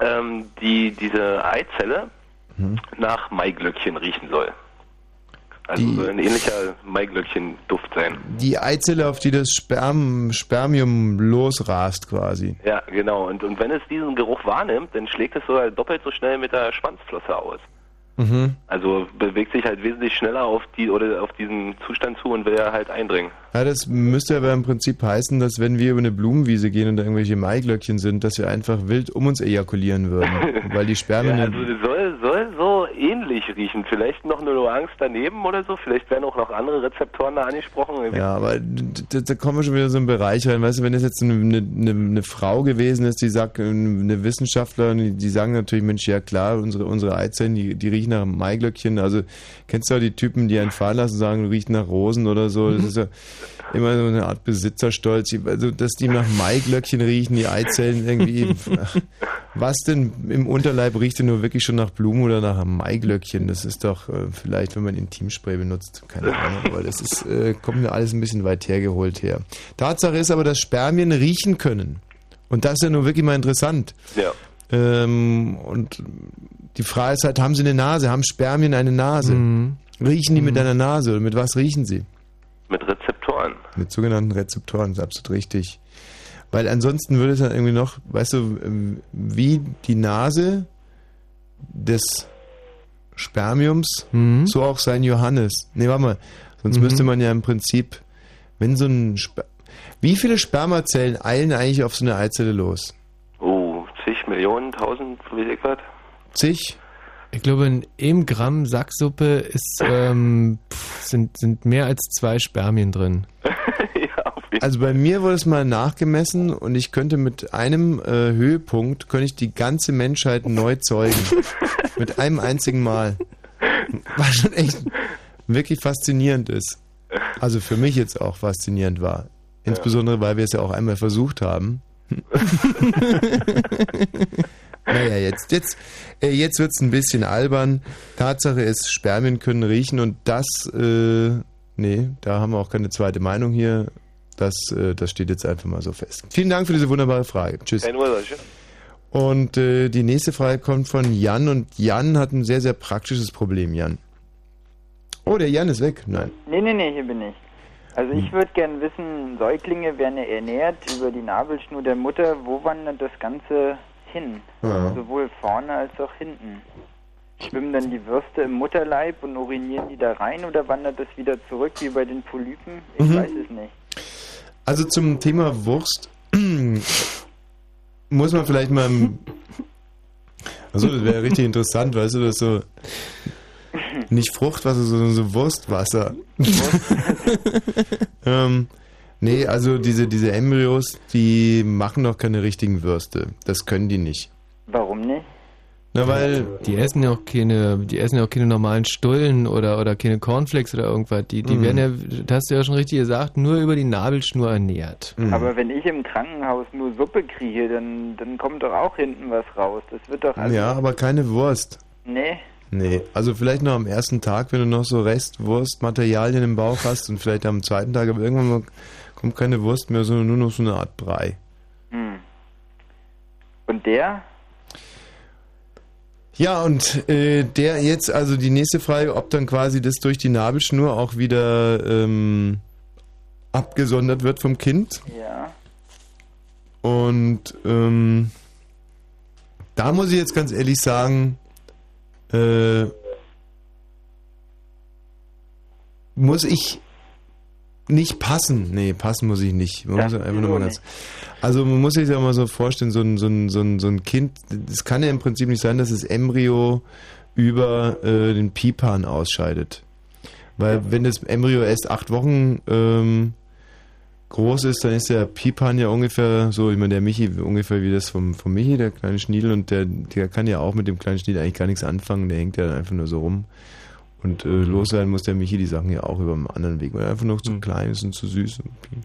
ähm, die, diese Eizelle Mhm. nach Maiglöckchen riechen soll. Also Die- soll ein ähnlicher Maiglöckchen-Duft sein. Die Eizelle, auf die das Sperm, Spermium losrast quasi. Ja, genau. Und, und wenn es diesen Geruch wahrnimmt, dann schlägt es sogar doppelt so schnell mit der Schwanzflosse aus. Mhm. Also bewegt sich halt wesentlich schneller auf die oder auf diesen Zustand zu und will ja halt eindringen. Ja, das müsste aber im Prinzip heißen, dass wenn wir über eine Blumenwiese gehen und da irgendwelche Maiglöckchen sind, dass wir einfach wild um uns ejakulieren würden. weil die Spermien... Ja, also soll, soll so ähnlich riechen. Vielleicht noch eine Nuance daneben oder so. Vielleicht werden auch noch andere Rezeptoren da angesprochen. Ja, aber da kommen wir schon wieder so in einen Bereich rein. Weißt du, wenn das jetzt eine, eine, eine, Frau gewesen ist, die sagt, eine Wissenschaftlerin, die, sagen natürlich, Mensch, ja klar, unsere, unsere Eizellen, die, die riechen nach Maiglöckchen. Also kennst du auch die Typen, die einen fahren lassen, sagen, riecht nach Rosen oder so. Das ist ja immer so eine Art Besitzerstolz. Also, dass die nach Maiglöckchen riechen, die Eizellen irgendwie. Was denn im Unterleib riecht denn nur wirklich schon nach Blumen oder nach einem Maiglöckchen? Das ist doch äh, vielleicht, wenn man Intimspray benutzt, keine Ahnung, aber das ist, äh, kommt mir alles ein bisschen weit hergeholt her. Tatsache ist aber, dass Spermien riechen können. Und das ist ja nun wirklich mal interessant. Ja. Ähm, und die Frage ist halt, haben sie eine Nase? Haben Spermien eine Nase? Riechen die mit einer Nase oder mit was riechen sie? Mit Rezeptoren. Mit sogenannten Rezeptoren, das ist absolut richtig. Weil ansonsten würde es dann irgendwie noch, weißt du, ähm, wie die Nase des Spermiums, so auch sein Johannes. Nee, warte mal. Sonst Mhm. müsste man ja im Prinzip, wenn so ein Sper Wie viele Spermazellen eilen eigentlich auf so eine Eizelle los? Oh, zig Millionen, tausend, wie ich was? Zig? Ich glaube, in einem Gramm Sacksuppe ist, ähm, pff, sind, sind mehr als zwei Spermien drin. Also bei mir wurde es mal nachgemessen und ich könnte mit einem äh, Höhepunkt, könnte ich die ganze Menschheit neu zeugen. mit einem einzigen Mal. Was schon echt wirklich faszinierend ist. Also für mich jetzt auch faszinierend war. Insbesondere, weil wir es ja auch einmal versucht haben. naja, jetzt, jetzt, äh, jetzt wird es ein bisschen albern. Tatsache ist, Spermien können riechen und das, äh, nee, da haben wir auch keine zweite Meinung hier. Das, äh, das steht jetzt einfach mal so fest. Vielen Dank für diese wunderbare Frage. Tschüss. Keine Ursache. Und äh, die nächste Frage kommt von Jan und Jan hat ein sehr, sehr praktisches Problem, Jan. Oh, der Jan ist weg. Nein. Nee, nee, nee, hier bin ich. Also ich würde gern wissen, Säuglinge werden ja ernährt über die Nabelschnur der Mutter. Wo wandert das Ganze hin? Ja. Sowohl vorne als auch hinten. Schwimmen dann die Würste im Mutterleib und urinieren die da rein oder wandert das wieder zurück wie bei den Polypen? Ich Mhm. weiß es nicht. Also zum Thema Wurst muss man vielleicht mal. Also das wäre richtig interessant, weißt du, das so nicht Fruchtwasser, sondern so Wurstwasser. ähm, nee, also diese, diese Embryos, die machen noch keine richtigen Würste. Das können die nicht. Warum nicht? Na, weil. Die essen ja auch keine, die essen ja auch keine normalen Stullen oder, oder keine Cornflakes oder irgendwas. Die, die Mhm. werden ja, das hast du ja schon richtig gesagt, nur über die Nabelschnur ernährt. Aber wenn ich im Krankenhaus nur Suppe kriege, dann, dann kommt doch auch hinten was raus. Das wird doch alles... Ja, aber keine Wurst. Nee. Nee, also vielleicht noch am ersten Tag, wenn du noch so Restwurstmaterialien im Bauch hast und vielleicht am zweiten Tag, aber irgendwann mal kommt keine Wurst mehr, sondern nur noch so eine Art Brei. Hm. Und der? Ja, und äh, der jetzt, also die nächste Frage, ob dann quasi das durch die Nabelschnur auch wieder ähm, abgesondert wird vom Kind. Ja. Und ähm, da muss ich jetzt ganz ehrlich sagen, äh, muss ich nicht passen. Nee, passen muss ich nicht. Man muss einfach nur mal ganz, also man muss sich ja mal so vorstellen, so ein, so ein, so ein, so ein Kind, es kann ja im Prinzip nicht sein, dass das Embryo über äh, den Pipan ausscheidet. Weil wenn das Embryo erst acht Wochen ähm, groß ist, dann ist der Pipan ja ungefähr so, ich meine, der Michi ungefähr wie das vom, vom Michi, der kleine Schniedel, und der, der kann ja auch mit dem kleinen Schniedel eigentlich gar nichts anfangen, der hängt ja dann einfach nur so rum. Und äh, loswerden muss der Michi die Sachen ja auch über einen anderen Weg, weil er einfach noch zu klein ist und zu süß. Und,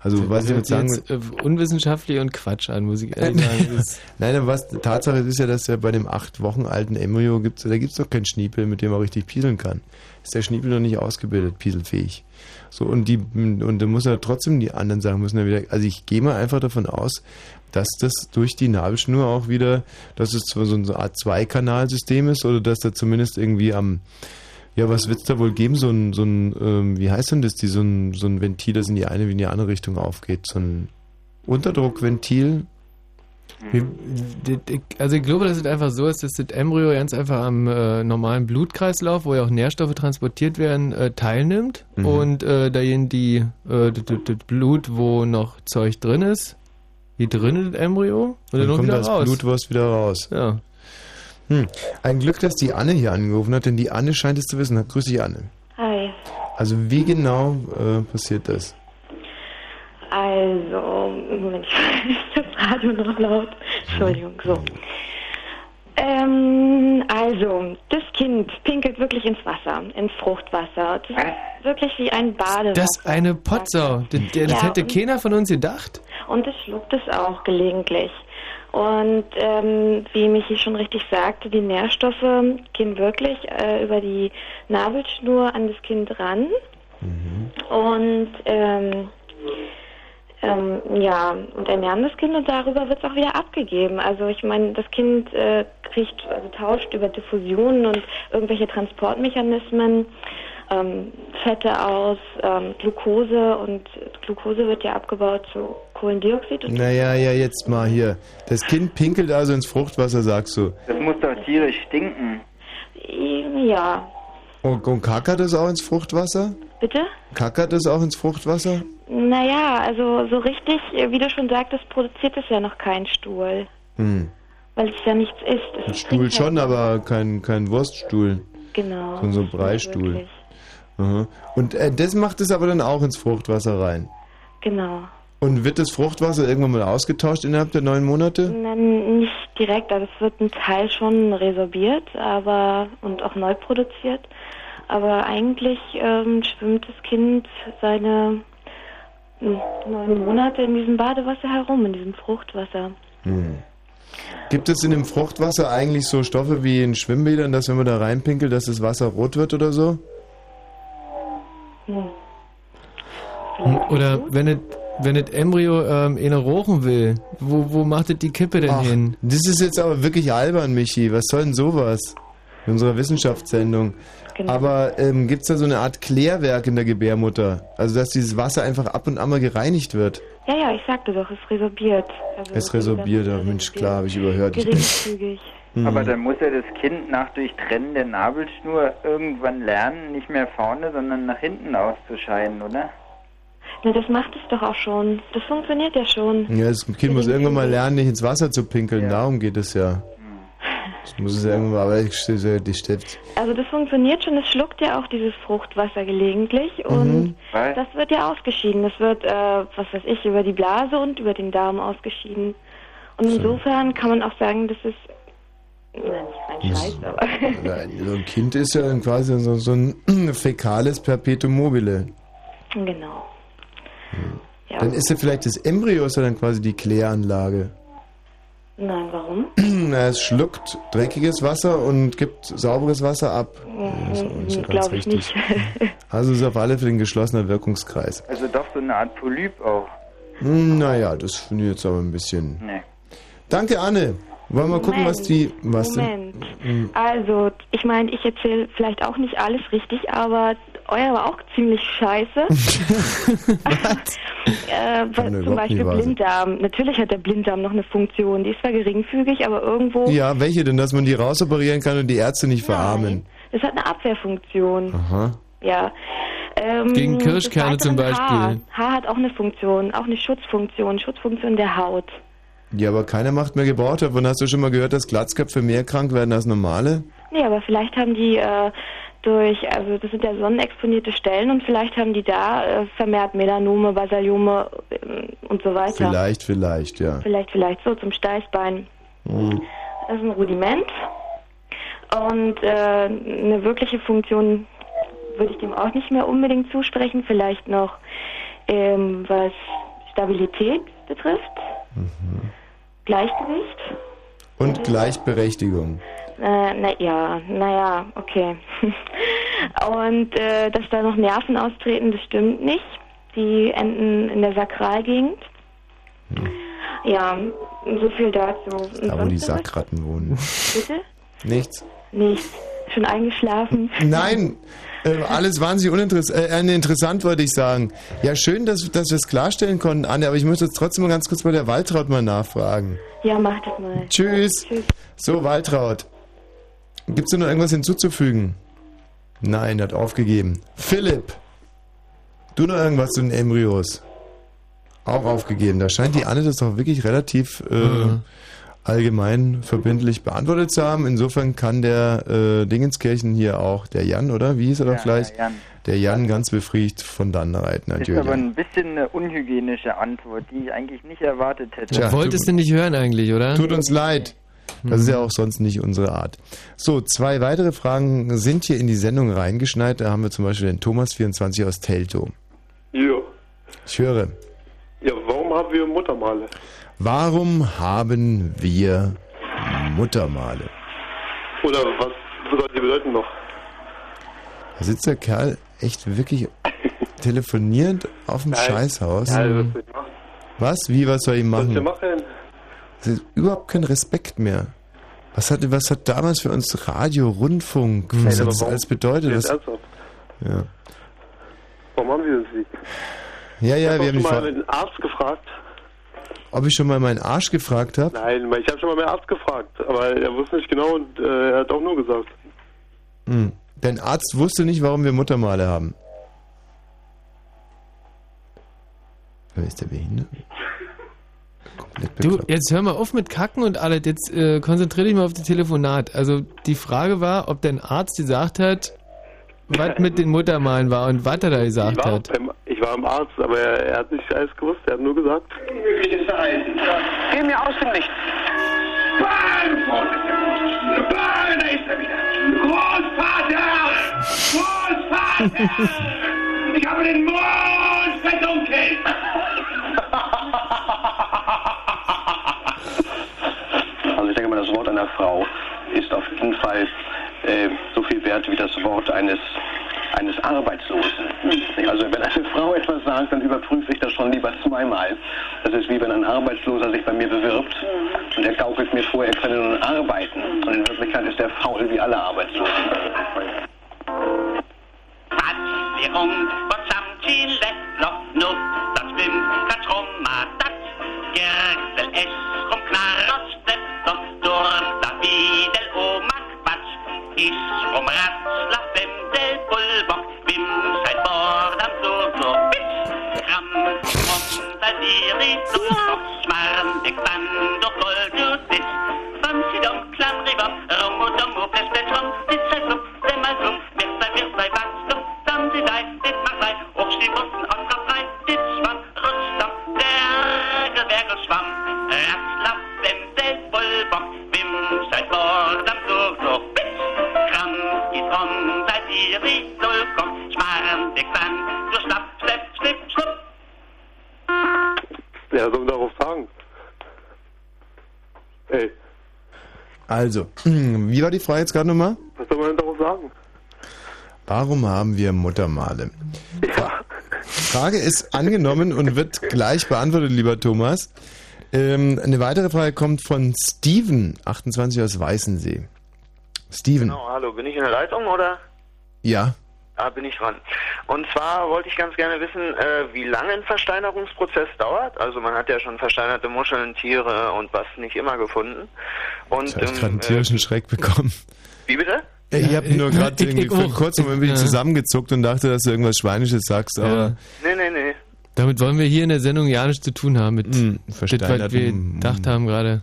also, was ich damit sagen jetzt, äh, unwissenschaftlich und Quatsch an, muss ich ehrlich sagen. Nein, aber was Tatsache ist ja, dass ja bei dem acht Wochen alten Embryo gibt da gibt's doch keinen Schniepel, mit dem man richtig pieseln kann. Ist der Schniepel noch nicht ausgebildet, pieselfähig. So, und die, und dann muss er trotzdem die anderen Sachen müssen ja wieder, also ich gehe mal einfach davon aus, dass das durch die Nabelschnur auch wieder, dass es zwar so eine Art Zweikanalsystem ist oder dass da zumindest irgendwie am, ja, was wird's da wohl geben? So ein, so ein, ähm, wie heißt denn das, die, so ein, so ein Ventil, das in die eine wie in die andere Richtung aufgeht, so ein Unterdruckventil, Also ich glaube, dass es einfach so ist, dass das Embryo ganz einfach am äh, normalen Blutkreislauf, wo ja auch Nährstoffe transportiert werden, äh, teilnimmt Mhm. und äh, da gehen die äh, das- das das Blut, wo noch Zeug drin ist, geht drin in das Embryo und dann, Dann kommt wieder das raus. Blutwurst wieder raus. Ja. Hm. Ein Glück, dass die Anne hier angerufen hat, denn die Anne scheint es zu wissen. Grüß dich, Anne. Hi. Also wie genau äh, passiert das? Also, Moment, das Radio noch laut. Entschuldigung, so. Ähm, also, das Kind pinkelt wirklich ins Wasser, ins Fruchtwasser. Das ist wirklich wie ein Badewasser. Das ist eine Potsau. Das, das Ja, hätte keiner von uns gedacht. Und es schluckt es auch gelegentlich. Und ähm, wie Michi schon richtig sagte, die Nährstoffe gehen wirklich äh, über die Nabelschnur an das Kind ran. Und ähm, ähm, ja, und ernähren das Kind und darüber wird es auch wieder abgegeben. Also ich meine, das Kind äh, kriegt, also tauscht über Diffusionen und irgendwelche Transportmechanismen ähm, Fette aus, ähm, Glucose und Glucose wird ja abgebaut zu Kohlendioxid und Naja, ja, jetzt mal hier. Das Kind pinkelt also ins Fruchtwasser, sagst du. Das muss doch tierisch stinken. ja, Und, und kackert es auch ins Fruchtwasser? bitte? Kackert es auch ins Fruchtwasser? Naja, also so richtig, äh, wie du schon sagtest, produziert es ja noch kein Stuhl. Hm. Weil es ja nichts ist. Es Ein ist Stuhl schon, aber kein, kein Wurststuhl. Genau. So, so ein nicht Breistuhl. Und äh, das macht es aber dann auch ins Fruchtwasser rein. Genau. Und wird das Fruchtwasser irgendwann mal ausgetauscht innerhalb der neun Monate? Nein, nicht direkt, also es wird ein Teil schon resorbiert, aber und auch neu produziert. Aber eigentlich ähm, schwimmt das Kind seine hm, neun Monate in diesem Badewasser herum, in diesem Fruchtwasser. Hm. Gibt es in dem Fruchtwasser eigentlich so Stoffe wie in Schwimmbädern, dass wenn man da reinpinkelt, dass das Wasser rot wird oder so? Hm. Oder wenn es wenn das Embryo ähm, in rochen will, wo, wo macht es die Kippe denn Ach, hin? Das ist jetzt aber wirklich albern, Michi. Was soll denn sowas? In unserer Wissenschaftssendung. Genau. Aber ähm, gibt es da so eine Art Klärwerk in der Gebärmutter? Also, dass dieses Wasser einfach ab und an mal gereinigt wird? Ja, ja, ich sagte doch, es resorbiert. Also Es resorbiert, ach Mensch, klar, habe ich überhört. Geringfügig. Hm. Aber dann muss ja das Kind nach Durchtrennen der Nabelschnur irgendwann lernen, nicht mehr vorne, sondern nach hinten auszuscheiden, oder? Na, das macht es doch auch schon. Das funktioniert ja schon. Ja, das Kind muss irgendwann mal lernen, nicht ins Wasser zu pinkeln. Darum geht es ja. Das muss es irgendwann mal, aber ich stehe die Stift. Also das funktioniert schon, es schluckt ja auch dieses Fruchtwasser gelegentlich und Mhm. das wird ja ausgeschieden. Das wird, äh, was weiß ich, über die Blase und über den Darm ausgeschieden. Und insofern kann man auch sagen, das ist, nein, nicht mein Scheiß, aber So ein Kind ist ja dann quasi so, so ein fäkales Perpetuum mobile. genau. Ja. Dann ist ja vielleicht das Embryo ist ja dann quasi die Kläranlage. Nein, warum? Na, es schluckt dreckiges Wasser und gibt sauberes Wasser ab. Das ist auch nicht so ganz Glaube ich richtig. nicht. Also ist auf alle Fälle ein geschlossener Wirkungskreis. Also doch so eine Art Polyp auch. Hm, Naja, das finde ich jetzt aber ein bisschen. Nee. Danke, Anne. Wollen wir mal gucken, was die. Was Moment. denn? Also, ich meine, ich erzähle vielleicht auch nicht alles richtig, aber euer war auch ziemlich scheiße. äh, doch zum Beispiel. Blinddarm. Natürlich hat der Blinddarm noch eine Funktion. Die ist zwar geringfügig, aber irgendwo. Ja, welche denn, dass man die rausoperieren kann und die Ärzte nicht verarmen? Das hat eine Abwehrfunktion. Aha. Ja. Ähm, Gegen Kirschkerne zum Weiteren Haar. Beispiel. Haar hat auch eine Funktion, auch eine Schutzfunktion, Schutzfunktion der Haut. Ja, aber keiner macht mehr Gebrauch davon. Hast du schon mal gehört, dass Glatzköpfe mehr krank werden als normale? Nee, aber vielleicht haben die äh, durch, also das sind ja sonnenexponierte Stellen und vielleicht haben die da äh, vermehrt Melanome, Basaliome ähm, und so weiter. Vielleicht, vielleicht, ja. Vielleicht, vielleicht so zum Steißbein. Hm. Das ist ein Rudiment. Und äh, eine wirkliche Funktion würde ich dem auch nicht mehr unbedingt zusprechen. Vielleicht noch ähm, was Stabilität betrifft. Gleichgewicht. Und Gleichberechtigung. Äh, na ja, naja, okay. Und äh, dass da noch Nerven austreten, das stimmt nicht. Die enden in der Sakralgegend. Ja, so viel dazu. Und Da, wo die? Sackratten wohnen. Bitte? Nichts. Nichts. Schon eingeschlafen? Nein, äh, alles wahnsinnig uninteressant. Äh, interessant wollte ich sagen. Ja, schön, dass, dass wir es klarstellen konnten, Anne, aber ich möchte jetzt trotzdem mal ganz kurz bei der Waltraud mal nachfragen. Ja, mach das mal. Tschüss. So, Waltraud. Gibt es noch irgendwas hinzuzufügen? Nein, hat aufgegeben. Philipp. Du noch irgendwas zu den Embryos? Auch aufgegeben. Da scheint die Anne das doch wirklich relativ äh, Mhm. allgemein verbindlich beantwortet zu haben. Insofern kann der äh, Dingenskirchen hier auch, der Jan, oder? Wie hieß er doch Ja, gleich? der Jan. Der Jan ganz befriedigt von dann reiten. Ist Natürlich. aber ein bisschen eine unhygienische Antwort, die ich eigentlich nicht erwartet hätte. Tja, Wolltest du nicht hören eigentlich, oder? Tut uns leid. Das ist ja auch sonst nicht unsere Art. So, zwei weitere Fragen sind hier in die Sendung reingeschneit. Da haben wir zum Beispiel den Thomas24 aus Teltow. Ja. Ich höre. Ja, warum haben wir Muttermale? Warum haben wir Muttermale? Oder was soll die bedeuten noch? Da sitzt der Kerl echt wirklich telefonierend auf dem Nein. Scheißhaus. Ja, was soll ich machen? Was? Wie, was soll ich Was soll ich machen? Überhaupt kein Respekt mehr. Was hat, was hat damals für uns Radio, Rundfunk, was Nein, hat aber das alles bedeutet? Was, ernsthaft. ja. Warum haben wir das nicht? ja, ja, ich wir habe haben schon mal den Arzt gefragt. Ob ich schon mal meinen Arsch gefragt habe? Nein, ich habe schon mal meinen Arzt gefragt, aber er wusste nicht genau und äh, er hat auch nur gesagt. Hm. Dein Arzt wusste nicht, warum wir Muttermale haben. Wer ist der Du, jetzt hör mal auf mit Kacken und alles. Jetzt äh, konzentrier dich mal auf das Telefonat. Also die Frage war, ob dein Arzt gesagt hat, was mit den Muttermalen war und was er da gesagt Ich war, hat. beim, ich war beim Arzt, aber er, er hat nicht alles gewusst. Er hat nur gesagt. Geh mir aus dem Licht. Bahn, Vorsitzender! Bahn, da ist er wieder! Großvater! Großvater! Ich habe den Mond verdunkelt! Also ich denke mal, das Wort einer Frau ist auf jeden Fall äh, so viel wert wie das Wort eines eines Arbeitslosen. Also wenn eine Frau etwas sagt, dann überprüfe ich das schon lieber zweimal. Das ist wie wenn ein Arbeitsloser sich bei mir bewirbt und er gaukelt mir vor, er könne nun arbeiten. Und in Wirklichkeit ist er faul wie alle Arbeitslosen. Währung von Samtile, noch nur das Bim, das Romatat, Gerzel, es, rum, Knarroste, doch durch da Wiedel, Omak, Batsch, is, rum, Ratzler, Wendel, Bulbock, Wim, sein Bord am Soso, Bitz, Kram, Rum, da Diri, Dulbock, Schmarrn, Dick, Mann, durch Gold, du Sitz, Wann sie dom, Klam, River, Rum, und Dom, Up, es, Betrom, Sitz, sei Flup, Semmer, Sumpf, Wird sei, wird sei, Batz, Dumm, Dam, sie sei, Dit, mach sei, Hoch, die Bussen, aus, Also, wie war die Frage jetzt gerade nochmal? was soll man denn darauf sagen? Warum haben wir Muttermale? Frage ist angenommen und wird gleich beantwortet, lieber Thomas. Ähm, eine weitere Frage kommt von Steven, 28 aus Weißensee. Steven, Genau, hallo, bin ich in der Leitung oder? ja. Ah, bin ich dran. Und zwar wollte ich ganz gerne wissen, äh, wie lange ein Versteinerungsprozess dauert. Also man hat ja schon versteinerte Muscheln, Tiere und was nicht immer gefunden. Und Jetzt habe ich ähm, gerade einen tierischen Schreck bekommen. wie bitte? Ich habe nur gerade für einen kurzen Moment bin ich Ja. zusammengezuckt und dachte, dass du irgendwas Schweinisches sagst, aber Nee, nee, nee. Damit wollen wir hier in der Sendung ja nichts zu tun haben mit Hm, das, was wir versteinertem- gedacht haben gerade.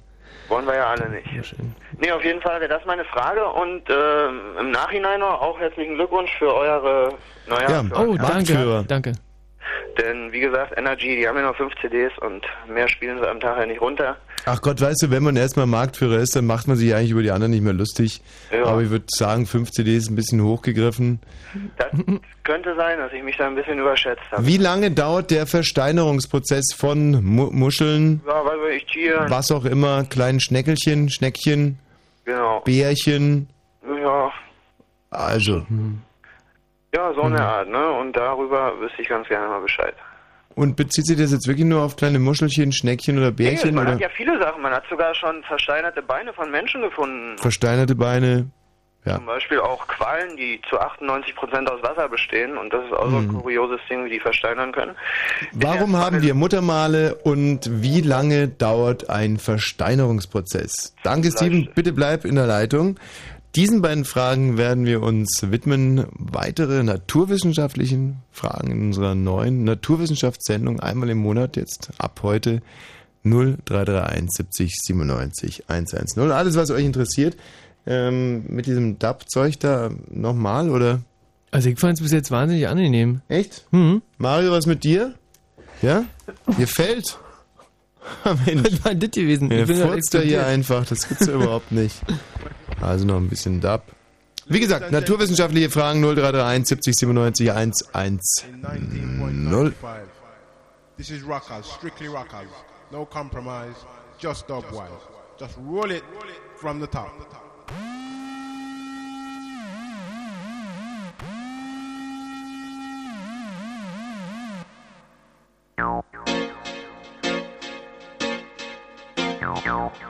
Wollen wir ja alle nicht. Nee, auf jeden Fall wäre das meine Frage und ähm, im Nachhinein noch auch herzlichen Glückwunsch für eure, naja, Ja, oh, Marktführer. Danke. Denn wie gesagt, Energy, die haben ja nur fünf CDs und mehr spielen sie am Tag ja nicht runter. Ach Gott, weißt du, wenn man erstmal Marktführer ist, dann macht man sich eigentlich über die anderen nicht mehr lustig. Ja. Aber ich würde sagen, 5 CDs ist ein bisschen hochgegriffen. Das könnte sein, dass ich mich da ein bisschen überschätzt habe. Wie lange dauert der Versteinerungsprozess von Mu Muscheln, Ja, weil wir ich Tier, was auch immer, kleinen Schneckelchen, Schneckchen, genau. Bärchen, Ja, also. Ja, so eine Art, ne? Und darüber wüsste ich ganz gerne mal Bescheid. Und bezieht sich das jetzt wirklich nur auf kleine Muschelchen, Schneckchen oder Nee, Bärchen man oder hat ja viele Sachen. Man hat sogar schon versteinerte Beine von Menschen gefunden. versteinerte Beine? Ja. Zum Beispiel auch Quallen, die zu 98% aus Wasser bestehen. Und das ist auch so ein Mhm. kurioses Ding, wie die versteinern können. Warum haben wir Muttermale und wie lange dauert ein Versteinerungsprozess? Danke, Steven. Bitte bleib in der Leitung. Diesen beiden Fragen werden wir uns widmen. Weitere naturwissenschaftlichen Fragen in unserer neuen Naturwissenschaftssendung einmal im Monat jetzt ab heute 0331 70 97 110. Alles, was euch interessiert. Ähm, mit diesem DAP-Zeug da nochmal oder? Also ich fand es bis jetzt wahnsinnig angenehm. Echt? Mhm. Mario, was mit dir? Ja? Dir fällt? Mensch. Was war denn das gewesen? Ja, Ich bin furzt ja hier einfach, das gibt's ja überhaupt nicht. Also noch ein bisschen DAP. Wie gesagt, naturwissenschaftliche Fragen 0331 70 97 110. This is rockers, strictly rockers. No compromise, just dubwise. Just roll it from the top. Nope.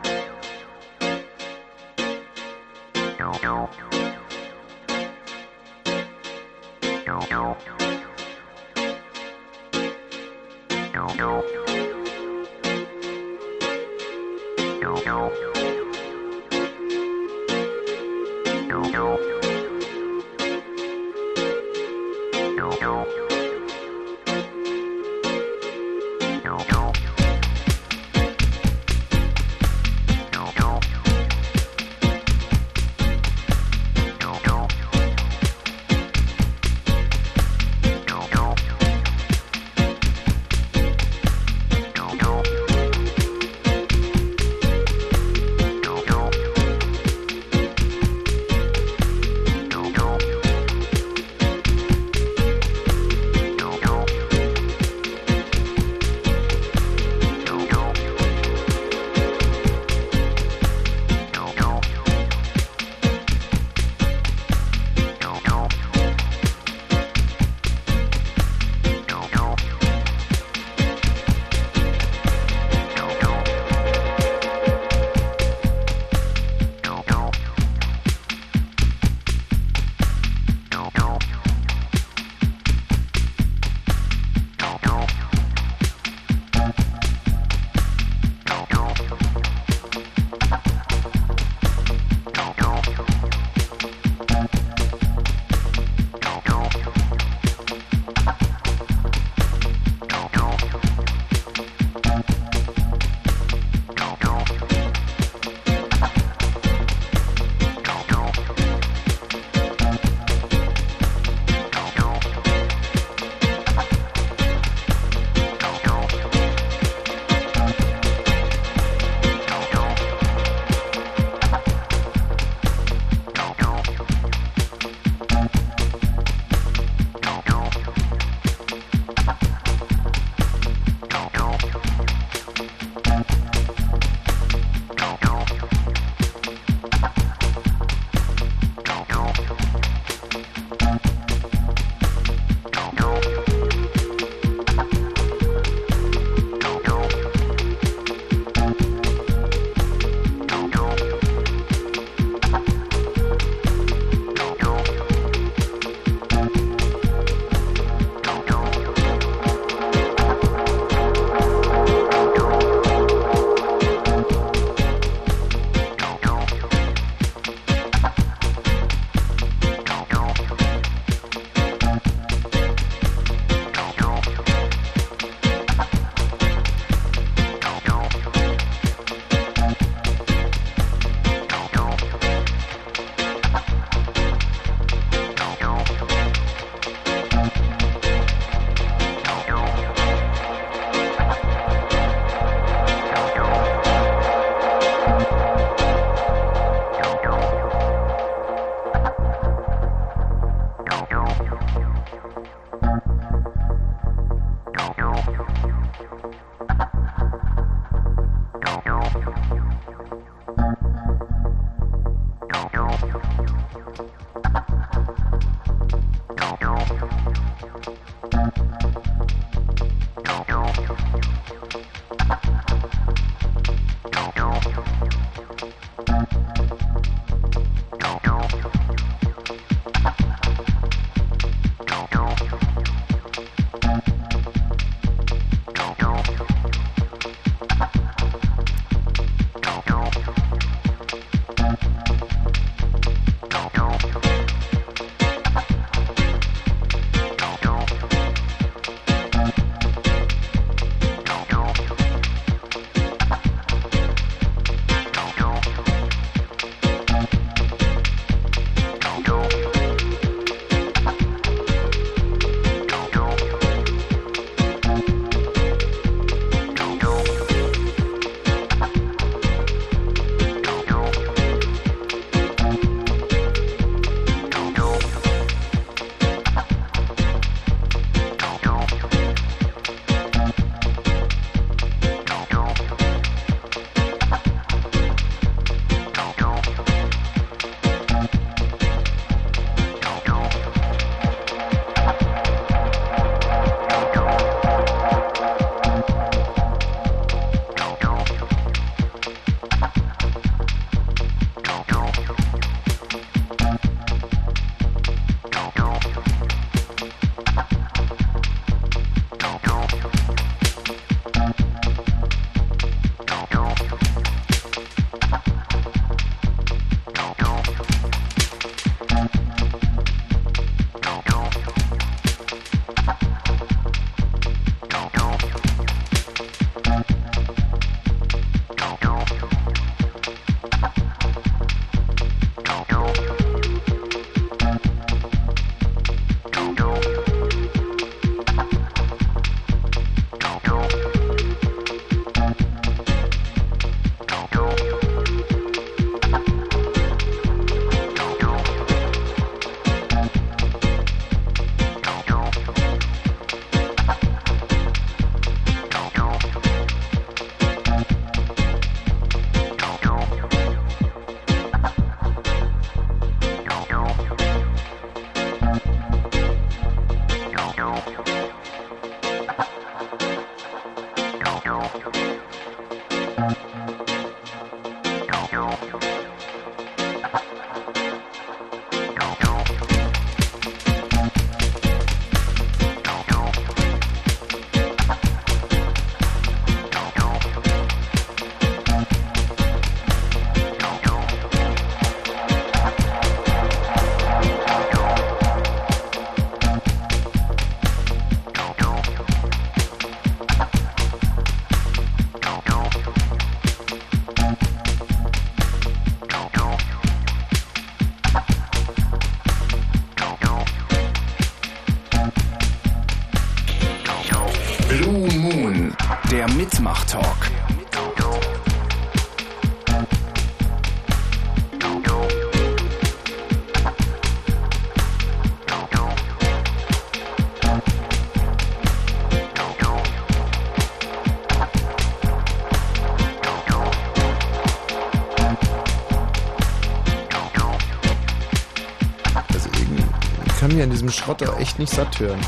Diesem Schrott auch echt nicht satt hören.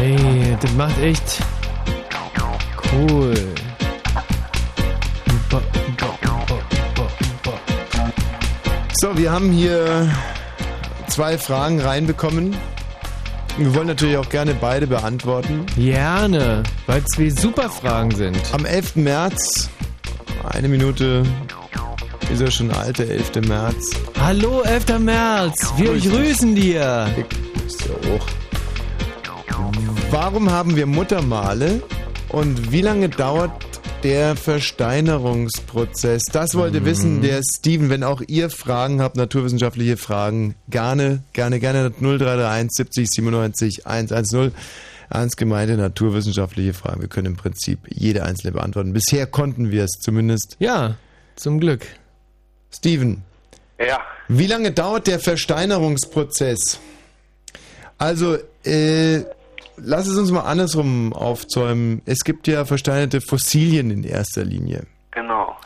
Ey, das macht echt cool. So, wir haben hier zwei Fragen reinbekommen. Wir wollen natürlich auch gerne beide beantworten. Gerne, weil zwei super Fragen sind. Am 11. März, eine Minute ist er schon alt, der 11. März. Hallo, 11. März, wir grüßen dir. Ja. Warum haben wir Muttermale und wie lange dauert der Versteinerungsprozess? Das wollte wissen der Steven. Wenn auch ihr Fragen habt, naturwissenschaftliche Fragen, gerne, gerne, gerne 0331 70 97 110. Ernst gemeinte naturwissenschaftliche Fragen. Wir können im Prinzip jede einzelne beantworten. Bisher konnten wir es zumindest. Ja, zum Glück. Steven, Ja. wie lange dauert der Versteinerungsprozess? Also, äh, lass es uns mal andersrum aufzäumen. Es gibt ja versteinerte Fossilien in erster Linie. Genau.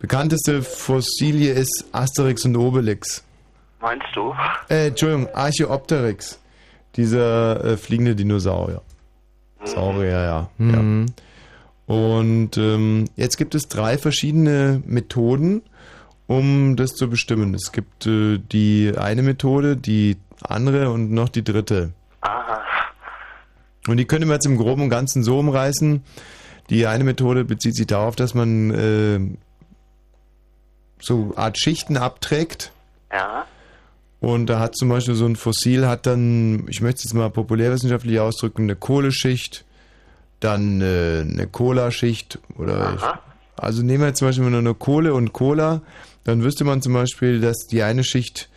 Bekannteste Fossilie ist Asterix und Obelix. Meinst du? Äh, Entschuldigung, Archaeopteryx. Dieser äh, fliegende Dinosaurier. Saurier, ja. ja. Und ähm, jetzt gibt es drei verschiedene Methoden, um das zu bestimmen. Es gibt äh, die eine Methode, die andere und noch die dritte. Aha. Und die können wir jetzt im Groben und Ganzen so umreißen. Die eine Methode bezieht sich darauf, dass man äh, so Art Schichten abträgt. Ja. Und da hat zum Beispiel so ein Fossil hat dann, ich möchte es mal populärwissenschaftlich ausdrücken, eine Kohleschicht, dann äh, eine Cola-Schicht oder also nehmen wir jetzt zum Beispiel nur eine Kohle und Cola, dann wüsste man zum Beispiel, dass die eine Schicht,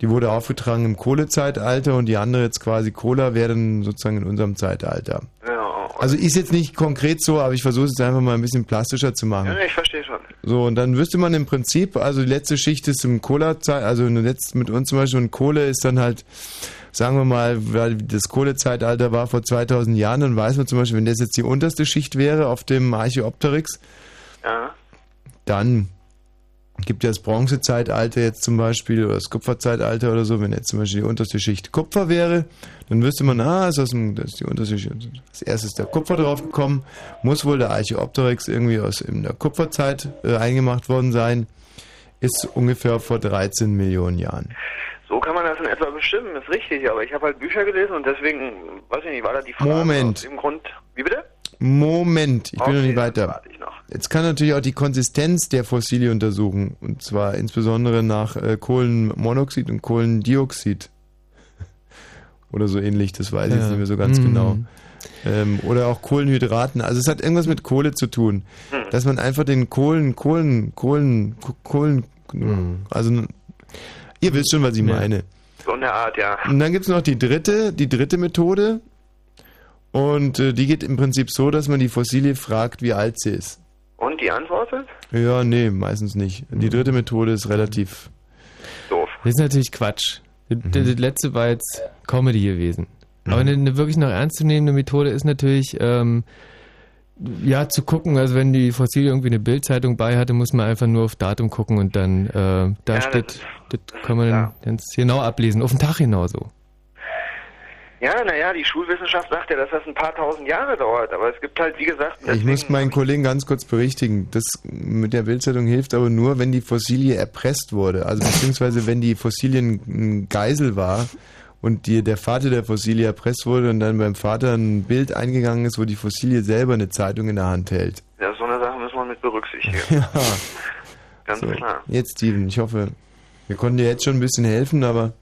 die wurde aufgetragen im Kohlezeitalter und die andere jetzt quasi Cola wäre dann sozusagen in unserem Zeitalter. Ja. Also ist jetzt nicht konkret so, aber ich versuche es jetzt einfach mal ein bisschen plastischer zu machen. ja ich verstehe schon. So, und dann wüsste man im Prinzip, also die letzte Schicht ist im Cola-Zeit, also letzte mit uns zum Beispiel und Kohle ist dann halt, sagen wir mal, weil das Kohlezeitalter war vor 2000 Jahren, dann weiß man zum Beispiel, wenn das jetzt die unterste Schicht wäre auf dem Archaeopteryx, Ja. dann gibt ja das Bronzezeitalter jetzt zum Beispiel oder das Kupferzeitalter oder so, wenn jetzt zum Beispiel die unterste Schicht Kupfer wäre, dann wüsste man, ah, ist aus dem, das ist die unterste Schicht, als erstes ist der Kupfer draufgekommen, muss wohl der Archaeopteryx irgendwie aus in der Kupferzeit äh, eingemacht worden sein, ist ungefähr vor 13 Millionen Jahren. So kann man das in etwa bestimmen, ist richtig, aber ich habe halt Bücher gelesen und deswegen, weiß ich nicht, war da die Frage Moment. aus dem Grund. Wie bitte? Moment, ich bin noch Okay, nicht weiter. Jetzt kann natürlich auch die Konsistenz der Fossilie untersuchen. Und zwar insbesondere nach äh, Kohlenmonoxid und Kohlendioxid. Oder so ähnlich, das weiß ich Ja. jetzt nicht mehr so ganz Mhm. genau. Ähm, oder auch Kohlenhydraten. Also es hat irgendwas mit Kohle zu tun. Dass man einfach den Kohlen, Kohlen, Kohlen, Ko- Kohlen, also ihr wisst schon, was ich meine. So in der Art, ja. Und dann gibt's noch die dritte, die dritte Methode. Und äh, die geht im Prinzip so, dass man die Fossilie fragt, wie alt sie ist. Und die antwortet? Ja, nee, meistens nicht. Die dritte Methode ist relativ. Doof. Das ist natürlich Quatsch. Das, das das letzte war jetzt Comedy gewesen. Aber eine, eine wirklich noch ernstzunehmende Methode ist natürlich, ähm, ja, zu gucken, also wenn die Fossilie irgendwie eine Bildzeitung bei hatte, muss man einfach nur auf Datum gucken und dann, äh, da Ja, steht, das kann man dann ganz genau ablesen, auf den Tag genauso. Ja, naja, die Schulwissenschaft sagt ja, dass das ein paar tausend Jahre dauert, aber es gibt halt, wie gesagt, Ich muss meinen Kollegen ganz kurz berichtigen. Das mit der Bildzeitung hilft aber nur, wenn die Fossilie erpresst wurde. Also beziehungsweise wenn die Fossilie ein Geisel war und die, der Vater der Fossilie erpresst wurde und dann beim Vater ein Bild eingegangen ist, wo die Fossilie selber eine Zeitung in der Hand hält. ja, so eine Sache müssen wir mit berücksichtigen. Ja. Ganz So, klar. jetzt Steven, ich hoffe, wir konnten dir jetzt schon ein bisschen helfen, aber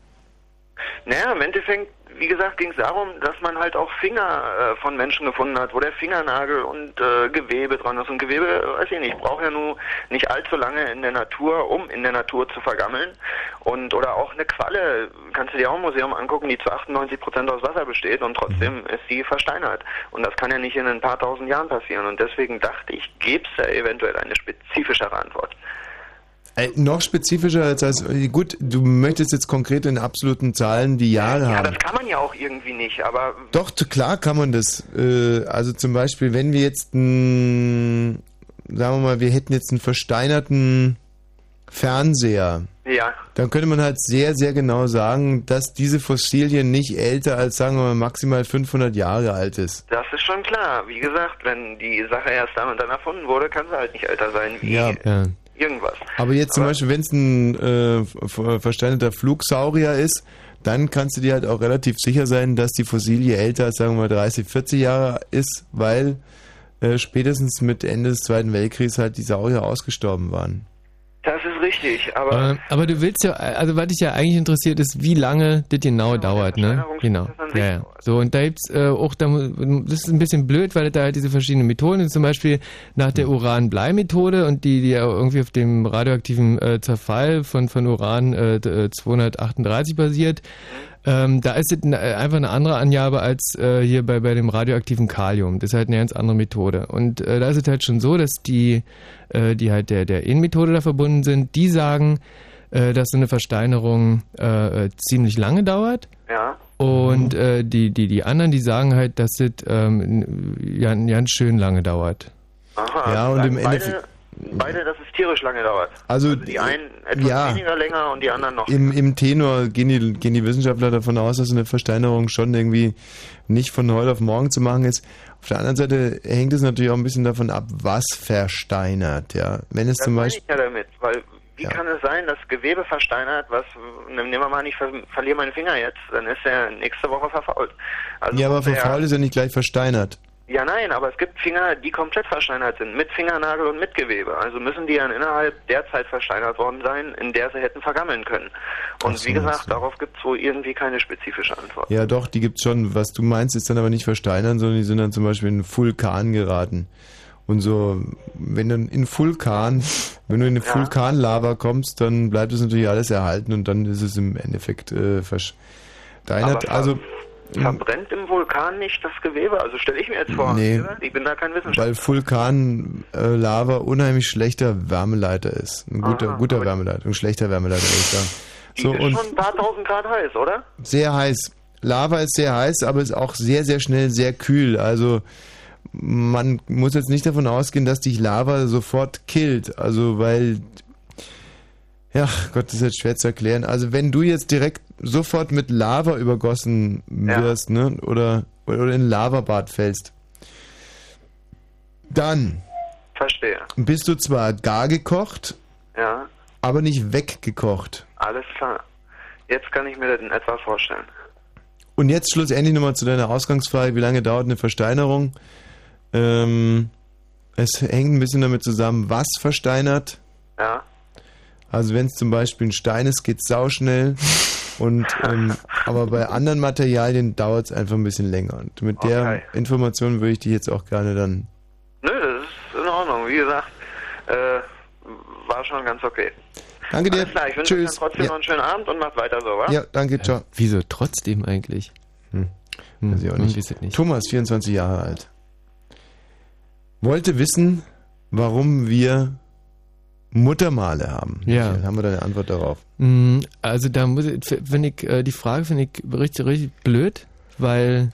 Naja, im Endeffekt, wie gesagt, ging es darum, dass man halt auch Finger äh, von Menschen gefunden hat, wo der Fingernagel und äh, Gewebe dran ist. Und Gewebe, äh, weiß ich nicht, braucht ja nur nicht allzu lange in der Natur, um in der Natur zu vergammeln. Und oder auch eine Qualle, kannst du dir auch im Museum angucken, die zu 98 Prozent aus Wasser besteht und trotzdem ist sie versteinert. Und das kann ja nicht in ein paar tausend Jahren passieren. Und deswegen dachte ich, gäbe es da eventuell eine spezifischere Antwort. Äh, noch spezifischer als, als gut, du möchtest jetzt konkret in absoluten Zahlen die Jahre Ja, haben. das kann man ja auch irgendwie nicht, aber Doch, klar kann man das. Äh, also zum Beispiel, wenn wir jetzt, n, sagen wir mal, wir hätten jetzt einen versteinerten Fernseher, ja. dann könnte man halt sehr, sehr genau sagen, dass diese Fossilie nicht älter als, sagen wir mal, maximal 500 Jahre alt ist. Das ist schon klar. Wie gesagt, wenn die Sache erst dann und dann erfunden wurde, kann sie halt nicht älter sein wie Ja. ja. Irgendwas. Aber jetzt zum Beispiel, wenn es ein äh, ver- versteinerter Flugsaurier ist, dann kannst du dir halt auch relativ sicher sein, dass die Fossilie älter als, sagen wir mal, 30, 40 Jahre ist, weil äh, spätestens mit Ende des Zweiten Weltkriegs halt die Saurier ausgestorben waren. Das ist richtig, aber Äh, aber du willst ja, also was dich ja eigentlich interessiert ist, wie lange das genau dauert, ne? Genau. Ja, ja. So, und da gibt's äh, auch, da, das ist ein bisschen blöd, weil da halt diese verschiedenen Methoden sind, zum Beispiel nach der Uran-Blei-Methode und die, die ja irgendwie auf dem radioaktiven äh, Zerfall von, von Uran äh, d- 238 basiert. Ähm, da ist es äh, einfach eine andere Angabe als äh, hier bei, bei dem radioaktiven Kalium. Das ist halt eine ganz andere Methode. Und äh, da ist es halt schon so, dass die, äh, die halt der, der In-Methode da verbunden sind, die sagen, äh, dass so eine Versteinerung äh, äh, ziemlich lange dauert. ja. Und äh, die, die, die anderen, die sagen halt, dass es ähm, ja, ganz schön lange dauert. Aha. Ja, und im Endeffekt- beide, dass es tierisch lange dauert. Also, Die einen etwas ja. weniger länger und die anderen noch. Im, Im Tenor gehen die, gehen die Wissenschaftler davon aus, dass eine Versteinerung schon irgendwie nicht von heute auf morgen zu machen ist. Auf der anderen Seite hängt es natürlich auch ein bisschen davon ab, was versteinert. Ja, wenn es das zum Beispiel ich ja damit, weil wie kann es sein, dass Gewebe versteinert, was, nehmen wir mal an, ich ver verliere meinen Finger jetzt, dann ist er nächste Woche verfault. Also ja, aber er- verfault ist ja nicht gleich versteinert. Ja, nein, aber es gibt Finger, die komplett versteinert sind, mit Fingernagel und mit Gewebe. Also müssen die dann innerhalb der Zeit versteinert worden sein, in der sie hätten vergammeln können. Und so, wie gesagt, so. darauf gibt es wohl irgendwie keine spezifische Antwort. Ja, doch, die gibt's schon. Was du meinst, ist dann aber nicht versteinern, sondern die sind dann zum Beispiel in einen Vulkan geraten. Und so, wenn du in Vulkan, wenn du in eine Ja. Vulkanlava kommst, dann bleibt es natürlich alles erhalten und dann ist es im Endeffekt äh, versteinert. Aber Also, Verbrennt im Vulkan nicht das Gewebe? Also stelle ich mir jetzt vor. Nee. Ich bin da kein Wissenschaftler. weil Vulkanlava unheimlich schlechter Wärmeleiter ist. Ein guter, Aha, guter Wärmeleiter, ein schlechter Wärmeleiter, würde ich sagen. Die So, ist und schon ein paar tausend Grad heiß, oder? sehr heiß. Lava ist sehr heiß, aber ist auch sehr, sehr schnell sehr kühl. Also man muss jetzt nicht davon ausgehen, dass dich Lava sofort killt. Also weil, ja Gott, das ist jetzt schwer zu erklären. Also wenn du jetzt direkt sofort mit Lava übergossen wirst, ne, oder, oder in ein Lavabad fällst, dann Verstehe. bist du zwar gar gekocht, Ja, aber nicht weggekocht. alles klar. Jetzt kann ich mir das in etwa vorstellen. Und jetzt schlussendlich nochmal zu deiner Ausgangsfrage, wie lange dauert eine Versteinerung? Ähm, es hängt ein bisschen damit zusammen, was versteinert. Ja. Also wenn es zum Beispiel ein Stein ist, geht es sauschnell. Und ähm, aber bei anderen Materialien dauert es einfach ein bisschen länger. Und mit der Okay. Information würde ich dich jetzt auch gerne dann. Nö, das ist in Ordnung. Wie gesagt, äh, war schon ganz okay. Danke dir. Alles klar, ich wünsche euch dann Tschüss. trotzdem Ja. noch einen schönen Abend und macht weiter so, wa? Ja, danke, ciao. Wieso trotzdem eigentlich? Hm. Weiß ich auch man nicht. nicht. Thomas, 24 Jahre alt. Wollte wissen, warum wir Muttermale haben. Ja. Michael, haben wir da eine Antwort darauf? Mm, Also da muss ich, finde ich, äh, die Frage finde ich richtig, richtig blöd, weil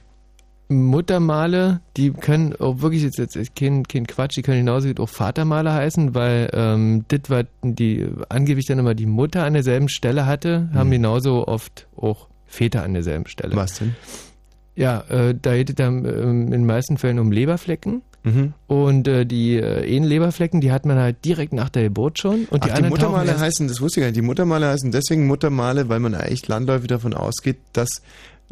Muttermale, die können auch wirklich jetzt, jetzt kein, kein Quatsch, die können genauso gut auch Vatermale heißen, weil ähm, das, was die angeblich dann immer die Mutter an derselben Stelle hatte, haben genauso oft auch Väter an derselben Stelle. Was denn? Ja, äh, da geht es dann ähm, in den meisten Fällen um Leberflecken. Mhm. Und äh, die äh, Ehenleberflecken, die hat man halt direkt nach der Geburt schon. Und Ach, die, Muttermale heißen, das wusste ich gar nicht, die Muttermale heißen deswegen Muttermale, weil man eigentlich landläufig davon ausgeht, dass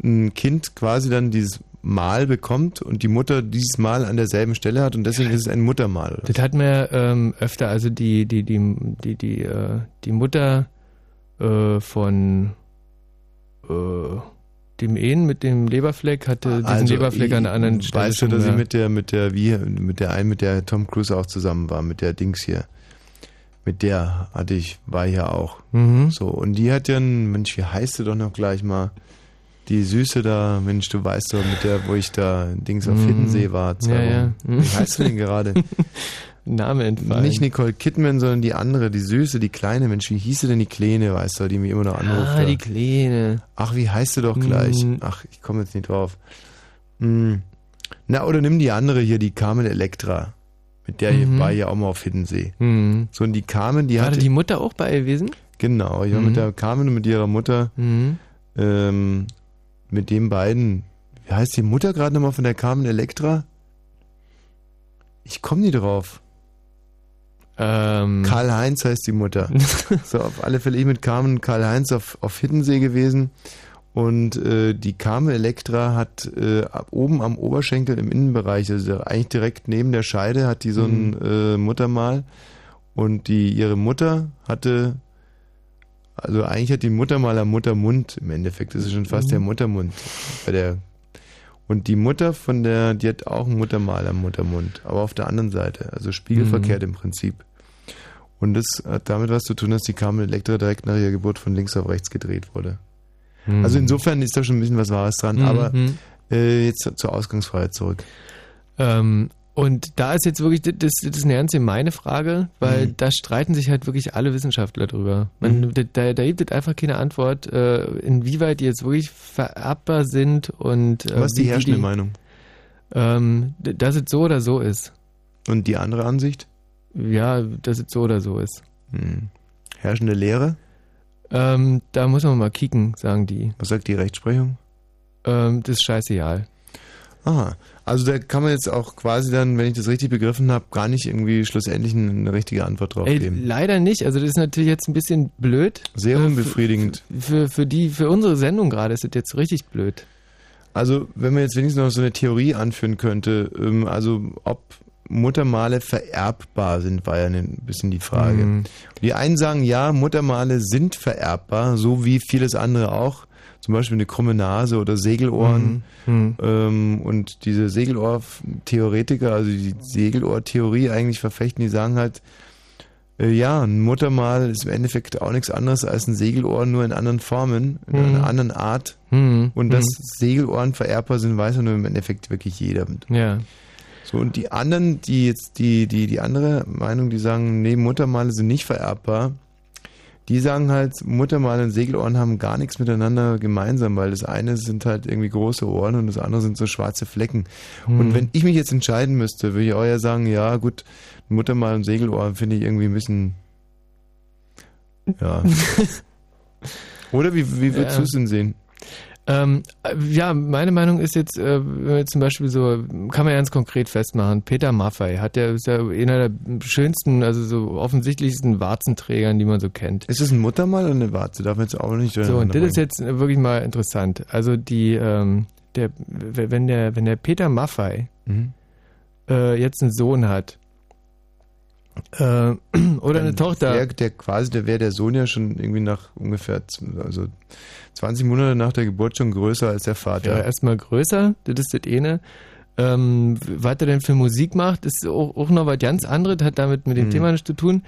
ein Kind quasi dann dieses Mal bekommt und die Mutter dieses Mal an derselben Stelle hat und deswegen ist es ein Muttermal. Oder? Das hat man ähm, öfter, also die, die, die, die, die, äh, die Mutter äh, von äh, dem Ehen mit dem Leberfleck hatte diesen Leberfleck an einer anderen Stelle. Also, Weißt du, dass mehr. mit der, mit der, wie, mit der einen, mit der Tom Cruise auch zusammen war, mit der Dings hier. Mit der hatte ich, war ich ja auch. Mhm. So, und die hat ja einen, Mensch, wie heißt sie doch noch gleich mal? Die Süße da, Mensch, du weißt doch, mit der, wo ich da Dings auf Mhm. Hiddensee war. zwei Ja, ja. Wie heißt du denn gerade? Name entfallen. Nicht Nicole Kidman, sondern die andere, die Süße, die Kleine. Mensch, wie hieß sie denn die Kleine, weißt du, die mich immer noch anruft? Ah, die Kleine. Ach, wie heißt sie doch gleich? Hm. Ach, ich komme jetzt nicht drauf. Hm. Na, oder nimm die andere hier, die Carmen Electra. Mit der Mhm. war ja auch mal auf Hiddensee. Mhm. So, und die Carmen, die War hatte... da die Mutter auch bei gewesen? Genau, ich war Mhm. mit der Carmen und mit ihrer Mutter, Mhm. ähm, mit den beiden, wie heißt die Mutter gerade nochmal von der Carmen Electra? Ich komme nie drauf. Ähm. Karl-Heinz heißt die Mutter. so, auf alle Fälle ich mit Carmen Karl-Heinz auf, auf Hiddensee gewesen. Und äh, die Carmen Electra hat äh, ab oben am Oberschenkel im Innenbereich, also eigentlich direkt neben der Scheide, hat die so ein äh, Muttermal. Und die ihre Mutter hatte, also eigentlich hat die Muttermal am Muttermund im Endeffekt. Das ist schon fast Mhm. der Muttermund bei der. Und die Mutter von der, die hat auch ein Muttermal am Muttermund, aber auf der anderen Seite, also spiegelverkehrt im Prinzip. Und das hat damit was zu tun, dass die Carmen Electra direkt nach ihrer Geburt von links auf rechts gedreht wurde. Mhm. Also insofern ist da schon ein bisschen was Wahres dran, Mhm. aber äh, jetzt zur Ausgangsfreiheit zurück. Ähm, und da ist jetzt wirklich, das, das ist eine ernst meine Frage, weil Mhm. da streiten sich halt wirklich alle Wissenschaftler drüber. Man, Mhm. da, da gibt es einfach keine Antwort, äh, inwieweit die jetzt wirklich vererbbar sind und äh, Was ist die herrschende Meinung? Ähm, dass es so oder so ist. Und die andere Ansicht? Ja, dass es so oder so ist. Hm. Herrschende Lehre? Ähm, da muss man mal kicken, sagen die. Was sagt die Rechtsprechung? Ähm, das ist scheißegal. Aha. Also da kann man jetzt auch quasi dann, wenn ich das richtig begriffen habe, gar nicht irgendwie schlussendlich eine richtige Antwort drauf Ey, geben. leider nicht. Also das ist natürlich jetzt ein bisschen blöd. Sehr Äh, unbefriedigend. Für, für, die, für unsere Sendung gerade ist das jetzt richtig blöd. Also, wenn man jetzt wenigstens noch so eine Theorie anführen könnte, ähm, also ob Muttermale vererbbar sind, war ja ein bisschen die Frage. Mhm. Die einen sagen, ja, Muttermale sind vererbbar, so wie vieles andere auch. Zum Beispiel eine krumme Nase oder Segelohren. Mhm. Ähm, und diese Segelohr-Theoretiker, also die Segelohr-Theorie eigentlich verfechten, die sagen halt, äh, ja, ein Muttermal ist im Endeffekt auch nichts anderes als ein Segelohr, nur in anderen Formen, in Mhm. einer anderen Art. Mhm. Und dass Mhm. Segelohren vererbbar sind, weiß ja nur im Endeffekt wirklich jeder. Ja. So, und die anderen, die jetzt, die, die, die andere Meinung, die sagen, nee, Muttermale sind nicht vererbbar, die sagen halt, Muttermale und Segelohren haben gar nichts miteinander gemeinsam, weil das eine sind halt irgendwie große Ohren und das andere sind so schwarze Flecken. Hm. Und wenn ich mich jetzt entscheiden müsste, würde ich auch ja sagen, ja gut, Muttermal und Segelohren finde ich irgendwie ein bisschen, ja. Oder wie, wie würdest Ja. du es denn sehen? Ähm, äh, ja, meine Meinung ist jetzt, äh, wenn wir jetzt zum Beispiel so, kann man ganz konkret festmachen, Peter Maffei hat ja, ist ja einer der schönsten, also so offensichtlichsten Warzenträgern, die man so kennt. Ist es ein Muttermal oder eine Warze? Darf man jetzt auch nicht So, und das ist jetzt wirklich mal interessant. Also die, ähm, der, wenn der, wenn der Peter Maffei Mhm. äh, jetzt einen Sohn hat, äh, oder eine Tochter. wär Der, quasi, der wäre der Sohn ja schon irgendwie nach ungefähr also 20 Monate nach der Geburt schon größer als der Vater. Ja, erstmal größer, das ist das eine. Ähm, was er denn für Musik macht, ist auch, auch noch was ganz anderes, hat damit mit dem Mhm. Thema nichts zu tun.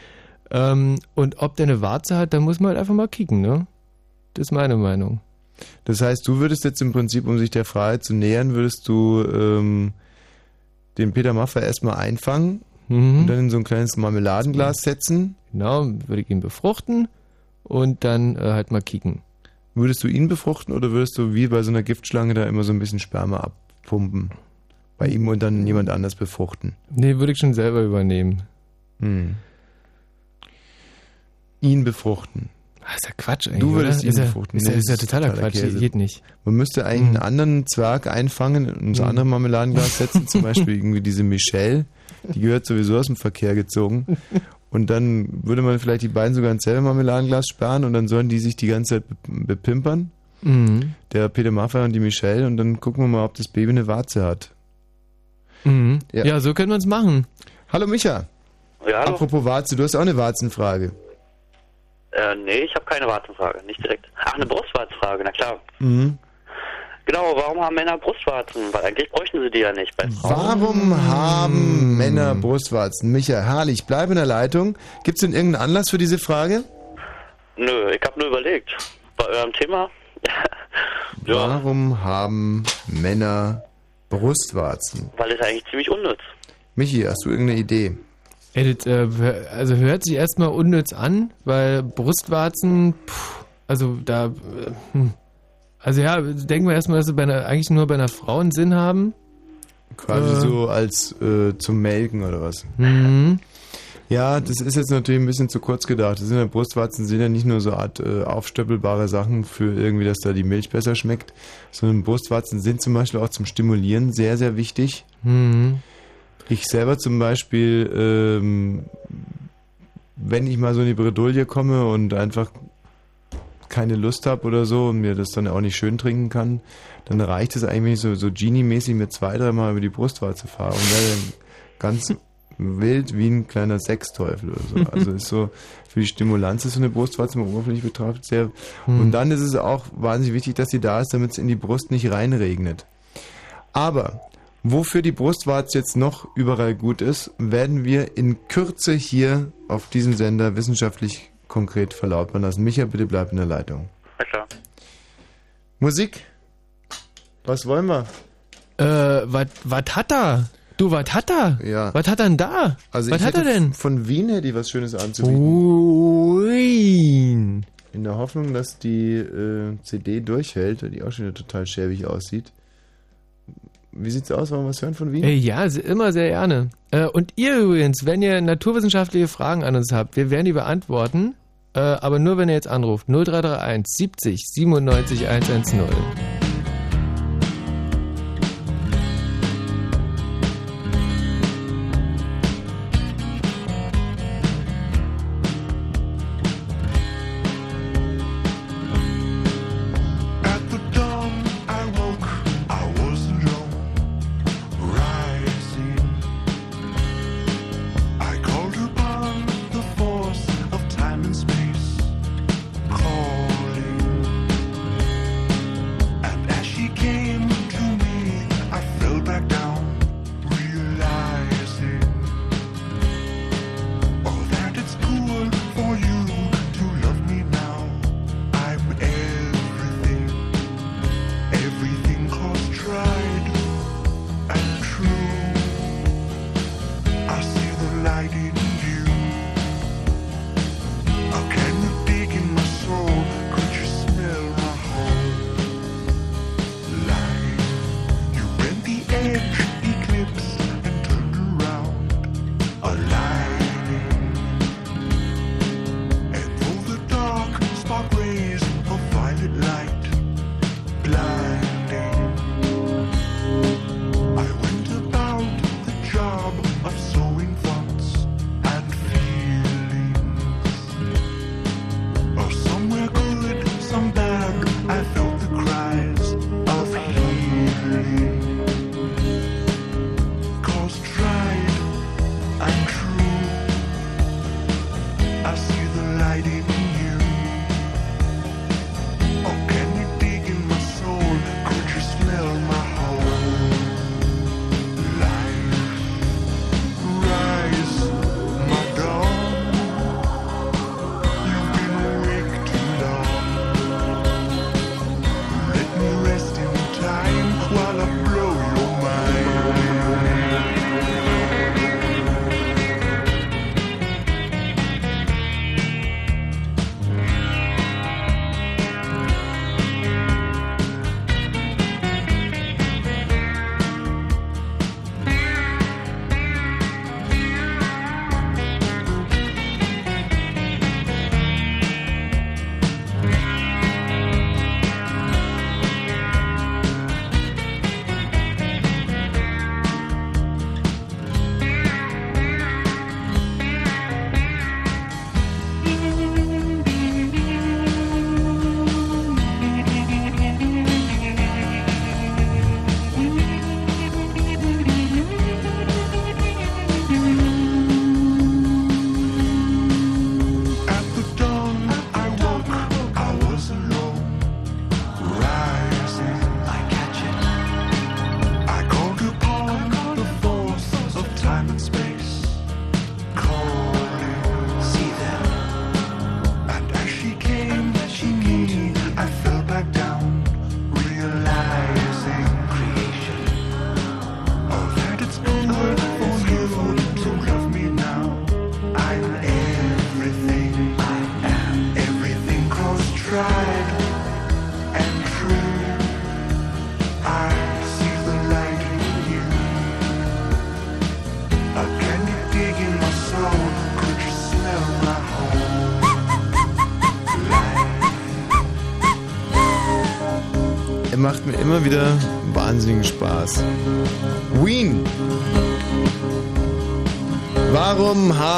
Ähm, und ob der eine Warze hat, da muss man halt einfach mal kicken, ne? Das ist meine Meinung. Das heißt, du würdest jetzt im Prinzip, um sich der Freiheit zu nähern, würdest du ähm, den Peter Maffay erstmal einfangen und dann in so ein kleines Marmeladenglas setzen. Genau, würde ich ihn befruchten und dann äh, halt mal kicken. Würdest du ihn befruchten oder würdest du wie bei so einer Giftschlange da immer so ein bisschen Sperma abpumpen? Bei ihm und dann jemand anders befruchten? Nee, würde ich schon selber übernehmen. Hm. Ihn befruchten. Das ist ja Quatsch eigentlich, Du oder? würdest ihn Ist befruchten. ist Nee, ist ja das totaler Quatsch, Käse. geht nicht. Man müsste eigentlich einen anderen Zwerg einfangen und ins Mhm. andere Marmeladenglas setzen, zum Beispiel irgendwie diese Michelle, die gehört sowieso aus dem Verkehr gezogen. Und dann würde man vielleicht die beiden sogar ins selbe Marmeladenglas sperren und dann sollen die sich die ganze Zeit be- bepimpern. Mhm. Der Peter Maffay und die Michelle und dann gucken wir mal, ob das Baby eine Warze hat. Mhm. Ja. Ja. so können wir es machen. Hallo Micha. Ja, hallo. Apropos Warze, du hast auch eine Warzenfrage. Äh, nee, ich habe keine Warzenfrage, nicht direkt. Ach, eine Brustwarzfrage, na klar. Mhm. Genau, warum haben Männer Brustwarzen? Weil eigentlich bräuchten sie die ja nicht bei Frauen. Warum haben Männer Brustwarzen? Micha, herrlich, bleib in der Leitung. Gibt es denn irgendeinen Anlass für diese Frage? Nö, ich habe nur überlegt. Bei eurem Thema? Warum haben Männer Brustwarzen? Weil es eigentlich ziemlich unnütz. Michi, hast du irgendeine Idee? Das, äh, also hört sich erstmal unnütz an, weil Brustwarzen, puh, also da, äh, hm. Also ja, denken wir erstmal, dass sie bei einer, eigentlich nur bei einer Frau einen Sinn haben. Quasi Äh. so als äh, zum Melken oder was? Mhm. Ja, das ist jetzt natürlich ein bisschen zu kurz gedacht. Das sind ja Brustwarzen sind ja nicht nur so Art äh, aufstöppelbare Sachen für irgendwie, dass da die Milch besser schmeckt, sondern Brustwarzen sind zum Beispiel auch zum Stimulieren sehr, sehr wichtig. Mhm. Ich selber zum Beispiel, ähm, wenn ich mal so in die Bredouille komme und einfach keine Lust habe oder so und mir das dann auch nicht schön trinken kann, dann reicht es eigentlich, so, so Genie-mäßig mir zwei, dreimal über die Brustwarze fahre und werde dann ganz wild wie ein kleiner Sexteufel oder so. Also ist so, für die Stimulanz ist so eine Brustwarze mal oberflächlich betrachtet sehr. Hm. Und dann ist es auch wahnsinnig wichtig, dass sie da ist, damit es in die Brust nicht reinregnet. Aber wofür die Brustwarze jetzt noch überall gut ist, werden wir in Kürze hier auf diesem Sender wissenschaftlich konkret verlautbaren lassen. Micha, bitte bleib in der Leitung. Na klar. Musik? Was wollen wir? Äh, was hat er? Du, was hat er? Ja. Was hat er denn da? Also was hat er denn? Von Wien hätte ich was Schönes anzubieten. Wien. In der Hoffnung, dass die äh, CD durchhält, weil die auch schon wieder total schäbig aussieht. Wie sieht's aus? Wollen wir was hören von Wien? Äh, ja, immer sehr gerne. Äh, und ihr übrigens, wenn ihr naturwissenschaftliche Fragen an uns habt, wir werden die beantworten, aber nur wenn ihr jetzt anruft. 0331 70 97 110.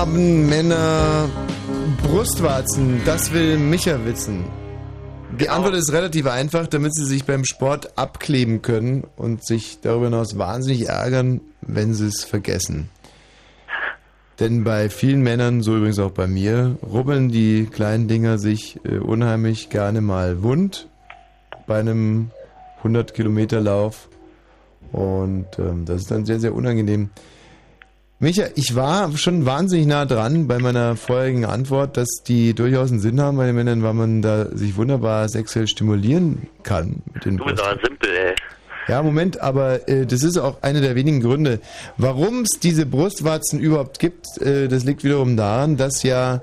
haben Männer Brustwarzen? Das will Micha wissen. Die Antwort ist relativ einfach, damit sie sich beim Sport abkleben können und sich darüber hinaus wahnsinnig ärgern, wenn sie es vergessen. Denn bei vielen Männern, so übrigens auch bei mir, rubbeln die kleinen Dinger sich äh, unheimlich gerne mal wund bei einem 100 Kilometer Lauf und ähm, das ist dann sehr, sehr unangenehm. Micha, ich war schon wahnsinnig nah dran bei meiner vorherigen Antwort, dass die durchaus einen Sinn haben bei den Männern, weil man da sich wunderbar sexuell stimulieren kann mit den Du bist aber simpel, ey. ja, Moment, aber äh, das ist auch einer der wenigen Gründe. Warum es diese Brustwarzen überhaupt gibt, äh, das liegt wiederum daran, dass ja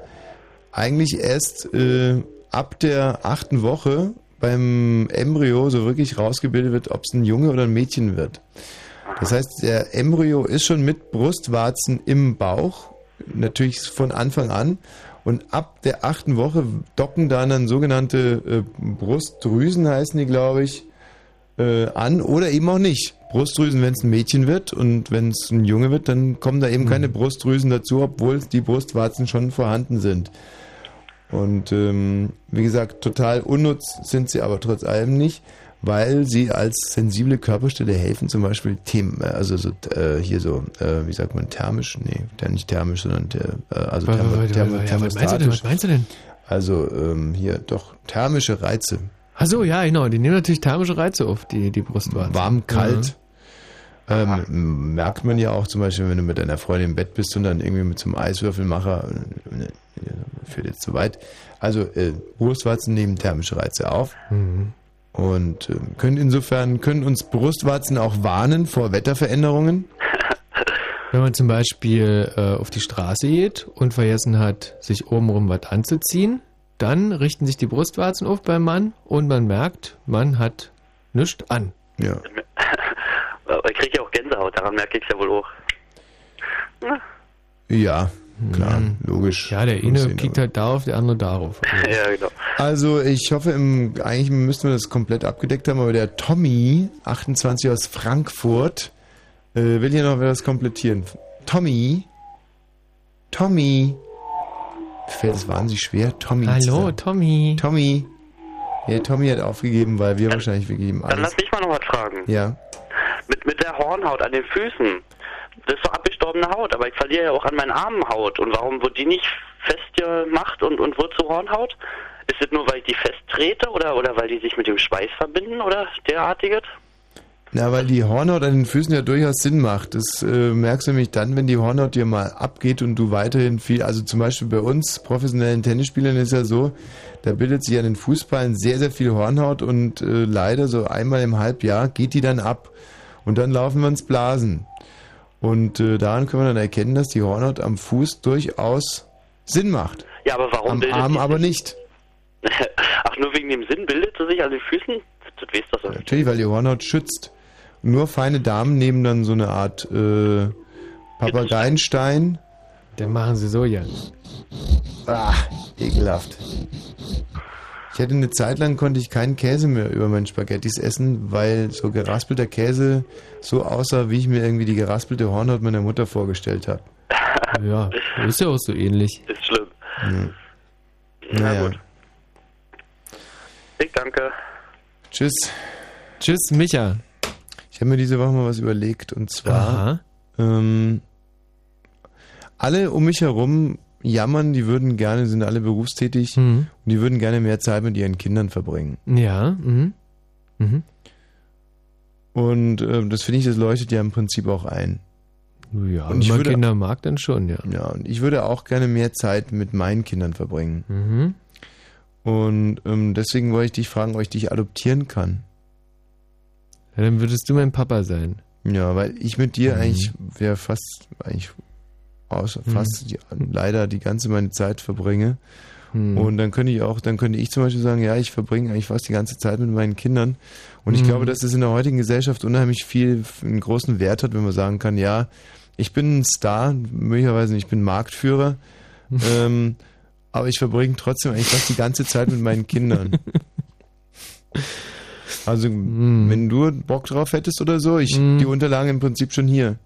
eigentlich erst äh, ab der achten Woche beim Embryo so wirklich rausgebildet wird, ob es ein Junge oder ein Mädchen wird. Das heißt, der Embryo ist schon mit Brustwarzen im Bauch, natürlich von Anfang an. Und ab der achten Woche docken dann dann sogenannte äh, Brustdrüsen, heißen die, glaube ich, äh, an oder eben auch nicht. Brustdrüsen, wenn es ein Mädchen wird und wenn es ein Junge wird, dann kommen da eben keine Brustdrüsen dazu, obwohl die Brustwarzen schon vorhanden sind. Und ähm, wie gesagt, total unnutz sind sie aber trotz allem nicht, weil sie als sensible Körperstelle helfen, zum Beispiel Themen, äh, also so, äh, hier so, äh, wie sagt man, thermisch? Nee, nicht thermisch, sondern der, äh, also Warte, thermo, warte, thermo, warte, ja, was meinst du denn? Was meinst du denn? Also ähm, hier doch thermische Reize. Ach so, ja, genau. Die nehmen natürlich thermische Reize auf, die, die Brustwarzen. Warm, kalt. Ähm, merkt man ja auch zum Beispiel, wenn du mit deiner Freundin im Bett bist und dann irgendwie mit so einem Eiswürfelmacher, äh, führt jetzt zu weit. Also äh, Brustwarzen nehmen thermische Reize auf Mhm. Und äh, können insofern, können uns Brustwarzen auch warnen vor Wetterveränderungen. Wenn man zum Beispiel äh, auf die Straße geht und vergessen hat, sich obenrum was anzuziehen, dann richten sich die Brustwarzen auf beim Mann und man merkt, man hat nichts an. Ja. Ich kriege ja auch Gänsehaut, daran merke ich es ja wohl auch. Na, Ja, klar, logisch. Ja, der eine kickt halt darauf, der andere darauf. ja, genau. Also ich hoffe, im, eigentlich müssten wir das komplett abgedeckt haben, aber der Tommy, 28 aus Frankfurt, äh, will hier noch was komplettieren. Tommy, Tommy, mir fällt es wahnsinnig schwer, Tommy. zu Hallo, sagen. Tommy. Tommy. Ja, Tommy hat aufgegeben, weil wir wahrscheinlich vergeben Dann alles. lass mich mal noch was fragen. Ja. Mit, mit der Hornhaut an den Füßen. Das ist doch abgestorbene Haut, aber ich verliere ja auch an meinen Armen Haut. Und warum wird die nicht festgemacht und, und wird zu Hornhaut? Ist es nur, weil ich die festtrete oder, oder weil die sich mit dem Schweiß verbinden oder derartiges? Na, weil die Hornhaut an den Füßen ja durchaus Sinn macht. Das äh, merkst du nämlich dann, wenn die Hornhaut dir mal abgeht und du weiterhin viel, also zum Beispiel bei uns professionellen Tennisspielern ist ja so, da bildet sich an den Fußballen sehr, sehr viel Hornhaut und äh, leider so einmal im Halbjahr geht die dann ab und dann laufen wir ins Blasen. Und äh, daran können wir dann erkennen, dass die Hornhaut am Fuß durchaus Sinn macht. Ja, aber warum Am bildet Arm aber nicht. Ach, nur wegen dem Sinn bildet sie sich an den Füßen? Das weißt du doch. Natürlich, weil die Hornhaut schützt. Nur feine Damen nehmen dann so eine Art äh, Papageienstein. Dann machen sie so, ja. Ah, ekelhaft. Ich hatte eine Zeit lang konnte ich keinen Käse mehr über meinen Spaghettis essen, weil so geraspelter Käse so aussah, wie ich mir irgendwie die geraspelte Hornhaut meiner Mutter vorgestellt habe. Ja, ist ja auch so ähnlich. Ist schlimm. Hm. Naja. Ich danke. Tschüss. Tschüss, Micha. Ich habe mir diese Woche mal was überlegt und zwar ähm, alle um mich herum jammern, die würden gerne, sind alle berufstätig Mhm. und die würden gerne mehr Zeit mit ihren Kindern verbringen. Ja, mhm. Mhm. Und ähm, das finde ich, das leuchtet ja im Prinzip auch ein. Ja, und wenn ich man würde, Kinder mag, dann schon, ja. ja, und ich würde auch gerne mehr Zeit mit meinen Kindern verbringen. Mhm. Und ähm, deswegen wollte ich dich fragen, ob ich dich adoptieren kann. Ja, dann würdest du mein Papa sein. Ja, weil ich mit dir Mhm. eigentlich wäre fast eigentlich aus, Mhm. fast die, leider die ganze meine Zeit verbringe. Mhm. Und dann könnte ich auch, dann könnte ich zum Beispiel sagen, ja, ich verbringe eigentlich fast die ganze Zeit mit meinen Kindern. Und ich Mhm. glaube, dass das in der heutigen Gesellschaft unheimlich viel, einen großen Wert hat, wenn man sagen kann, ja, ich bin ein Star, möglicherweise nicht, ich bin Marktführer, ähm, aber ich verbringe trotzdem eigentlich fast die ganze Zeit mit meinen Kindern. Also, wenn du Bock drauf hättest oder so, ich die Unterlagen im Prinzip schon hier.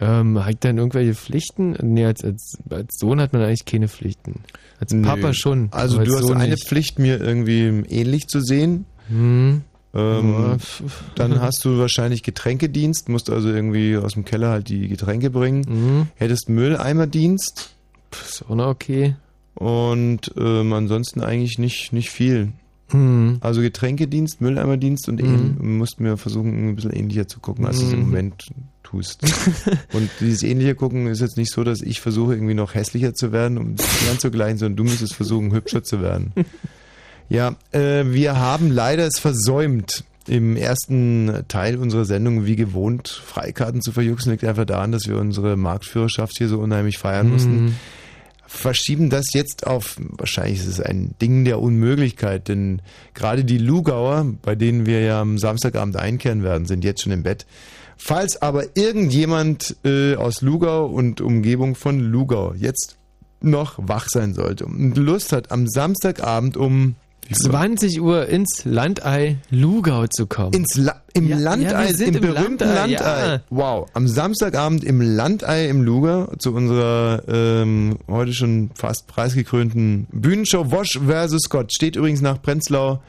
Ähm, hat dann irgendwelche Pflichten? Nee, als, als, als Sohn hat man eigentlich keine Pflichten. Als Papa Nö. schon. Also du hast Sohn eine nicht. Pflicht, mir irgendwie ähnlich zu sehen. Hm. Ähm, dann hast du wahrscheinlich Getränkedienst, musst also irgendwie aus dem Keller halt die Getränke bringen. Mhm. Hättest Mülleimerdienst. Ist auch noch okay. Und ähm, ansonsten eigentlich nicht, nicht viel. Mhm. Also Getränkedienst, Mülleimerdienst und Mhm. ähn, musst mir versuchen, ein bisschen ähnlicher zu gucken, als du es im Mhm. Moment tust. und dieses ähnliche gucken ist jetzt nicht so, dass ich versuche, irgendwie noch hässlicher zu werden, um dich anzugleichen, sondern du müsstest versuchen, hübscher zu werden. Ja, äh, wir haben leider es versäumt, im ersten Teil unserer Sendung wie gewohnt Freikarten zu verjuxen. Liegt einfach daran, dass wir unsere Marktführerschaft hier so unheimlich feiern mussten. Verschieben das jetzt auf, wahrscheinlich ist es ein Ding der Unmöglichkeit, denn gerade die Lugauer, bei denen wir ja am Samstagabend einkehren werden, sind jetzt schon im Bett. Falls aber irgendjemand äh, aus Lugau und Umgebung von Lugau jetzt noch wach sein sollte und Lust hat, am Samstagabend um 20 Uhr ins Landei Lugau zu kommen. Ins La im Ja, Landei, ja, wir sind im berühmten Landei. ja. Wow, am Samstagabend im Landei im Luger zu unserer ähm, heute schon fast preisgekrönten Bühnenshow Wosch vs. Scott. Steht übrigens nach Prenzlau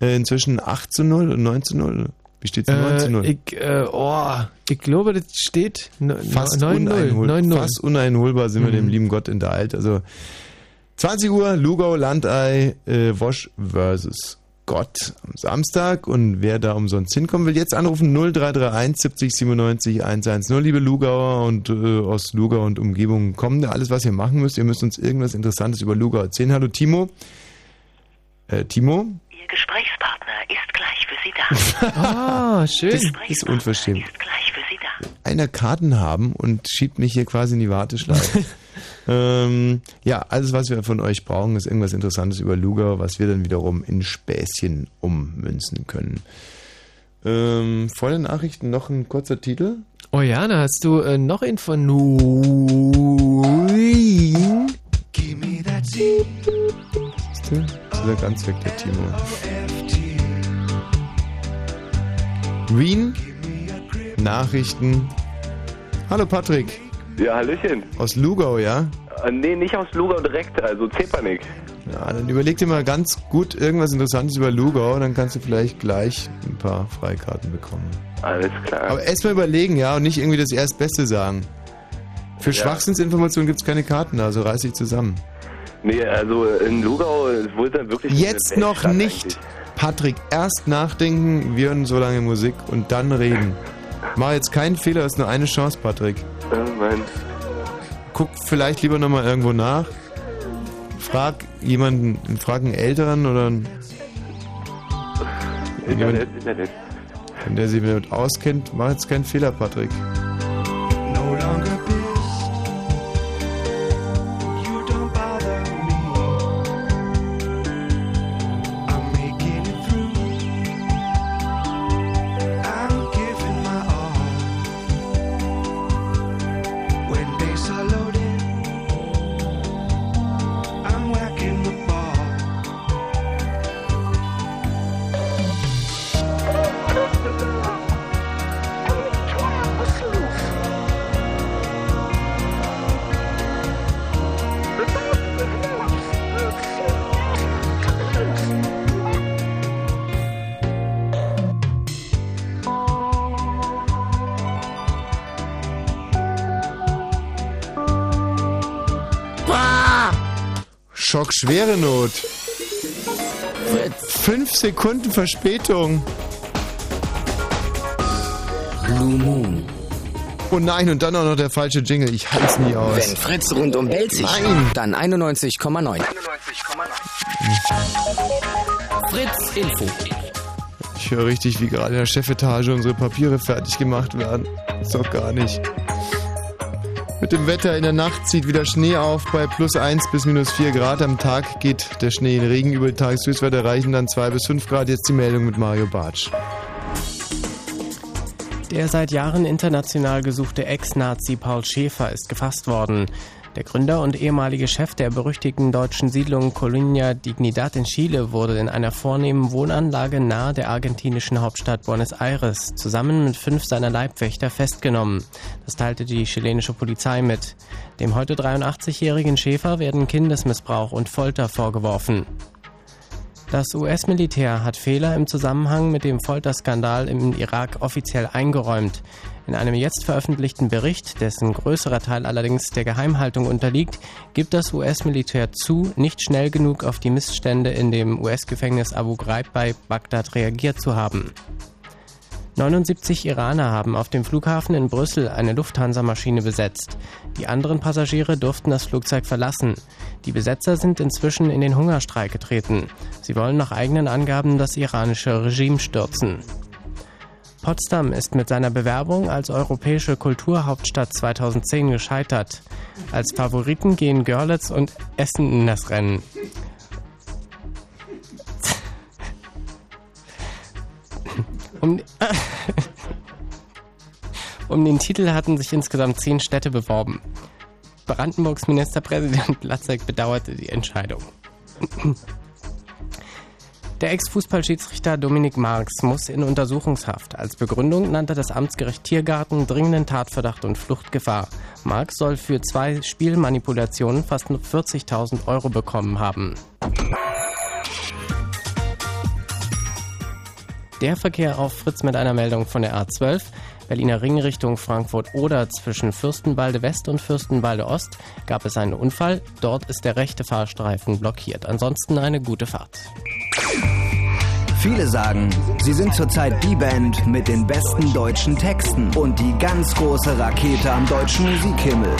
äh, inzwischen 8 zu 0 und 9 zu 0. Wie steht's? 9 zu 0. Äh, ich, äh, oh, ich glaube, das steht fast 9-0. uneinholbar. 9-0. Fast uneinholbar sind wir Mhm. dem lieben Gott in der Alt. Also 20 Uhr, Lugau, Landei, äh, Wosch versus Gott am Samstag. Und wer da umsonst hinkommen will, jetzt anrufen 0331 70 97 110. Liebe Lugauer und äh, aus Lugau und Umgebung, kommen da alles, was ihr machen müsst. Ihr müsst uns irgendwas Interessantes über Lugau erzählen. Hallo Timo. Äh, Timo? Ihr Gesprächspartner ist gleich für Sie da. Ah, schön. Das ist unverschämt. Gleich für Sie da. einer Karten haben und schiebt mich hier quasi in die Warteschleife. ähm, ja, alles, was wir von euch brauchen, ist irgendwas Interessantes über Lugau, was wir dann wiederum in Späßchen ummünzen können. Ähm, vor den Nachrichten noch ein kurzer Titel. Oh ja, da hast du äh, noch einen von Nuin. Siehst du? Ist er ganz weg, der Timo. Wien, Nachrichten. Hallo Patrick. Ja, Hallöchen. Aus Lugau, ja? Äh, nee, nicht aus Lugau direkt, also Zepanik. Ja, dann überleg dir mal ganz gut irgendwas Interessantes über Lugau, dann kannst du vielleicht gleich ein paar Freikarten bekommen. Alles klar. Aber erstmal überlegen, ja, und nicht irgendwie das Erstbeste sagen. Für Ja. Schwachsinnsinformationen gibt es keine Karten, also reiß dich zusammen. Nee, also in Lugau ist wohl dann wirklich. Jetzt noch nicht. eigentlich. Patrick, erst nachdenken, wir hören so lange Musik und dann reden. Mach jetzt keinen Fehler, ist nur eine Chance, Patrick. Mann. Guck vielleicht lieber nochmal irgendwo nach. Frag jemanden, frag einen Älteren oder einen, Internet, Internet. wenn der sich damit auskennt. Mach jetzt keinen Fehler, Patrick. Schwere Not. Fünf Sekunden Verspätung. Blue Moon. Oh nein, und dann auch noch der falsche Jingle. Ich halt's nie aus. Wenn Fritz rundum bellt sich, Nein. dann 91,9. Fritz Info. Ich höre richtig, wie gerade in der Chefetage unsere Papiere fertig gemacht werden. Ist doch gar nicht. Dem Wetter in der Nacht zieht wieder Schnee auf bei plus 1 bis minus 4 Grad. Am Tag geht der Schnee in Regen über die Tageshöchstwerte reichen dann 2 bis 5 Grad. Jetzt die Meldung mit Mario Bartsch. Der seit Jahren international gesuchte Ex-Nazi Paul Schäfer ist gefasst worden. Der Gründer und ehemalige Chef der berüchtigten deutschen Siedlung Colonia Dignidad in Chile wurde in einer vornehmen Wohnanlage nahe der argentinischen Hauptstadt Buenos Aires zusammen mit fünf seiner Leibwächter festgenommen. Das teilte die chilenische Polizei mit. Dem heute 83-jährigen Schäfer werden Kindesmissbrauch und Folter vorgeworfen. Das US-Militär hat Fehler im Zusammenhang mit dem Folterskandal im Irak offiziell eingeräumt. In einem jetzt veröffentlichten Bericht, dessen größerer Teil allerdings der Geheimhaltung unterliegt, gibt das US-Militär zu, nicht schnell genug auf die Missstände in dem US-Gefängnis Abu Ghraib bei Bagdad reagiert zu haben. 79 Iraner haben auf dem Flughafen in Brüssel eine Lufthansa-Maschine besetzt. Die anderen Passagiere durften das Flugzeug verlassen. Die Besetzer sind inzwischen in den Hungerstreik getreten. Sie wollen nach eigenen Angaben das iranische Regime stürzen. Potsdam ist mit seiner Bewerbung als europäische Kulturhauptstadt 2010 gescheitert. Als Favoriten gehen Görlitz und Essen in das Rennen. Um, um den Titel hatten sich insgesamt zehn Städte beworben. Brandenburgs Ministerpräsident Latzek bedauerte die Entscheidung. Der Ex-Fußballschiedsrichter Dominik Marx muss in Untersuchungshaft. Als Begründung nannte das Amtsgericht Tiergarten dringenden Tatverdacht und Fluchtgefahr. Marx soll für zwei Spielmanipulationen fast 40.000 Euro bekommen haben. Der Verkehr auf Fritz mit einer Meldung von der A12. Berliner Ring Richtung Frankfurt-Oder zwischen Fürstenwalde West und Fürstenwalde Ost gab es einen Unfall. Dort ist der rechte Fahrstreifen blockiert. Ansonsten eine gute Fahrt. Viele sagen, sie sind zurzeit die Band mit den besten deutschen Texten und die ganz große Rakete am deutschen Musikhimmel.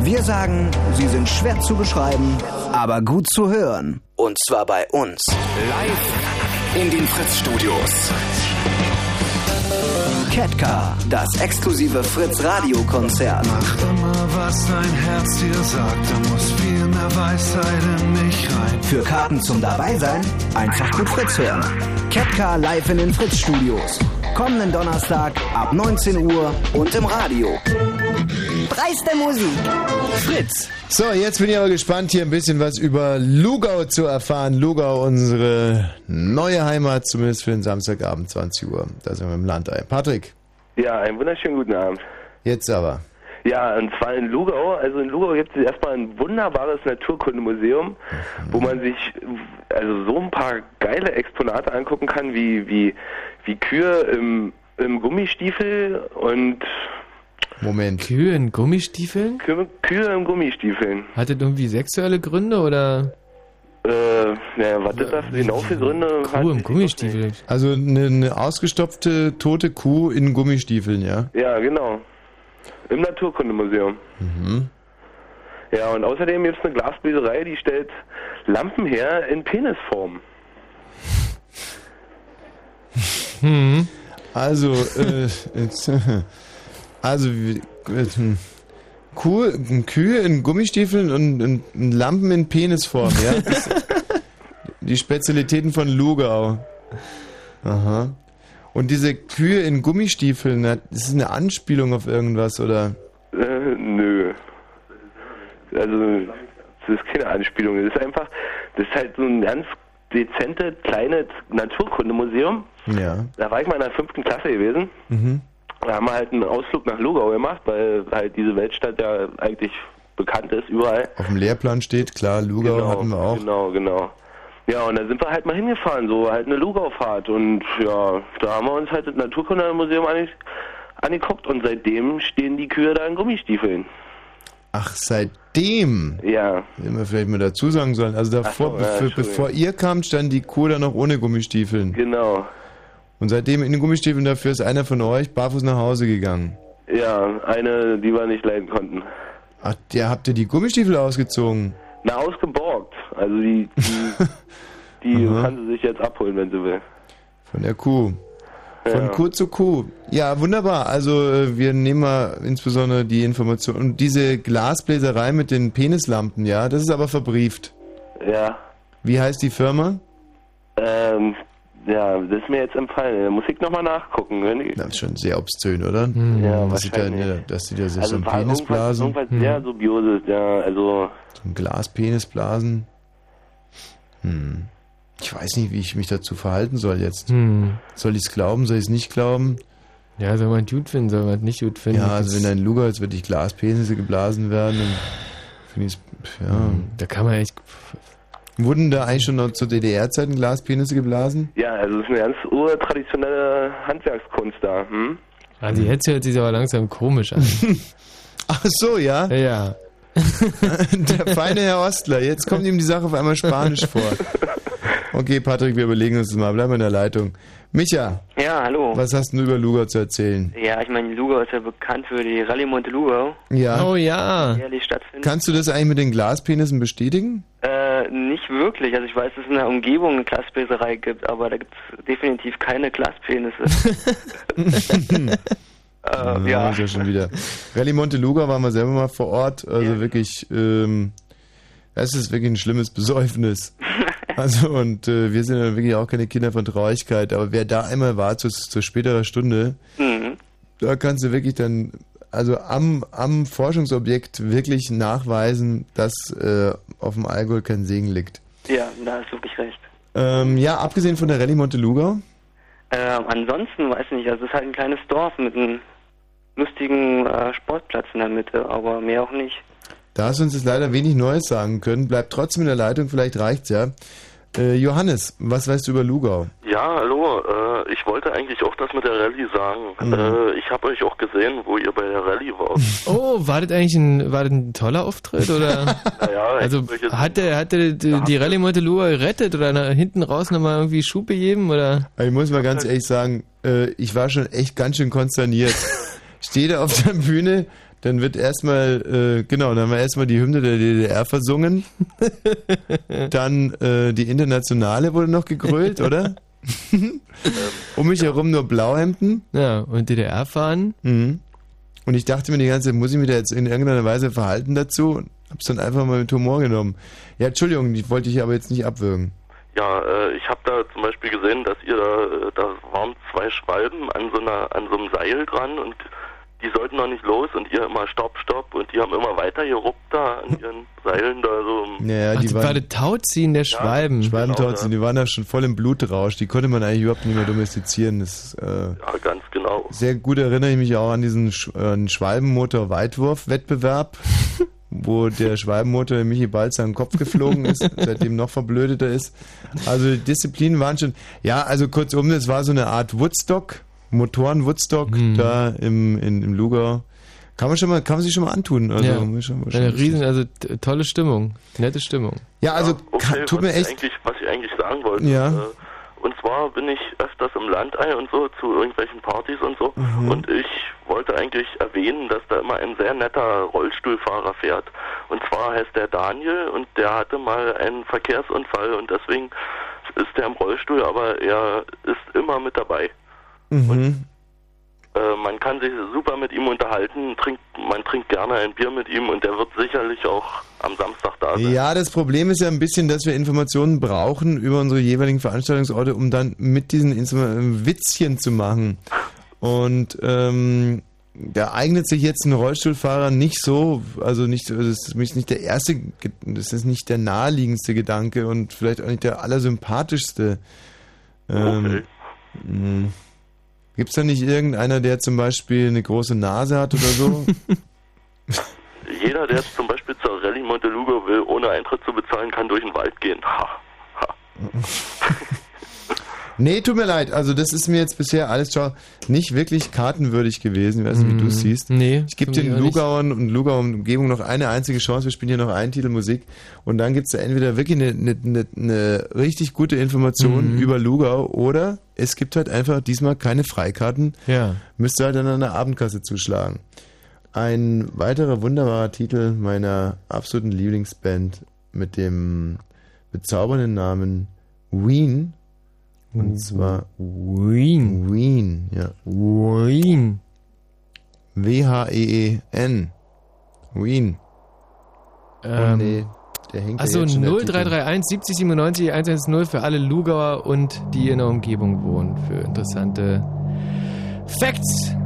Wir sagen, sie sind schwer zu beschreiben, aber gut zu hören. Und zwar bei uns. Live in den Fritz-Studios. Ketka, das exklusive Fritz Radio Konzert. Immer was dein Herz dir sagt, da muss viel mehr Weisheit in mich rein. Für Karten zum Dabeisein einfach gut Fritz hören. Ketka live in den Fritz Studios. Kommenden Donnerstag ab 19 Uhr und im Radio. Preis der Musik. Fritz. So, jetzt bin ich aber gespannt, hier ein bisschen was über Lugau zu erfahren. Lugau, unsere neue Heimat, zumindest für den Samstagabend, 20 Uhr. Da sind wir im Landei. Patrick, Ja, einen wunderschönen guten Abend. jetzt aber. Ja, und zwar in Lugau. Also in Lugau gibt es erstmal ein wunderbares Naturkundemuseum, wo man sich also so ein paar geile Exponate angucken kann, wie, wie, wie Kühe im, im Gummistiefel und Moment. Kühe in Gummistiefeln? Kühe, Kühe im Gummistiefeln. Hat das irgendwie sexuelle Gründe oder? Äh, naja, was das da genau für Gründe hat? Kuh im Gummistiefel. Also eine, eine ausgestopfte tote Kuh in Gummistiefeln, ja? Ja, genau. Im Naturkundemuseum. Mhm. Ja, und außerdem gibt es eine Glasbläserei, die stellt Lampen her in Penisform. Hm. Also, äh, jetzt, also, wie- äh, hm. Kühe in Gummistiefeln und, und, und Lampen in Penisform, ja? Die Spezialitäten von Lugau. Aha. Und diese Kühe in Gummistiefeln, das ist eine Anspielung auf irgendwas, oder? Äh, nö. Also, das ist keine Anspielung. Das ist einfach, das ist halt so ein ganz dezente, kleines Naturkundemuseum. Ja. Da war ich mal in der fünften Klasse gewesen. Mhm. Da haben wir halt einen Ausflug nach Lugau gemacht, weil halt diese Weltstadt ja eigentlich bekannt ist, überall. Auf dem Lehrplan steht, klar, Lugau genau, hatten wir auch. Genau, genau. Ja, und da sind wir halt mal hingefahren, so halt eine Lugaufahrt. Und ja, da haben wir uns halt das Naturkundemuseum ange angeguckt und seitdem stehen die Kühe da in Gummistiefeln. Ach, seitdem? Ja. Hätten wir vielleicht mal dazu sagen sollen. Also davor, so, ja, bevor ihr kamt, stand die Kuh da noch ohne Gummistiefeln. Genau. Und seitdem in den Gummistiefeln dafür ist einer von euch barfuß nach Hause gegangen. Ja, eine, die wir nicht leiden konnten. Ach, der habt ihr die Gummistiefel ausgezogen? Na, ausgeborgt. Also die, die, die kann sie sich jetzt abholen, wenn sie will. Von der Kuh. Von Ja. Kuh zu Kuh. Ja, wunderbar. Also äh, wir nehmen mal insbesondere die Information. Und diese Glasbläserei mit den Penislampen, ja, das ist aber verbrieft. Ja. Wie heißt die Firma? Ähm, Ja, das ist mir jetzt empfallen. Da muss ich nochmal nachgucken. Das ist schon sehr obszön, oder? Ja, dass sie da, wahrscheinlich. dass sie da sich also so einen war Penis irgendwas, irgendwas sehr dubioses, ja, also... So ein Glaspenis blasen. Hm. Ich weiß nicht, wie ich mich dazu verhalten soll jetzt. Hm. Soll ich es glauben, soll ich es nicht glauben? Ja, soll man gut finden, soll man es nicht gut finden. Ja, also wenn ein Luger, als wirklich Glaspenisse geblasen werden, dann finde ich es, ja. Da kann man echt... Wurden da eigentlich schon noch zu DDR-Zeiten Glaspenisse geblasen? Ja, also es ist eine ganz urtraditionelle Handwerkskunst da. Hm? Also jetzt hört sich aber langsam komisch an. Ach so, ja? Ja, ja. Der feine Herr Ostler, jetzt kommt ihm die Sache auf einmal Spanisch vor. Okay, Patrick, wir überlegen uns das mal. Bleib mal in der Leitung. Micha, Ja, hallo. was hast du über Lugau zu erzählen? Ja, ich meine, Lugau ist ja bekannt für die Rallye Monte Lugau. Ja. Oh ja. Die stattfindet. Kannst du das eigentlich mit den Glaspenissen bestätigen? Äh, nicht wirklich. Also ich weiß, dass es in der Umgebung eine Glasbläserei gibt, aber da gibt es definitiv keine Glaspenisse. äh, ja. Ist ja schon wieder. Rallye Monte Lugau waren wir selber mal vor Ort. Also wirklich, ähm, es ist wirklich ein schlimmes Besäufnis. Also und äh, wir sind ja wirklich auch keine Kinder von Traurigkeit, aber wer da einmal war zu, zu späterer Stunde, Mhm. da kannst du wirklich dann also am, am Forschungsobjekt wirklich nachweisen, dass äh, auf dem Alkohol kein Segen liegt. Ja, da hast du wirklich recht. Ähm, ja, abgesehen von der Rallye Monte Lugau. Ähm, ansonsten weiß ich nicht, also es ist halt ein kleines Dorf mit einem lustigen äh, Sportplatz in der Mitte, aber mehr auch nicht. Da hast du uns jetzt leider wenig Neues sagen können. Bleibt trotzdem in der Leitung, vielleicht reicht's ja. Äh, Johannes, was weißt du über Lugau? Ja, hallo. Äh, ich wollte eigentlich auch das mit der Rallye sagen. Mhm. Äh, ich habe euch auch gesehen, wo ihr bei der Rallye wart. Oh, war das eigentlich ein, war das ein toller Auftritt? Oder? naja, Also hat der, hat der die, die Rallye Monte Lugau gerettet oder nach hinten raus nochmal irgendwie Schub gegeben? Oder? Ich muss mal ganz ehrlich sagen, äh, ich war schon echt ganz schön konsterniert. Stehe da auf der Bühne, dann wird erstmal, äh, genau, dann haben wir erstmal die Hymne der DDR versungen. dann äh, die Internationale wurde noch gegrölt, oder? um mich herum nur Blauhemden. Ja, und DDR fahren. Mhm. Und ich dachte mir die ganze Zeit, muss ich mich da jetzt in irgendeiner Weise verhalten dazu? Und hab's dann einfach mal mit Humor genommen. Ja, Entschuldigung, die wollte ich aber jetzt nicht abwürgen. Ja, äh, ich habe da zum Beispiel gesehen, dass ihr da, äh, da waren zwei Schwalben an so einer, an so einem Seil dran und die sollten noch nicht los und ihr immer Stopp, Stopp und die haben immer weiter geruppt da an ihren Seilen da so. Ja, Ach, die war waren, das Tauziehen der Schwalben. Schwalbentauziehen, die waren da schon voll im Blutrausch. Die konnte man eigentlich überhaupt nicht mehr domestizieren. Das, äh, Ja, ganz genau. sehr gut erinnere ich mich auch an diesen Sch äh, Schwalbenmotor-Weitwurf-Wettbewerb, wo der Schwalbenmotor Michi Balzer an den Kopf geflogen ist, seitdem noch verblödeter ist. Also die Disziplinen waren schon, ja, also kurzum, das war so eine Art Woodstock, Motoren-Woodstock Hm. da im, in, im Lugau. Kann man schon mal, kann man sich schon mal antun. Also, ja. schon, Eine riesen, also tolle Stimmung, nette Stimmung. Ja, also Okay, tut mir echt, eigentlich, was ich eigentlich sagen wollte. Ja. Äh, und zwar bin ich öfters im Landei und so zu irgendwelchen Partys und so. Mhm. Und ich wollte eigentlich erwähnen, dass da immer ein sehr netter Rollstuhlfahrer fährt. Und zwar heißt der Daniel und der hatte mal einen Verkehrsunfall und deswegen ist der im Rollstuhl, aber er ist immer mit dabei. Mhm. Äh, man kann sich super mit ihm unterhalten, trinkt, man trinkt gerne ein Bier mit ihm und der wird sicherlich auch am Samstag da sein. Ja, das Problem ist ja ein bisschen, dass wir Informationen brauchen über unsere jeweiligen Veranstaltungsorte, um dann mit diesen Inform- Witzchen zu machen. Und ähm, da eignet sich jetzt ein Rollstuhlfahrer nicht so, also nicht, das ist nicht der erste, das ist nicht der naheliegendste Gedanke und vielleicht auch nicht der allersympathischste. Ähm, mh. Gibt's da nicht irgendeiner, der zum Beispiel eine große Nase hat oder so? Jeder, der jetzt zum Beispiel zur Rallye Montelugo will, ohne Eintritt zu bezahlen, kann durch den Wald gehen. Ha, ha. Nee, tut mir leid. Also das ist mir jetzt bisher alles schon nicht wirklich kartenwürdig gewesen. Ich weiß nicht, wie du es siehst. Nee. Ich gebe den. Lugauern und Lugauer Umgebung noch eine einzige Chance. Wir spielen hier noch einen Titel Musik und dann gibt's da entweder wirklich eine, eine, eine, eine richtig gute Information Mhm. über Lugau oder es gibt halt einfach diesmal keine Freikarten. Ja. Müsst ihr halt dann an der Abendkasse zuschlagen. Ein weiterer wunderbarer Titel meiner absoluten Lieblingsband mit dem bezaubernden Namen Ween. Und zwar Ween. Ween, ja. Ween. W-H-E-E-N. Ween. Oh Ähm, nee. Der hängt Also ja jetzt schon in der Tüte. 0331 70 97 110 für alle Lugauer und die in der Umgebung wohnen für interessante Facts.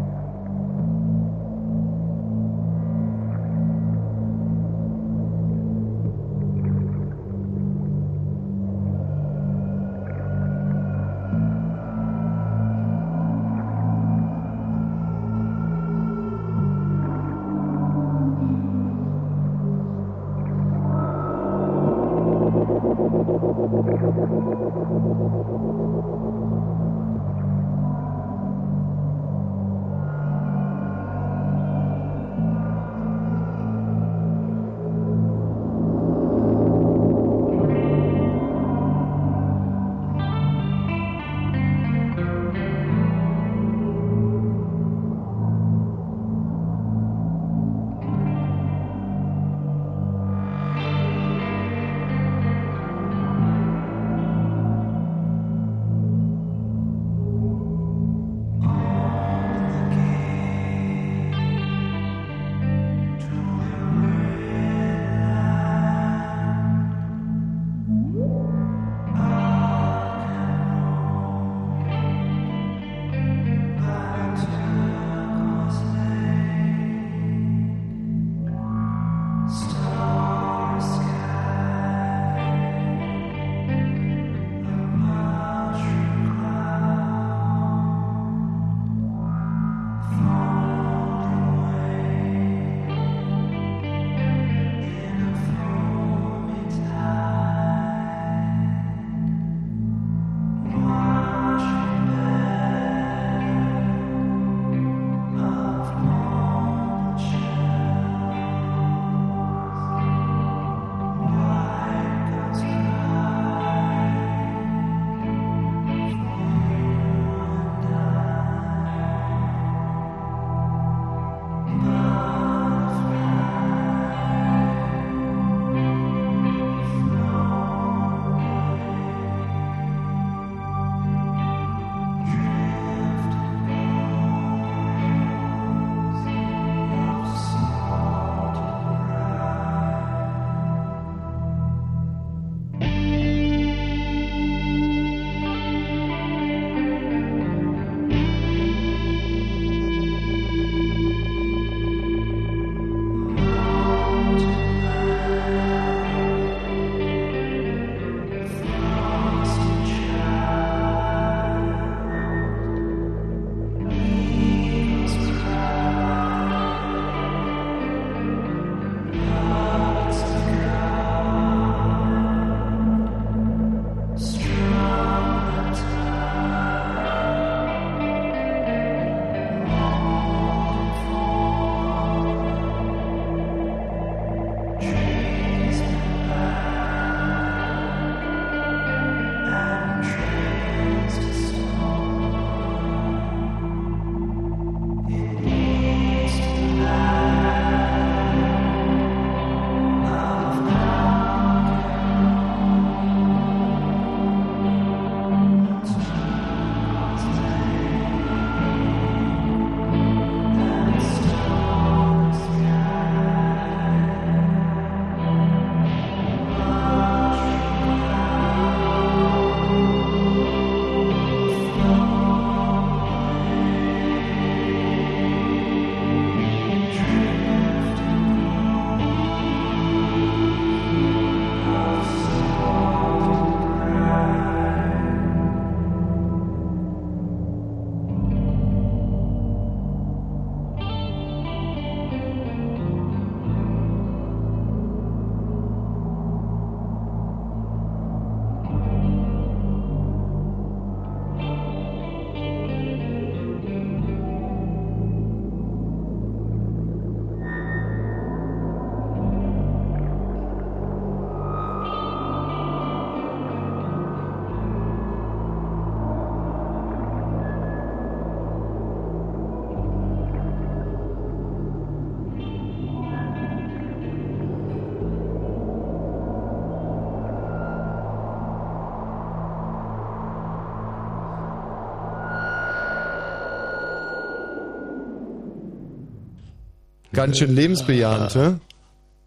Ganz schön lebensbejahend, hä?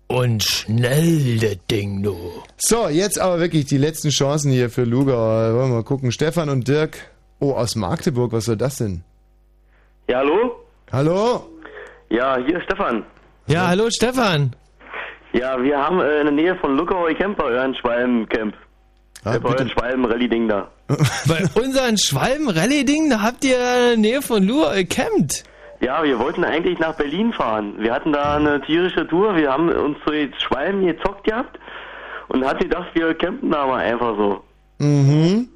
Und schnell, das Ding, du. So, jetzt aber wirklich die letzten Chancen hier für Lugau. Wollen wir mal gucken. Stefan und Dirk. Oh, aus Magdeburg, was soll das denn? Ja, hallo? Hallo? Ja, hier ist Stefan. Ja, hallo Stefan. Ja, wir haben äh, in der Nähe von Luckau Camp bei euren Schwalben-Camp. äh, bei euren Schwalben-Rallye-Ding da. Bei unseren Schwalben-Rallye-Ding, da habt ihr in der Nähe von Lua gecampt. Ja, wir wollten eigentlich nach Berlin fahren. Wir hatten da eine tierische Tour. Wir haben uns so jetzt Schwalben gezockt gehabt und hatten gedacht, wir campen da mal einfach so. Mhm.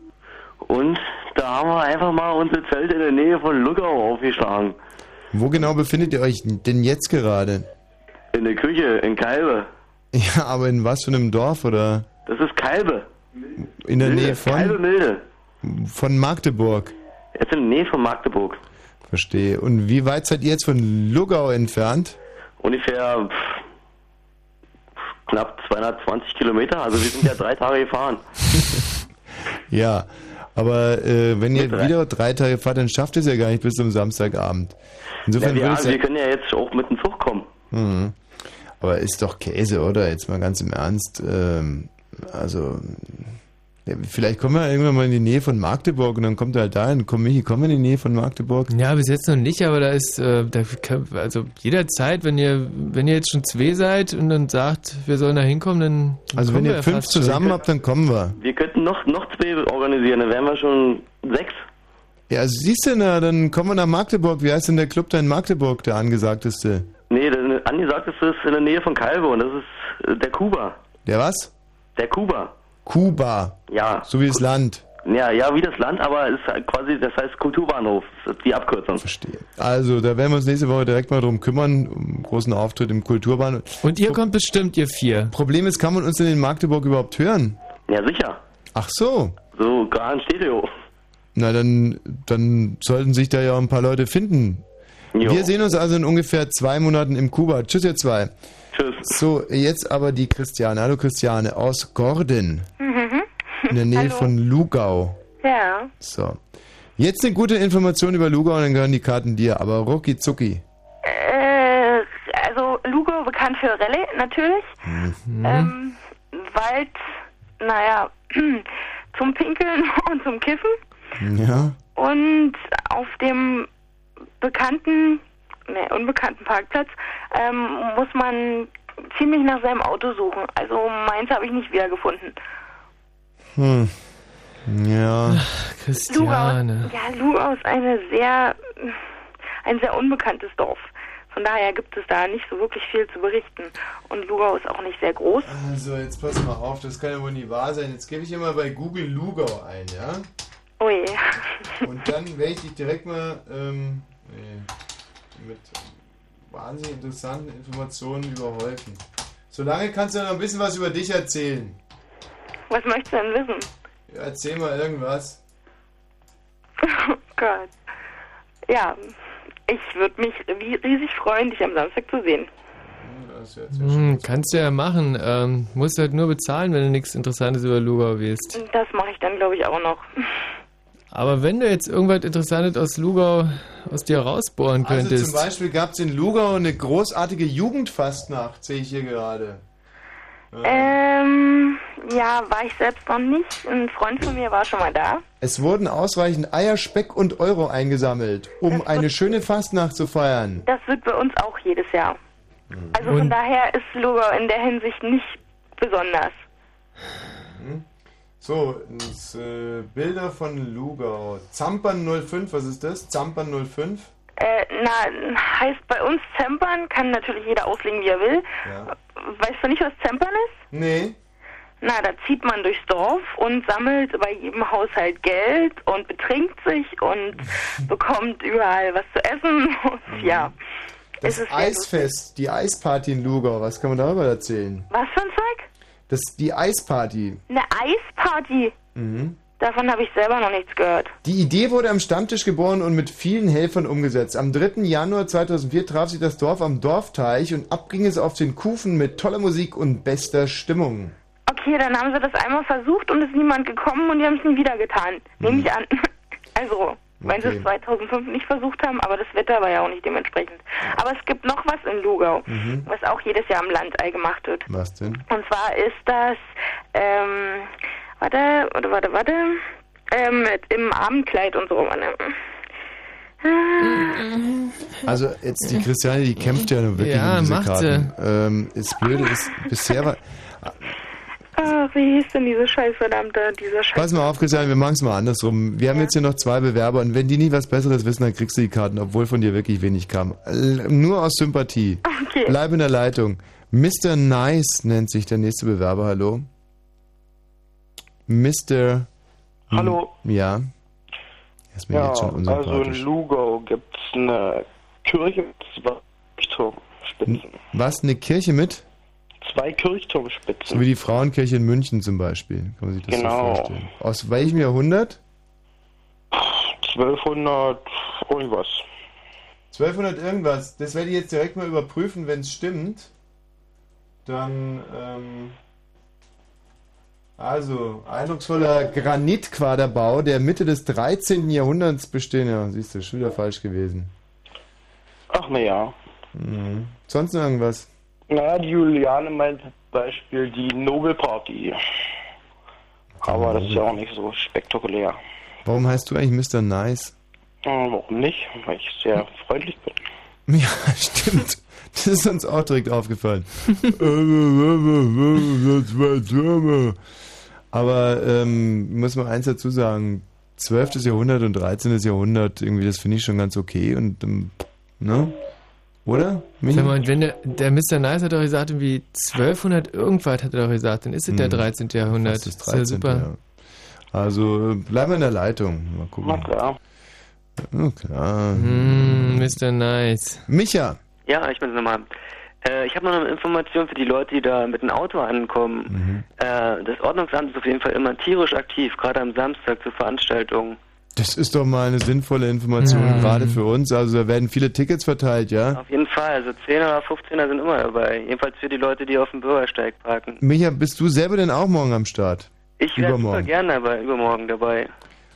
Und da haben wir einfach mal unser Zelt in der Nähe von Luckau aufgeschlagen. Wo genau befindet ihr euch denn jetzt gerade? In der Küche, in Kalbe. Ja, aber in was für einem Dorf oder Das ist Kalbe. in der Milde, Nähe Kalbe von? Milde. Von Magdeburg. Jetzt in der Nähe von Magdeburg. Verstehe. Und wie weit seid ihr jetzt von Lugau entfernt? Ungefähr knapp 220 Kilometer. Also wir sind ja drei Tage gefahren. Ja, aber äh, wenn ihr wieder drei Tage fahrt, dann schafft ihr es ja gar nicht bis zum Samstagabend. Insofern ja, wir, ich wir können ja jetzt auch mit dem Zug kommen. Mhm. Aber ist doch Käse, oder? Jetzt mal ganz im Ernst. Ähm, also, ja, vielleicht kommen wir irgendwann mal in die Nähe von Magdeburg und dann kommt er halt dahin. Komm, Michi, kommen wir in die Nähe von Magdeburg? Ja, bis jetzt noch nicht, aber da ist, äh, da also jederzeit, wenn ihr, wenn ihr jetzt schon zwei seid und dann sagt, wir sollen da hinkommen, dann. dann Also, wenn ihr fünf zusammen habt, dann kommen wir. Wir könnten noch, noch zwei organisieren, dann wären wir schon sechs. Ja, also siehst du, na, dann kommen wir nach Magdeburg. Wie heißt denn der Club da in Magdeburg, der angesagteste? Nee, der angesagt ist es in der Nähe von Kalbe und das ist äh, der Kuba. Der was? Der Kuba. Kuba. Ja. So wie das Land. Ja, ja, wie das Land, aber es ist halt quasi, das heißt Kulturbahnhof, die Abkürzung. Verstehe. Also, da werden wir uns nächste Woche direkt mal drum kümmern, um einen großen Auftritt im Kulturbahnhof. Und ihr kommt bestimmt, ihr vier. Problem ist, kann man uns denn in Magdeburg überhaupt hören? Ja, sicher. Ach so. So, gar in Stereo. Na, dann, dann sollten sich da ja ein paar Leute finden. Jo. Wir sehen uns also in ungefähr zwei Monaten im Kuba. Tschüss, ihr zwei. Tschüss. So, jetzt aber die Christiane. Hallo Christiane, aus Gordon, Mhm. in der Nähe Hallo. von Lugau. Ja. So. Jetzt eine gute Information über Lugau und dann gehören die Karten dir, aber rucki zucki. Äh, also Lugo bekannt für Rallye natürlich. Mhm. Ähm, Wald, naja, zum Pinkeln und zum Kiffen. Ja. Und auf dem bekannten, ne, unbekannten Parkplatz ähm, muss man ziemlich nach seinem Auto suchen. Also meins habe ich nicht wiedergefunden. Hm. Ja. Christiane. Lugau, ja, Lugau ist eine sehr, ein sehr unbekanntes Dorf. Von daher gibt es da nicht so wirklich viel zu berichten. Und Lugau ist auch nicht sehr groß. Also, jetzt pass mal auf, das kann ja wohl nicht wahr sein. Jetzt gebe ich immer bei Google Lugau ein, ja? Ui. Und dann werde ich dich direkt mal ähm, nee, mit wahnsinnig interessanten Informationen überhäufen. Solange kannst du noch ein bisschen was über dich erzählen. Was möchtest du denn wissen? Ja, erzähl mal irgendwas. Oh Gott. Ja, ich würde mich riesig freuen, dich am Samstag zu sehen. Das Hm, kannst du ja machen. Ähm, musst halt nur bezahlen, wenn du nichts Interessantes über Lugau weißt. Das mache ich dann, glaube ich, auch noch. Aber wenn du jetzt irgendwas Interessantes aus Lugau aus dir rausbohren Also könntest. zum Beispiel gab es in Lugau eine großartige Jugendfastnacht, sehe ich hier gerade. Ähm, ja, war ich selbst noch nicht. Ein Freund von mir war schon mal da. Es wurden ausreichend Eier, Speck und Euro eingesammelt, um eine schöne Fastnacht zu feiern. Das wird bei uns auch jedes Jahr. Also von Und- daher ist Lugau in der Hinsicht nicht besonders. So, das, äh, Bilder von Lugau. Zampern 05, was ist das? Zampern 05? Äh, na, heißt bei uns Zempern, kann natürlich jeder auslegen, wie er will. Ja. Weißt du nicht, was Zempern ist? Nee. Na, da zieht man durchs Dorf und sammelt bei jedem Haushalt Geld und betrinkt sich und bekommt überall was zu essen und ja. Das Eisfest, die Eisparty in Lugau, was kann man darüber erzählen? Was für ein Zeug? Das die Eisparty. Eine Eisparty. Mhm. Davon habe ich selber noch nichts gehört. Die Idee wurde am Stammtisch geboren und mit vielen Helfern umgesetzt. Am 3. Januar 2004 traf sich das Dorf am Dorfteich und ab ging es auf den Kufen mit toller Musik und bester Stimmung. Okay, dann haben sie das einmal versucht und es ist niemand gekommen und die haben es nie wieder getan. Nehme ich an. Also, wenn sie Okay. es 2005 nicht versucht haben, aber das Wetter war ja auch nicht dementsprechend. Aber es gibt noch was in Lugau, Mhm. was auch jedes Jahr am Landei gemacht wird. Was denn? Und zwar ist das, ähm, warte, warte, warte, warte, ähm, mit, im Abendkleid und so. Warte. Also jetzt die Christiane, die kämpft ja nur wirklich Ja, um diese macht Karten. Ähm, das Blöde ist, bisher war... Ah, wie hieß denn diese scheiß verdammte, dieser scheiß... Pass mal auf, Christiane, wir machen es mal andersrum. Wir haben jetzt hier noch zwei Bewerber und wenn die nie was Besseres wissen, dann kriegst du die Karten, obwohl von dir wirklich wenig kam. L- Nur aus Sympathie. Okay. Bleib in der Leitung. Mr. Nice nennt sich der nächste Bewerber. Hallo? Mr. Hallo. Ja. Er ist mir Ja, jetzt schon also in. Lugau gibt es eine Kirche mit zwei Kirchturmspitzen. Was, eine Kirche mit? Zwei Kirchturmspitzen. So wie die Frauenkirche in München zum Beispiel. Kann man sich das Genau. so vorstellen. Aus welchem Jahrhundert? 1200 irgendwas. 1200 irgendwas. Das werde ich jetzt direkt mal überprüfen, wenn es stimmt. Dann, ähm, also, eindrucksvoller Granitquaderbau, der Mitte des 13. Jahrhunderts bestehen. Ja, siehst du, schon wieder falsch gewesen. Ach naja. Mhm. Sonst noch irgendwas? Naja, die Juliane meint zum Beispiel die Nobelparty. Aber das ist ja auch nicht so spektakulär. Warum heißt du eigentlich Mr. Nice? Hm, Warum nicht? Weil ich sehr freundlich bin. Ja, stimmt. Das ist uns auch direkt aufgefallen. Aber ähm, muss man eins dazu sagen, 12. Jahrhundert und 13. Jahrhundert, irgendwie, das finde ich schon ganz okay und ähm, ne? Oder? Sag mal, wenn der, der Mr. Nice hat doch gesagt, irgendwie 1200 irgendwas hat er doch gesagt, dann ist es der Hm. 13. Jahrhundert. Das ist ist ja 13. super. Ja. Also bleiben wir in der Leitung. Mal gucken. Na klar. Na klar. Hm, Mr. Nice. Micha. Ja, ich bin's nochmal. Äh, ich habe noch eine Information für die Leute, die da mit dem Auto ankommen. Mhm. Äh, das Ordnungsamt ist auf jeden Fall immer tierisch aktiv, gerade am Samstag zu Veranstaltungen. Das ist doch mal eine sinnvolle Information, Mhm. gerade für uns. Also da werden viele Tickets verteilt, ja? Auf jeden Fall, also 10 oder 15er sind immer dabei. Jedenfalls für die Leute, die auf dem Bürgersteig parken. Micha, bist du selber denn auch morgen am Start? Ich wäre super gerne dabei, übermorgen dabei.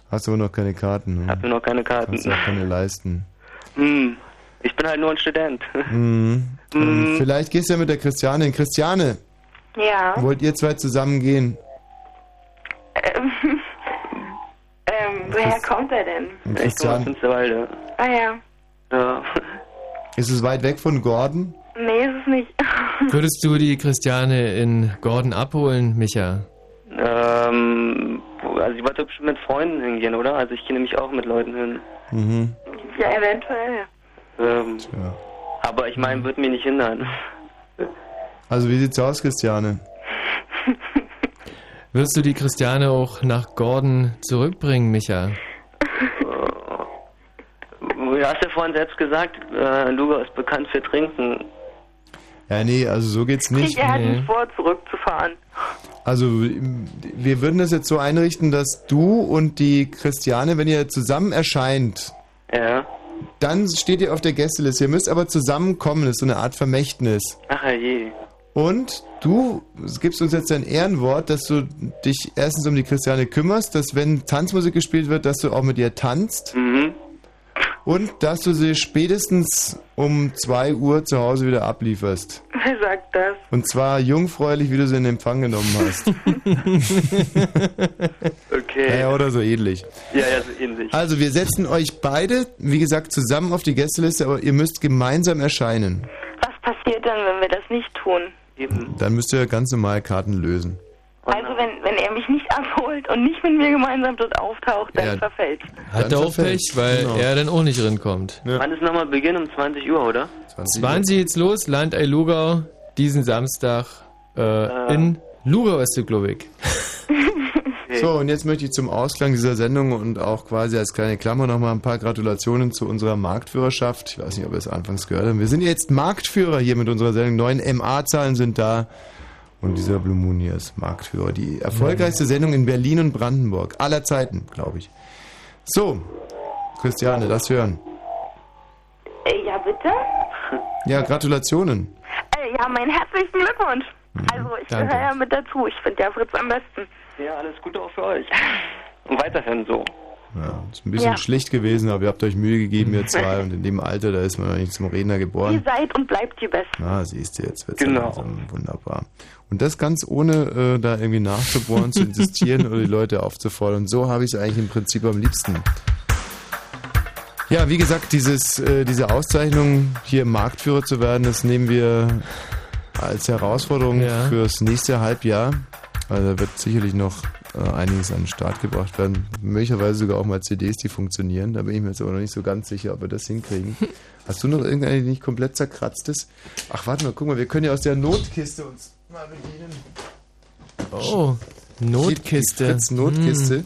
Hast aber noch keine Karten. Ne? Hab mir noch keine Karten. Kannst du auch keine leisten. Hm, ich bin halt nur ein Student. Mhm. Ähm, vielleicht gehst du ja mit der Christiane. Christiane, Ja. wollt ihr zwei zusammen gehen? Ähm, ähm, woher kommt er denn? Christian. Ah ja. Ja. ist es weit weg von Gordon? Nee, ist es nicht. Würdest du die Christiane in Gordon abholen, Micha? Ähm, also ich wollte bestimmt mit Freunden hingehen, oder? Also ich gehe nämlich auch mit Leuten hin. Mhm. ja, eventuell. Ähm, aber ich meine, wird mir nicht hindern. Also wie sieht's aus, Christiane? Wirst du die Christiane auch nach Gordon zurückbringen, Micha? Du hast ja vorhin selbst gesagt, äh, Luga ist bekannt für Trinken. Ja, nee, also so geht's nicht. er hat nicht vor, zurückzufahren. Also wir würden das jetzt so einrichten, dass du und die Christiane, wenn ihr zusammen erscheint, Ja. dann steht ihr auf der Gästeliste. Ihr müsst aber zusammenkommen, das ist so eine Art Vermächtnis. Ach je. Und du gibst uns jetzt dein Ehrenwort, dass du dich erstens um die Christiane kümmerst, dass wenn Tanzmusik gespielt wird, dass du auch mit ihr tanzt. Mhm. Und dass du sie spätestens um 2 Uhr zu Hause wieder ablieferst. Wer sagt das? Und zwar jungfräulich, wie du sie in Empfang genommen hast. Okay. Ja, oder so ähnlich. Ja, ja, so ähnlich. Also wir setzen euch beide, wie gesagt, zusammen auf die Gästeliste, aber ihr müsst gemeinsam erscheinen. Was passiert dann, wenn wir das nicht tun? Dann müsst ihr ganz normal Karten lösen. Also wenn, wenn er mich nicht abholt und nicht mit mir gemeinsam dort auftaucht, dann Ja. verfällt. Hat er auch Pech, weil Genau. er dann auch nicht rinkommt. Wann ist nochmal Beginn? Um 20 Uhr, oder? 20 jetzt los, Land Ei Lugau, diesen Samstag äh, in Lugau ist es, glaube ich. So, und jetzt möchte ich zum Ausklang dieser Sendung und auch quasi als kleine Klammer nochmal ein paar Gratulationen zu unserer Marktführerschaft. Ich weiß nicht, ob ihr es anfangs gehört habt. Wir sind jetzt Marktführer hier mit unserer Sendung. Neun MA-Zahlen sind da. Und dieser Blue Moon hier ist Marktführer. Die erfolgreichste Sendung in Berlin und Brandenburg. Aller Zeiten, glaube ich. So, Christiane, das hören. Äh, ja, bitte? Ja, Gratulationen. Äh, ja, meinen herzlichen Glückwunsch. Also ich danke. gehöre ja mit dazu. Ich finde ja Fritz am besten. Ja, alles Gute auch für euch. Und weiterhin so. Ja, ist ein bisschen Ja. schlicht gewesen, aber ihr habt euch Mühe gegeben, ihr zwei. Und in dem Alter, da ist man noch nicht zum Redner Ihr geboren. seid und bleibt die Besten. Na, siehst du, jetzt wird's Genau. langsam wunderbar. Und das ganz ohne äh, da irgendwie nachzubohren, zu insistieren oder die Leute aufzufordern. Und so habe ich es eigentlich im Prinzip am liebsten. Ja, wie gesagt, dieses, äh, diese Auszeichnung, hier Marktführer zu werden, das nehmen wir als Herausforderung Ja. fürs nächste Halbjahr. Also da wird sicherlich noch äh, einiges an den Start gebracht werden. Möglicherweise sogar auch mal CDs, die funktionieren. Da bin ich mir jetzt aber noch nicht so ganz sicher, ob wir das hinkriegen. Hast du noch irgendeine, die nicht komplett zerkratzt ist? Ach, warte mal, guck mal, wir können ja aus der Notkiste uns mal bedienen. Oh, Notkiste. Die, die Fritz Notkiste, Hm.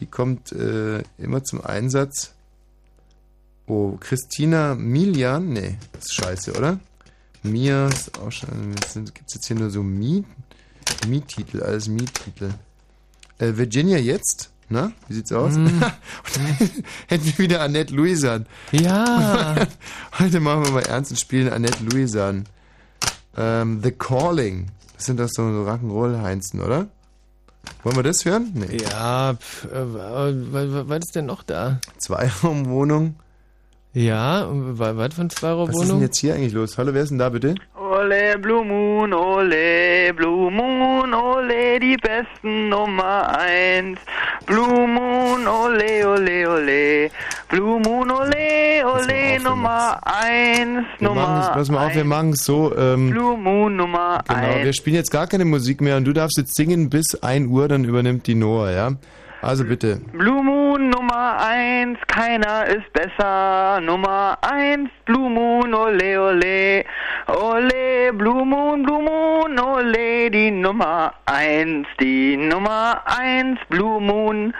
die kommt äh, immer zum Einsatz. Oh, Christina Milian? Nee, das ist scheiße, oder? Mia ist auch schon. Gibt es jetzt hier nur so Mi? Mi-Titel, alles Mi-Titel. Äh, Virginia jetzt? Na, wie sieht's aus? Dann hätten wir wieder Annette Louisan. Ja. Heute machen wir mal ernst und spielen Annette Louisan. Ähm, The Calling. Das sind doch so Rock'n'Roll-Heinzen, oder? Wollen wir das hören? Nee. Ja, pf, äh, was, ist denn noch da? Zweiraumwohnung. Ja, was was von Was ist denn Zweiraumwohnung? jetzt hier eigentlich los? Hallo, wer ist denn da bitte? Ole Blue Moon, ole Blue Moon, ole die besten Nummer eins. Blue Moon, ole, ole, ole. Blue Moon, ole, ole, Nummer eins, Wir Nummer pass mal auf, wir machen es so. Ähm, Blue Moon Nummer genau, wir eins. spielen jetzt gar keine Musik mehr und du darfst jetzt singen bis 1 Uhr, dann übernimmt die Noah, ja? Also bitte. Blue Moon Nummer eins, keiner ist besser. Nummer eins, Blue Moon, ole, ole. Ole, Blue Moon, Blue Moon, ole, die Nummer eins, die Nummer eins, Blue Moon.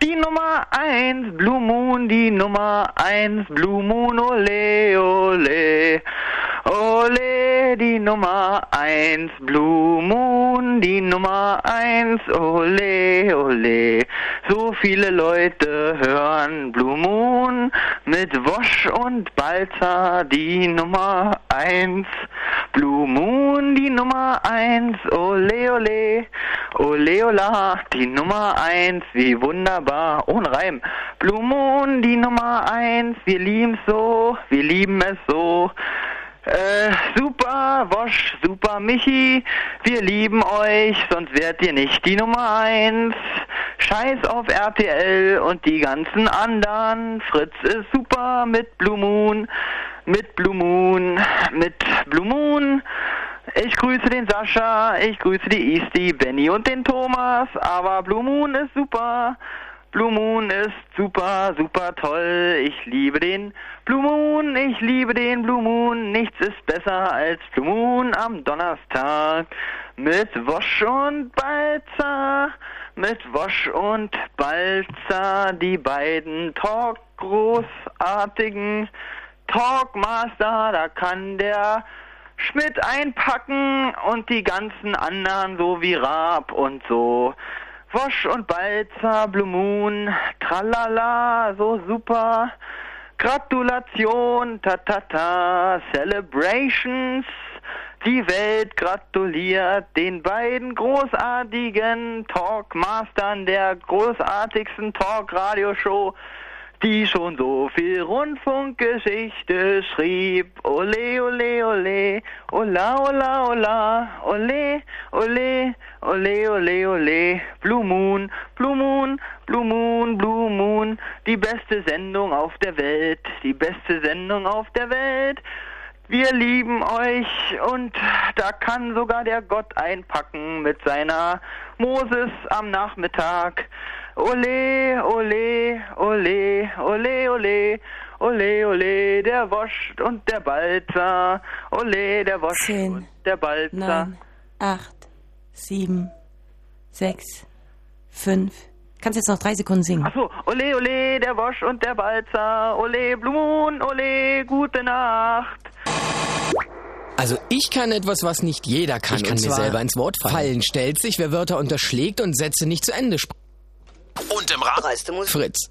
Die Nummer eins, Blue Moon, die Nummer eins, Blue Moon, ole, ole. Ole, die Nummer eins, Blue Moon, die Nummer eins, ole, ole. So viele Leute hören Blue Moon mit Wosch und Balzer, die Nummer eins. Blue Moon, die Nummer eins, ole, ole. Ole, ola, die Nummer eins, wie wunderbar, ohne Reim. Blue Moon, die Nummer eins, wir lieben's so, wir lieben es so. Äh, super Wosch, super Michi, wir lieben euch, sonst werdet ihr nicht die Nummer eins. Scheiß auf RTL und die ganzen anderen. Fritz ist super mit Blue Moon, mit Blue Moon, mit Blue Moon. Ich grüße den Sascha, ich grüße die Easty, Benny und den Thomas, aber Blue Moon ist super. Blue Moon ist super, super toll. Ich liebe den Blue Moon, ich liebe den Blue Moon. Nichts ist besser als Blue Moon am Donnerstag. Mit Wosch und Balzer, mit Wosch und Balzer, die beiden Talk-großartigen Talkmaster, da kann der Schmidt einpacken und die ganzen anderen so wie Raab und so. Wosch und Balzer, Blue Moon, tralala, so super. Gratulation, ta ta ta, Celebrations. Die Welt gratuliert den beiden großartigen Talkmastern der großartigsten Talk-Radio-Show, die schon so viel Rundfunkgeschichte schrieb. Ole, ole, ole, ola, ola, ola, ole, ole, ole, ole, ole, Blue Moon, Blue Moon, Blue Moon, Blue Moon, die beste Sendung auf der Welt, die beste Sendung auf der Welt. Wir lieben euch und da kann sogar der Gott einpacken mit seiner Moses am Nachmittag. Ole, ole, ole, ole, ole, ole, ole, der Wosch und der Balzer. Ole, der Wosch Zehn, und der Balzer. Neun, acht, sieben, sechs, fünf. Kannst jetzt noch drei Sekunden singen. Achso, ole, ole, der Wosch und der Balzer. Ole, Blumen, ole, gute Nacht. Also ich kann etwas, was nicht jeder kann. Ich kann und mir zwar selber ins Wort fallen. Fallen stellt sich, wer Wörter unterschlägt und Sätze nicht zu Ende spricht. Und im Rad Fritz.